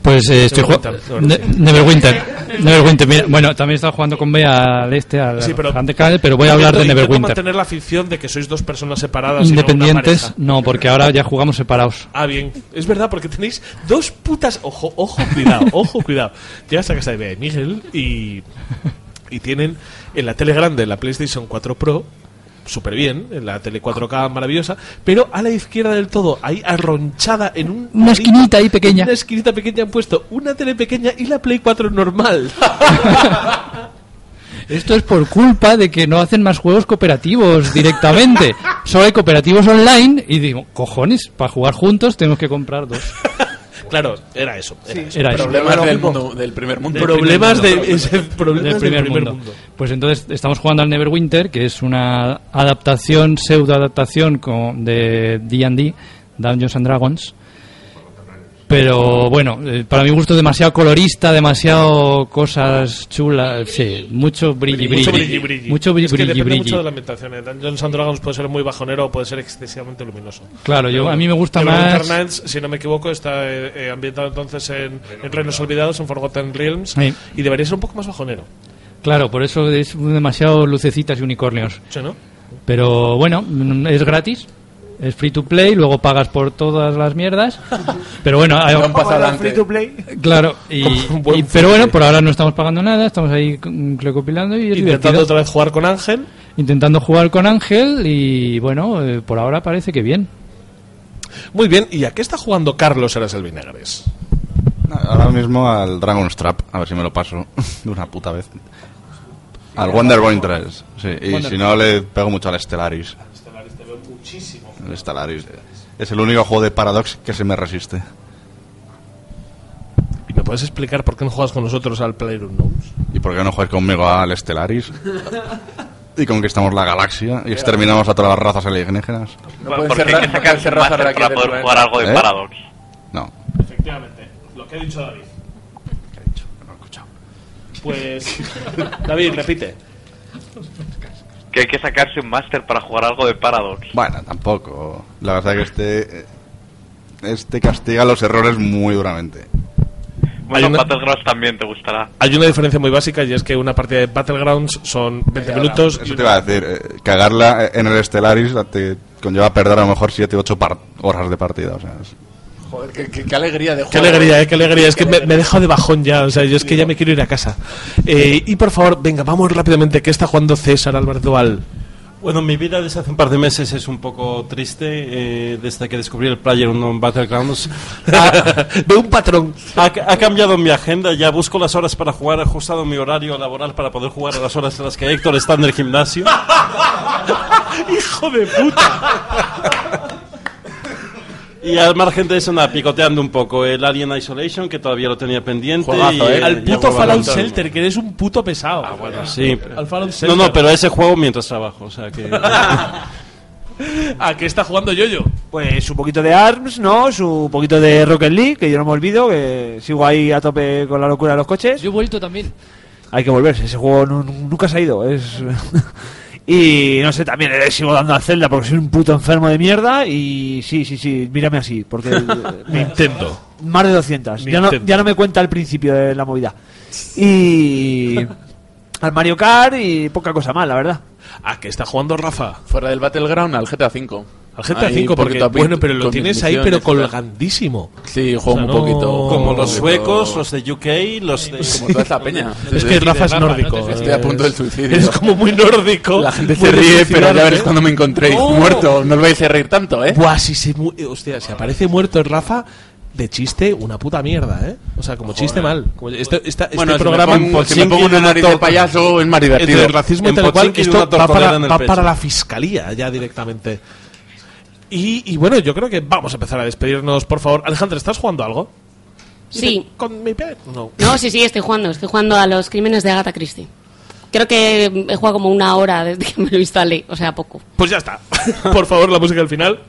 Pues eh, estoy Neverwinter, jugando. Neverwinter. Neverwinter. Mira, bueno, también he estado jugando con Bea al este, al Sí, pero, pero voy a hablar de Neverwinter. mantener la ficción de que sois dos personas separadas. y no Independientes, pareja. no, porque ahora ya jugamos separados. Ah, bien. Es verdad, porque tenéis dos putas. Ojo, ojo, cuidado, ojo, cuidado. Llegas a casa de Miguel y. Y tienen en la tele grande, en la PlayStation 4 Pro, súper bien, en la tele 4K maravillosa, pero a la izquierda del todo, ahí arronchada en un. Una esquinita ahí pequeña. Una esquinita pequeña han puesto una tele pequeña y la Play 4 normal. Esto es por culpa de que no hacen más juegos cooperativos directamente. Solo hay cooperativos online y digo, cojones, para jugar juntos tenemos que comprar dos. Claro, era eso. Era eso. Era eso. Problemas del, mundo, del primer mundo. Problemas de, ese- problemas del primer, mundo. Pues entonces estamos jugando al Neverwinter, que es una adaptación, pseudo adaptación con- de D&D, Dungeons and Dragons. Pero bueno, eh, para mi gusto demasiado colorista, demasiado cosas chulas, sí, mucho brilli brilli. Mucho brilli brilli. Mucho brilli es que depende brilli. mucho de la ambientación. ¿eh? Dungeons and Dragons puede ser muy bajonero o puede ser excesivamente luminoso. Claro, yo- a mí me gusta más- Nights, si no me equivoco, está eh, eh, ambientado entonces en, en Reinos Olvidados, en Forgotten Realms, Sí. y debería ser un poco más bajonero. Claro, por eso es demasiado lucecitas y unicornios. ¿Sí, no? Pero bueno, es gratis. Es free to play, luego pagas por todas las mierdas. Pero bueno, hay- dar free to play. Claro, y, Un buen y- pero bueno, por ahora no estamos pagando nada, estamos ahí recopilando y es Intentando divertido. otra vez jugar con Ángel. Intentando jugar con Ángel y bueno, eh, por ahora parece que bien. Muy bien, ¿y a qué está jugando Carlos Eras el Vinagres? Ahora mismo al Dragon's Trap, a ver si me lo paso de una puta vez. Al Wonderboy 3, sí. Y Wonder- si no, le pego mucho al Stellaris. Stellaris te veo muchísimo. El Stellaris. Es el único juego de Paradox que se me resiste. ¿Y me puedes explicar por qué no juegas con nosotros al PlayerUnknown's? ¿Y por qué no juegas conmigo al Stellaris? y conquistamos la galaxia y exterminamos a todas las razas alienígenas. No pueden Porque ser hay que sacarse un máster para poder jugar algo de ¿Eh? Paradox. No. Efectivamente, lo que ha dicho David. Pues, David, repite. Que hay que sacarse un máster para jugar algo de Paradox. Bueno, tampoco. La verdad que este... Este castiga los errores muy duramente. Bueno, Hay una- Battlegrounds también te gustará. Hay una diferencia muy básica y es que una partida de Battlegrounds son 20 minutos. Eso te iba a decir. eh, cagarla en el Stellaris te conlleva perder a lo mejor 7 8 horas de partida. O sea, es- Joder, qué, qué- qué alegría de Qué juego. alegría, eh, qué alegría. Es que me, me he dejado de bajón ya. O sea, yo es que ya me quiero ir a casa. Eh, y por favor, venga, vamos rápidamente. ¿Qué está jugando César Álvarez Dual? Bueno, mi vida desde hace un par de meses es un poco triste. eh, desde que descubrí el Player Unknown Battlegrounds. Veo un patrón. Ha, ha cambiado mi agenda. Ya busco las horas para jugar. He ajustado mi horario laboral para poder jugar a las horas en las que Héctor está en el gimnasio. ¡Hijo de puta! Y al margen de eso, nada, picoteando un poco el Alien Isolation, que todavía lo tenía pendiente. Juegazo, y, ¿eh? Al puto Fallout. Shelter, que eres un puto pesado. Ah, bueno, sí. Al Fallout No, Shelter. no, pero ese juego mientras trabajo. O sea que. ¿A qué está jugando Yoyo? Pues un poquito de ARMS, ¿no? Su poquito de Rocket League, que yo no me olvido, que sigo ahí a tope con la locura de los coches. Yo he vuelto también. Hay que volverse, ese juego nu- nu- nunca se ha ido. Es... y no sé, también le sigo dando a Zelda porque soy un puto enfermo de mierda. Y sí, sí, sí, mírame así, porque. me- Nintendo. Más de 200. Ya no, ya no me cuenta al principio de la movida. Y. Al Mario Kart y poca cosa más, la verdad. ¿A qué está jugando Rafa? Fuera del Battleground al GTA V. Al GTA Ahí, V, porque, poquito a bueno, pero lo tienes ahí, pero colgandísimo. Sí, juego O sea, un no- poquito. Como los suecos, los de UK, los de. Como toda esta peña. Es Sí, que sí, Rafa es nórdico. ¿no? Estoy a punto del suicidio. Es como muy nórdico. La gente se ríe, pero ya veréis cuando me encontréis No. muerto. No os vais a reír tanto, ¿eh? Buah, si se mu- eh, hostia, si aparece muerto el Rafa, de chiste una puta mierda, ¿eh? O sea, como chiste mal. Como este, esta- este Bueno, si me programa pongo- si me pongo una nariz de payaso, es más divertido. Entre el racismo y En tal cual, esto va, para, va para la fiscalía ya directamente. Y, y bueno, yo creo que vamos a empezar a despedirnos, por favor. Alejandra, ¿estás jugando algo? Sí. ¿Con mi pet? No. No, sí, sí, estoy jugando. Estoy jugando a los crímenes de Agatha Christie. Creo que he jugado como una hora desde que me lo instalé, o sea, poco. Pues ya está. por favor, la música al final.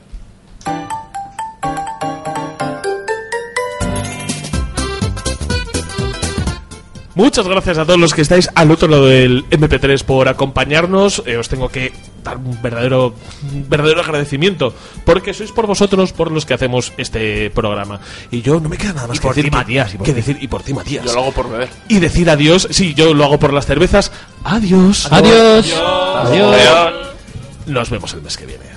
Muchas gracias a todos los que estáis al otro lado del MP3 por acompañarnos. Eh, os tengo que dar un verdadero, un verdadero agradecimiento porque sois por vosotros por los que hacemos este programa. Y yo no me queda nada más Y que por decir ti, que- Matías, y por que ti. decir y por ti, Matías. Yo lo hago por beber. Y decir adiós. Sí, yo lo hago por las cervezas. Adiós. Adiós. Adiós. Adiós. Nos vemos el mes que viene.